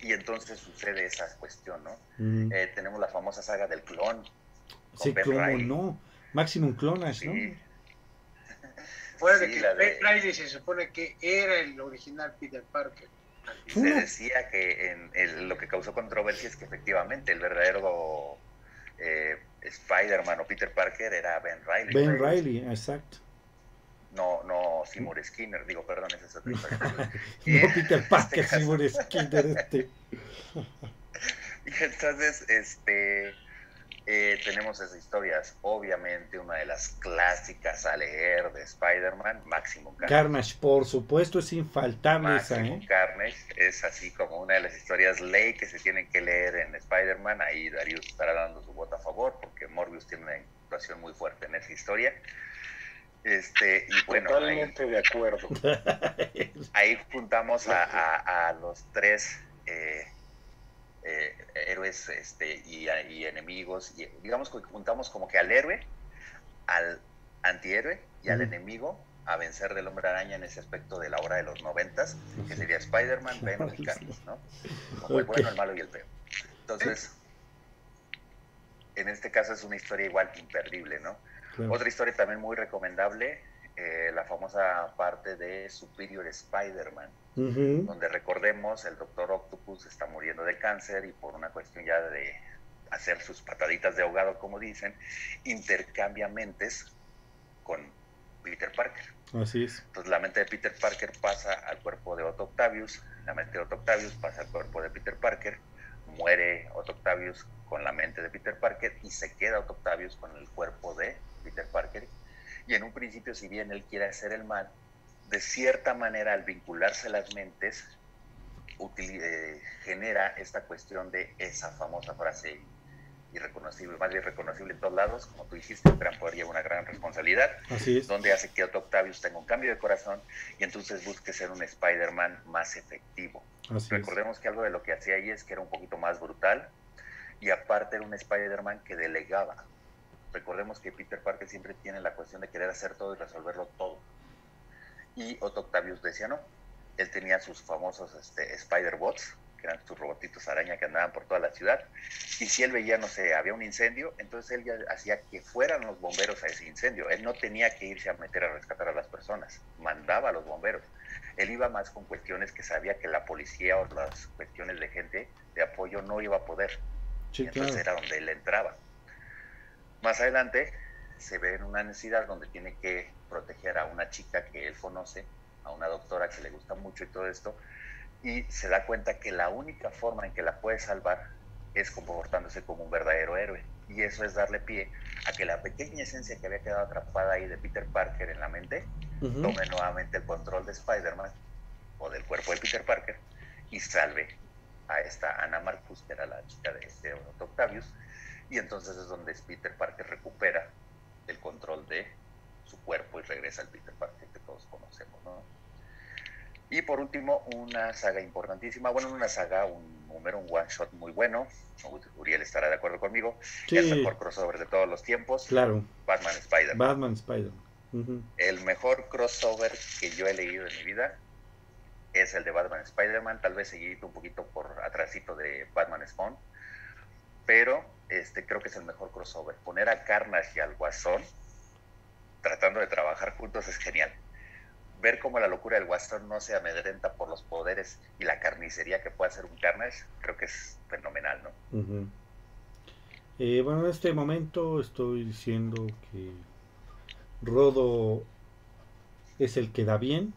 S3: y entonces sucede esa cuestión, ¿no?
S1: Mm.
S3: Eh, tenemos la famosa saga del clon.
S1: sí, cómo no. Maximum Clonage, ¿no?
S3: Sí,
S5: Fuera
S3: Sí,
S5: de que
S3: la de-
S5: Ben Reilly se supone que era el original Peter Parker.
S3: se decía que en el- lo que causó controversia es que efectivamente el verdadero eh, Spider-Man o Peter Parker era Ben Riley.
S1: Ben Riley, exacto.
S3: No, no Seymour Skinner, digo, perdón, esa es otra historia.
S1: No Peter Parker,
S3: este
S1: Seymour Skinner, este.
S3: Y entonces, este, eh, tenemos esas historias. Obviamente, una de las clásicas a leer de Spider-Man, Maximum Carnage.
S1: Carnage, por supuesto, es infaltable esa,
S3: Maximum
S1: ¿eh?
S3: Carnage es así como una de las historias ley que se tienen que leer en Spider-Man. Ahí Darius estará dando su voto a favor porque Morbius tiene una actuación muy fuerte en esa historia. Este, y bueno, ahí,
S4: Totalmente de acuerdo.
S3: ahí juntamos a, a- a los tres eh, eh, héroes este, y, enemigos. Y, digamos que juntamos como que al héroe, al antihéroe y al enemigo a vencer del hombre araña en ese aspecto de la hora de los noventas, que sería Spider-Man, Venom y Carnage, ¿no? Como el bueno, el malo y el feo. Entonces, en este caso es una historia igual imperdible, ¿no?
S1: Claro.
S3: Otra historia también muy recomendable, eh, la famosa parte de Superior Spider-Man,
S1: Ujú.
S3: donde recordemos el Doctor Octopus está muriendo de cáncer y por una cuestión ya de hacer sus pataditas de ahogado, como dicen, intercambia mentes con Peter Parker.
S1: Así es.
S3: Entonces la mente de Peter Parker pasa al cuerpo de Otto Octavius, la mente de Otto Octavius pasa al cuerpo de Peter Parker, muere Otto Octavius con la mente de Peter Parker y se queda Otto Octavius con el cuerpo de Peter Parker. Y en un principio, si bien él quiere hacer el mal, de cierta manera al vincularse las mentes, eh, genera esta cuestión de esa famosa frase irreconocible, más bien reconocible en todos lados, como tú dijiste, un gran poder lleva una gran responsabilidad
S1: Así es.
S3: donde hace que Otto Octavius tenga un cambio de corazón y entonces busque ser un Spider-Man más efectivo.
S1: Así es.
S3: Recordemos que algo de lo que hacía ahí es que era un poquito más brutal y aparte era un Spider-Man que delegaba. Recordemos que Peter Parker siempre tiene la cuestión de querer hacer todo y resolverlo todo. Y Otto Octavius decía no. Él tenía sus famosos este, Spider-Bots, que eran sus robotitos araña que andaban por toda la ciudad. Y si él veía, no sé, había un incendio, entonces él ya hacía que fueran los bomberos a ese incendio. Él no tenía que irse a meter a rescatar a las personas, mandaba a los bomberos. Él iba más con cuestiones que sabía que la policía o las cuestiones de gente de apoyo no iba a poder.
S1: Sí,
S3: Entonces
S1: claro.
S3: era donde él entraba. Más adelante se ve en una necesidad donde tiene que proteger a una chica que él conoce, a una doctora que le gusta mucho y todo esto, y se da cuenta que la única forma en que la puede salvar es comportándose como un verdadero héroe. Y eso es darle pie a que la pequeña esencia que había quedado atrapada ahí de Peter Parker en la mente
S1: Ujú.
S3: tome nuevamente el control de Spider-Man o del cuerpo de Peter Parker y salve a esta Ana Marcus, que era la chica de este Octavius. Y entonces es donde Peter Parker recupera el control de su cuerpo y regresa al Peter Parker que todos conocemos, ¿no? Y por último, una saga importantísima, bueno, una saga, un número, un one shot muy bueno. Uriel estará de acuerdo conmigo. El
S1: Sí,
S3: mejor crossover de todos los tiempos,
S1: claro.
S3: Batman Spider-Man.
S1: Batman, Spider-Man. Ujú.
S3: El mejor crossover que yo he leído en mi vida es el de Batman Spider-Man, tal vez seguidito un poquito por atrásito de Batman Spawn, pero este creo que es el mejor crossover. Poner a Carnage y al Guasón tratando de trabajar juntos es genial. Ver cómo la locura del Guasón no se amedrenta por los poderes y la carnicería que puede hacer un Carnage, creo que es fenomenal, ¿no?
S1: Eh, bueno, en este momento estoy diciendo que Rodo es el que da bien,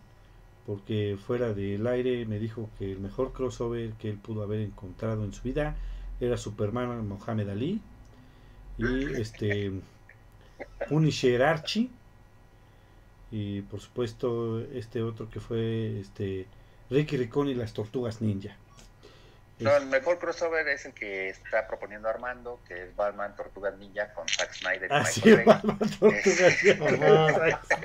S1: porque fuera del aire me dijo que el mejor crossover que él pudo haber encontrado en su vida era Superman Mohamed Ali y este Punisher Archie y por supuesto este otro que fue este Ricky Ricón y las Tortugas Ninja.
S3: No, el mejor crossover es el que está proponiendo Armando, que es Batman Tortugas Ninja con Zack Snyder y
S1: Ah,
S3: Michael Bay.
S1: Batman, Tortugas Ninja.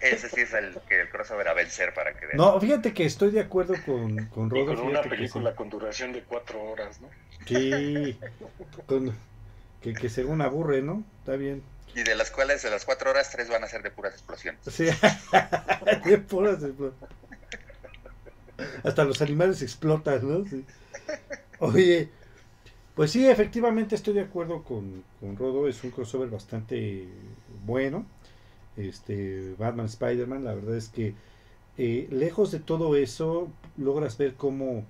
S3: Ese sí es el, que el crossover a vencer para que vean.
S1: No, fíjate que estoy de acuerdo con, con
S4: Y
S1: Rodo.
S4: con una película con duración de cuatro horas, ¿no?
S1: sí, con- que, que según aburre, ¿no? Está bien.
S3: Y de las cuales de las cuatro horas, tres van a ser de puras explosiones.
S1: Sí, de puras explo- Hasta los animales explotan, ¿no? Sí. Oye, pues sí, efectivamente estoy de acuerdo con, con Rodo. Es un crossover bastante bueno. Este, Batman Spider-Man, la verdad es que eh, lejos de todo eso, logras ver cómo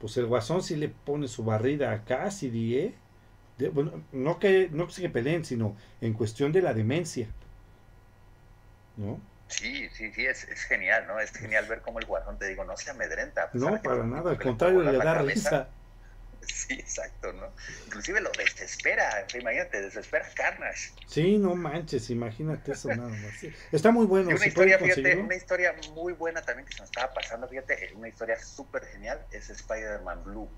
S1: pues el guasón sí le pone su barrida a Cassidy, ¿eh? De- bueno, no que no que se peleen, sino en cuestión de la demencia. ¿No?
S3: Sí, sí, sí, es, es genial, ¿no? Es genial ver cómo el guasón, te digo, no se amedrenta.
S1: No, para nada, al contrario, le da
S3: cabeza.
S1: risa.
S3: Sí, exacto, ¿no? Inclusive lo desespera, imagínate, desespera Carnage.
S1: Sí, no manches, imagínate eso nada más. Sí, Está muy bueno,
S3: Y una
S1: si
S3: historia,
S1: pueden
S3: fíjate,
S1: conseguirlo.
S3: una historia muy buena también que se nos estaba pasando, fíjate, eh, una historia súper genial, es Spider-Man Blue.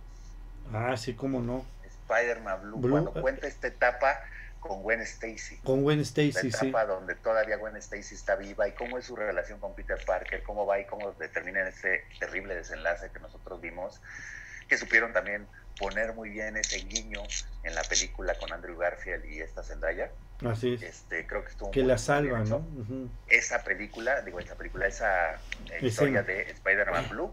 S1: Ah, sí, cómo no.
S3: Spider-Man Blue,
S1: Blue,
S3: cuando
S1: eh.
S3: cuenta esta etapa con Gwen Stacy.
S1: Con Gwen
S3: La
S1: Stacy, sí.
S3: etapa donde todavía Gwen Stacy está viva y cómo es su relación con Peter Parker, cómo va y cómo determinan ese terrible desenlace que nosotros vimos, que supieron también poner muy bien ese guiño en la película con Andrew Garfield y esta Zendaya.
S1: Así es.
S3: Este, creo que estuvo
S1: Que la salva, ¿no?
S3: Esa película, digo, esa película, esa eh, historia de Spider-Man Blue,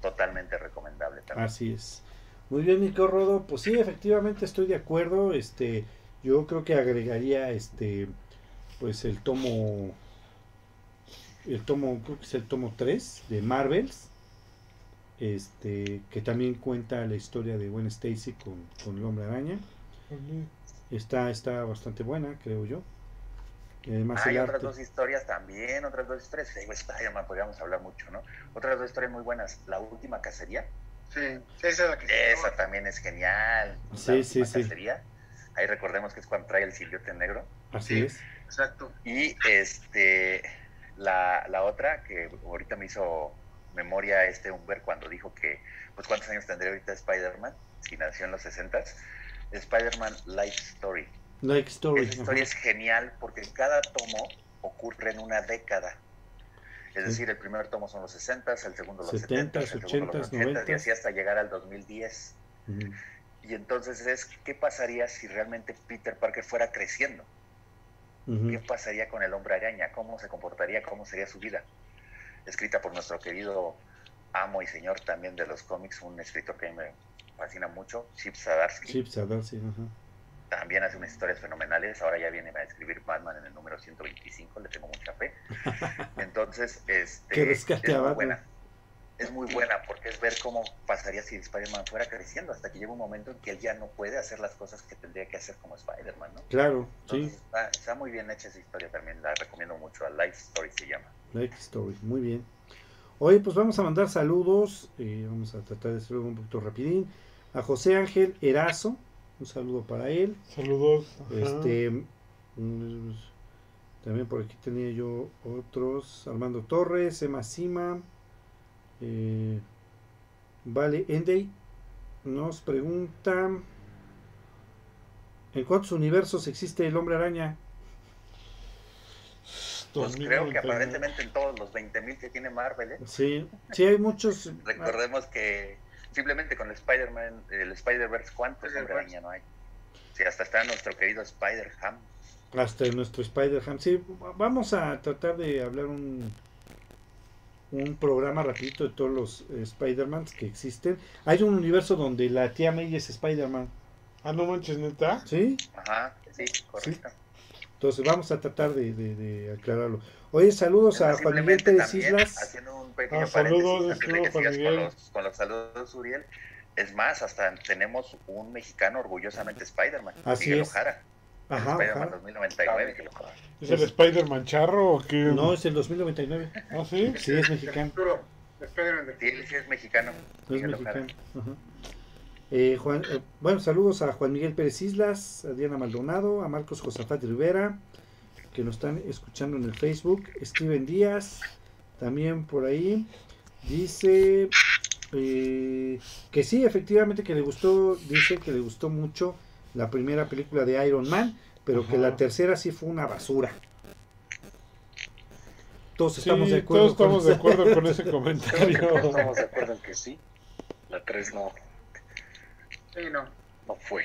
S3: totalmente recomendable también.
S1: Así es. Muy bien, Nico Rodo. Pues sí, efectivamente estoy de acuerdo. Este, yo creo que agregaría este, pues el tomo, el tomo, creo que es el tomo 3 de Marvels. Este, que también cuenta la historia de Gwen Stacy con, con el hombre araña. Está, está bastante buena, creo yo. Además
S3: Hay
S1: el
S3: otras
S1: arte.
S3: dos historias también, otras dos historias. Digo, Spider-Man, podríamos hablar mucho, ¿no? Otras dos historias muy buenas. La última cacería,
S5: Sí, esa es la que
S3: esa también es genial.
S1: Sí,
S3: la
S1: sí, sí.
S3: cacería. Ahí recordemos que es cuando trae el siliote negro.
S1: Así
S5: Sí.
S1: es.
S5: Exacto.
S3: Y este la, la otra, que ahorita me hizo memoria este Humber cuando dijo que, pues cuántos años tendría ahorita Spider-Man, si nació en los 60 Spider-Man Life Story.
S1: Like Story.
S3: Esa historia
S1: ajá.
S3: es genial porque cada tomo ocurre en una década. Es
S1: Sí.
S3: decir, el primer tomo son los 60, el segundo los
S1: 70s,
S3: 70, el segundo los 80 y
S1: 80s,
S3: así hasta llegar al 2010.
S1: Ujú.
S3: Y entonces es, ¿qué pasaría si realmente Peter Parker fuera creciendo? ¿Qué pasaría con el hombre araña? ¿Cómo se comportaría? ¿Cómo sería su vida? Escrita por nuestro querido amo y señor también de los cómics, un escritor que me fascina mucho, Chip Zdarsky.
S1: Chip Zdarsky, ajá.
S3: también hace unas historias fenomenales. Ahora ya viene a escribir Batman en el número 125, le tengo mucha fe. Entonces, este, es muy buena. Es muy buena porque es ver cómo pasaría si Spider-Man fuera creciendo hasta que llega un momento en que él ya no puede hacer las cosas que tendría que hacer como Spider-Man, ¿no?
S1: Claro, sí.
S3: Entonces, está, está muy bien hecha esa historia también, la recomiendo mucho. A Life Story se llama.
S1: Life Story, muy bien. Oye, pues vamos a mandar saludos. eh, vamos a tratar de hacerlo un poquito rapidín. A José Ángel Erazo, un saludo para él.
S2: Saludos. ajá.
S1: Este, mm, también por aquí tenía yo otros. Armando Torres, Emma Sima. eh, vale, Endey nos pregunta: ¿En cuántos universos existe el hombre araña?
S3: Pues creo que
S2: 2099.
S3: aparentemente en todos los 20.000 que tiene Marvel, ¿eh?
S1: Sí, sí hay muchos.
S3: Recordemos que simplemente con el Spider-Man, el Spider-Verse, ¿cuántos hombre araña no hay? Sí, hasta está nuestro querido Spider-Ham.
S1: Hasta nuestro Spider-Ham. Sí, vamos a tratar de hablar un, un programa rapidito de todos los eh, Spider-Mans que existen. Hay un universo donde la tía May es Spider-Man,
S2: Ah, no manches, neta.
S1: ¿sí?
S3: Ajá, sí, correcto.
S1: Entonces vamos a tratar de, de- de aclararlo. Oye, saludos a Juan Miguel Pérez Islas.
S3: Haciendo un pequeño
S2: Ah, saludos,
S3: paréntesis antes de que
S2: saludos, Juan
S3: sigas con
S2: Miguel.
S3: los, con los saludos, Uriel. Es más, hasta tenemos un mexicano orgullosamente Spider-Man,
S1: Así
S3: Miguel
S1: es.
S3: Ojara.
S1: Ajá,
S3: Spider-Man
S1: ajá.
S3: 2099.
S2: ¿Es el Spider-Man charro o qué?
S1: No, es el 2099.
S2: ¿Ah, sí?
S1: Sí, es mexicano.
S5: Spider-Man
S3: Sí, él sí es mexicano.
S1: Es
S3: Miguel Ojara.
S1: mexicano. ajá. Eh, Juan, eh, bueno, saludos a Juan Miguel Pérez Islas, a Diana Maldonado, a Marcos Josafat Rivera, que nos están escuchando en el Facebook. Steven Díaz, también por ahí. Dice eh, que sí, efectivamente que le gustó, dice que le gustó mucho la primera película de Iron Man, pero que la tercera sí fue una basura. Todos
S2: Sí,
S1: estamos de acuerdo.
S2: todos estamos
S1: con
S2: de acuerdo con ese
S4: Creo que
S2: comentario.
S4: estamos de acuerdo en que sí. La 3 no,
S5: Sí, no.
S4: no fue.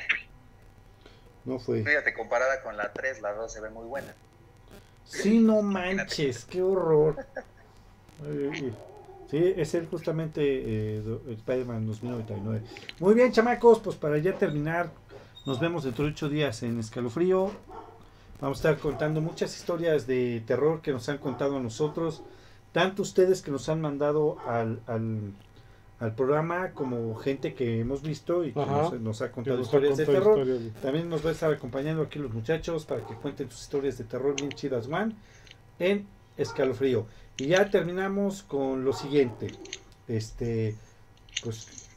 S1: No fue.
S3: Fíjate, comparada con la 3, la 2 se ve muy buena.
S1: Sí, no manches, qué horror. Sí, es él justamente eh, Spider-Man 2099. Muy bien, chamacos, pues para ya terminar, nos vemos dentro de ocho días en Escalofrío. Vamos a estar contando muchas historias de terror que nos han contado a nosotros, tanto ustedes que nos han mandado al, al, al programa como gente que hemos visto y que nos, nos ha contado historias de terror. También nos va a estar acompañando aquí los muchachos para que cuenten sus historias de terror bien chidas, Juan, en Escalofrío. Y ya terminamos con lo siguiente. Este, pues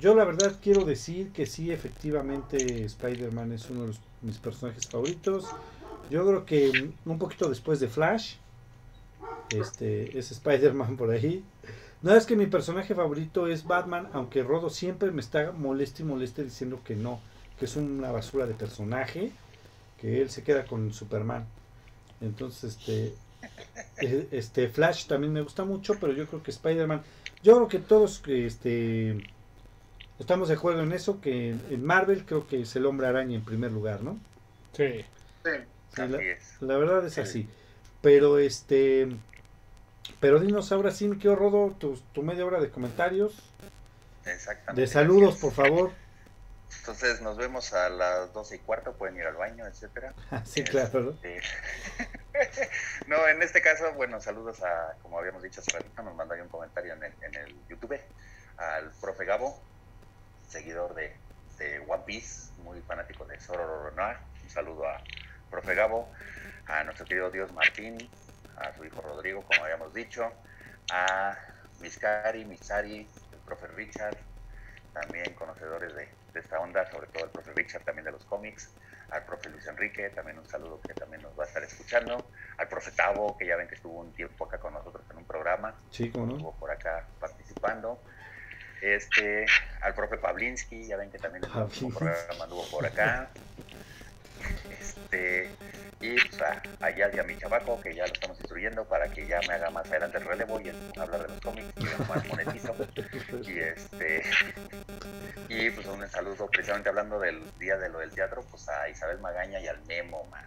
S1: yo la verdad quiero decir que sí, efectivamente Spider-Man es uno de los- mis personajes favoritos. Yo creo que un poquito después de Flash, este, es Spider-Man por ahí. No es que mi personaje favorito es Batman, aunque Rodo siempre me está moleste y moleste diciendo que no, que es una basura de personaje, que él se queda con Superman. Entonces, este, eh, este Flash también me gusta mucho, pero yo creo que Spider-Man, yo creo que todos este, estamos de acuerdo en eso, que en, Marvel creo que es el hombre araña en primer lugar, ¿no?
S2: Sí.
S5: Sí.
S1: La, la verdad es así. Pero este, pero dinos ahora sí, mi Rodo, tu, tu media hora de comentarios,
S3: Exactamente.
S1: de saludos, por favor.
S3: Entonces nos vemos a las 12 y cuarto, pueden ir al baño, etcétera.
S1: sí, claro. ¿no?
S3: Este, no, en este caso, bueno, saludos a, como habíamos dicho hace ratito, nos mandó ahí un comentario en el, en el YouTube, al profe Gabo, seguidor de, de One Piece, muy fanático de Zoro Noir. Un saludo a profe Gabo, a nuestro querido Dios Martín, a su hijo Rodrigo, como habíamos dicho, a Miscari, Misari, el profe Richard, también conocedores de, de esta onda, sobre todo el profe Richard, también de los cómics, al profe Luis Enrique, también un saludo que también nos va a estar escuchando, al profe Tavo, que ya ven que estuvo un tiempo acá con nosotros en un programa,
S1: no.
S3: estuvo por acá participando, este, al profe Pavlinsky, ya ven que también último
S1: Pavlinsky.
S3: programa anduvo por acá, este, y pues a, a Yadi y a mi chavaco, que ya lo estamos instruyendo para que ya me haga más adelante el relevo y hablar de los cómics, y más monetizo. Y este y pues un saludo precisamente hablando del día de lo del teatro, pues a Isabel Magaña y al Memo, man.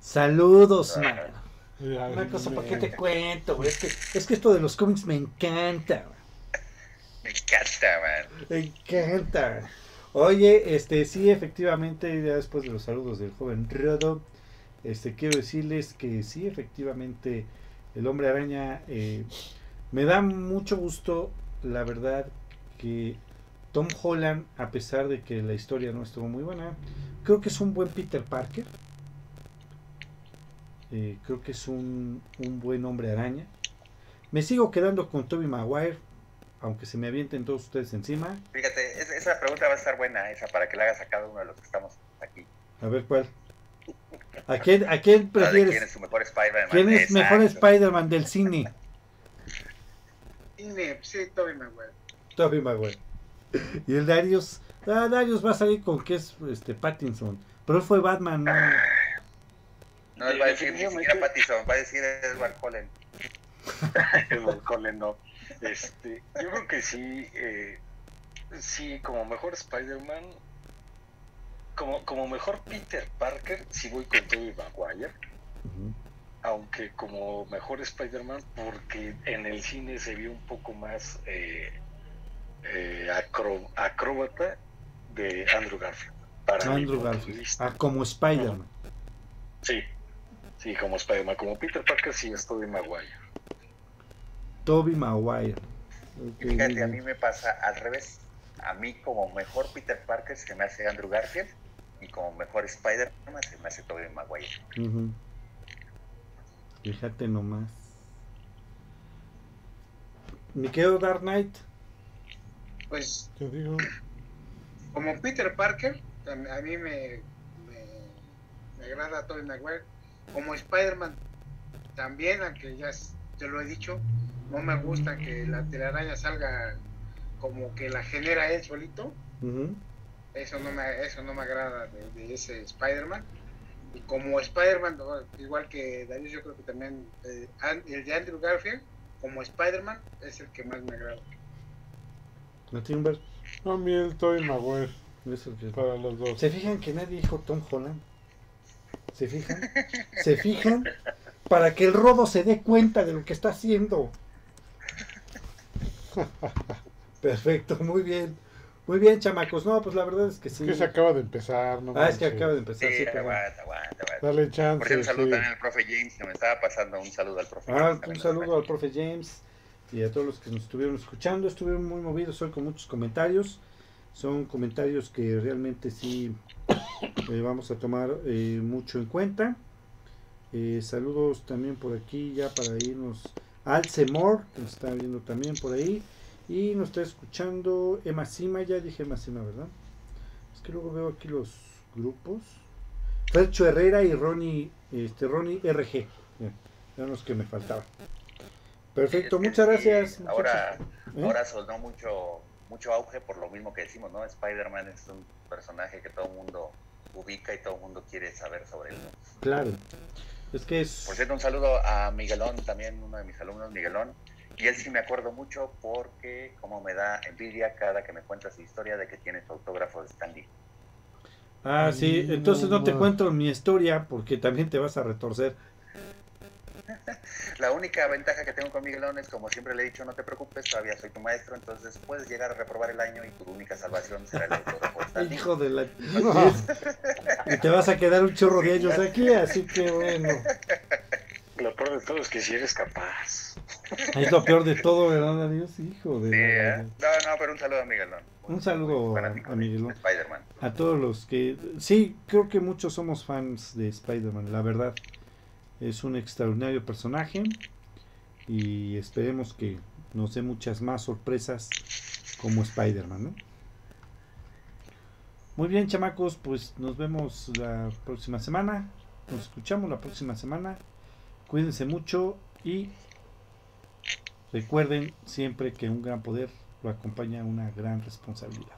S1: Saludos, man. Una cosa, ¿para qué te cuento? güey? Es que, es que esto de los cómics me encanta. güey.
S3: Me encanta, man.
S1: Me encanta. Oye, este, sí, efectivamente, ya después de los saludos del joven Rodo, este, quiero decirles que sí, efectivamente, el hombre araña, eh, me da mucho gusto, la verdad, que Tom Holland, a pesar de que la historia no estuvo muy buena, creo que es un buen Peter Parker. Eh, creo que es un, un buen hombre araña. Me sigo quedando con Toby Maguire, aunque se me avienten todos ustedes encima.
S3: Fíjate, es- esa pregunta va a estar buena, esa para que la hagas a cada uno de los que estamos aquí.
S1: A ver cuál. ¿A quién, a quién prefieres?
S3: ¿Quién es mejor Spider-Man?
S1: ¿Quién es mejor
S3: Exacto.
S1: Spider-Man del cine?
S5: Cine, sí, Toby Maguire.
S1: Tobey Maguire. Y el Darius. Ah, Darius va a salir con que es este Pattinson. Pero él fue Batman, ¿no?
S3: No, él va a decir ni siquiera Pattinson, va a decir Edward Cullen.
S4: Edward Cullen, no. Este, yo creo que sí, eh, sí, como mejor Spider-Man, como, como mejor Peter Parker, sí voy con Tobey Maguire, aunque como mejor Spider-Man, porque en el cine se vio un poco más eh, eh, acro- acróbata de Andrew Garfield. Para
S1: Andrew Garfield. Ah, como Spider-Man.
S4: Sí, sí, como Spider-Man, como Peter Parker, sí es Tobey Maguire.
S1: Toby Maguire. Ok,
S3: Y fíjate, a mí me pasa al revés. A mí como mejor Peter Parker se me hace Andrew Garfield y como mejor Spider-Man se me hace Tobey Maguire.
S1: Fíjate nomás. Mi querido Dark Knight.
S5: Pues
S2: digo,
S5: como Peter Parker, a mí me, me, me agrada Tobey Maguire. Como Spider-Man también, aunque ya te lo he dicho, no me gusta que la telaraña salga como que la genera él solito. Eso no me, eso no me agrada de, de ese Spider-Man. Y como Spider-Man, no, igual que Darius, yo creo que también eh, el de Andrew Garfield, como Spider-Man, es el que más me agrada.
S1: ¿A ti, Humberto?
S2: no, a mí el Tobey Maguire para los dos.
S1: ¿Se fijan que nadie dijo Tom Holland? ¿Se fijan? ¿Se fijan? Para que el robo se dé cuenta de lo que está haciendo. Perfecto, muy bien. Muy bien, chamacos. No, pues la verdad es que
S2: Es
S1: sí.
S2: que se acaba de empezar, no
S1: Ah, es que acaba de empezar.
S3: Sí,
S1: sí,
S3: aguanta, aguanta, aguanta.
S2: Dale
S3: Por
S2: chance.
S3: cierto, un saludo
S2: sí.
S3: también al profe James, que me estaba pasando un saludo al profe
S1: Ah,
S3: James.
S1: un saludo al profe James y a todos los que nos estuvieron escuchando. Estuvieron muy movidos hoy con muchos comentarios. Son comentarios que realmente sí eh, vamos a tomar eh, mucho en cuenta. Eh, saludos también por aquí ya para irnos. Alcemor, que nos está viendo también por ahí. Y nos está escuchando Emma Sima, ya dije Emma Sima, ¿verdad? Es que luego veo aquí los grupos. Fercho Herrera y Ronnie, este, Ronnie RG. Eh, eran los que me faltaban. Perfecto, muchas gracias.
S3: Ahora.
S1: ¿Eh?
S3: ahora sonó mucho, mucho auge por lo mismo que decimos, ¿no? Spider-Man es un personaje que todo el mundo ubica y todo el mundo quiere saber sobre él.
S1: Claro. Es que es.
S3: Por cierto, un saludo a Miguelón, también uno de mis alumnos, Miguelón. Y él sí me acuerdo mucho porque como me da envidia cada que me cuenta su historia de que tiene su autógrafo de Stanley.
S1: Ah, sí. Entonces no te cuento mi historia porque también te vas a retorcer.
S3: La única ventaja que tengo con Miguelón es, como siempre le he dicho, no te preocupes, todavía soy tu maestro, entonces puedes llegar a reprobar el año y tu única salvación será el autógrafo de Stanley.
S1: Hijo de la. y te vas a quedar un chorro de ellos aquí, así que bueno.
S4: Lo peor de todo es que si eres capaz.
S1: Es lo peor de todo, ¿verdad, Dios? Hijo de.
S3: Sí, ¿eh? No, no, pero un saludo a Miguelón.
S1: Un saludo a- Miguelón.
S3: de Spider-Man.
S1: A todos los que... Sí, creo que muchos somos fans de Spider-Man, la verdad. Es un extraordinario personaje y esperemos que nos dé muchas más sorpresas como Spider-Man, ¿no? Muy bien, chamacos, pues nos vemos la próxima semana. Nos escuchamos la próxima semana. Cuídense mucho y recuerden siempre que un gran poder lo acompaña una gran responsabilidad.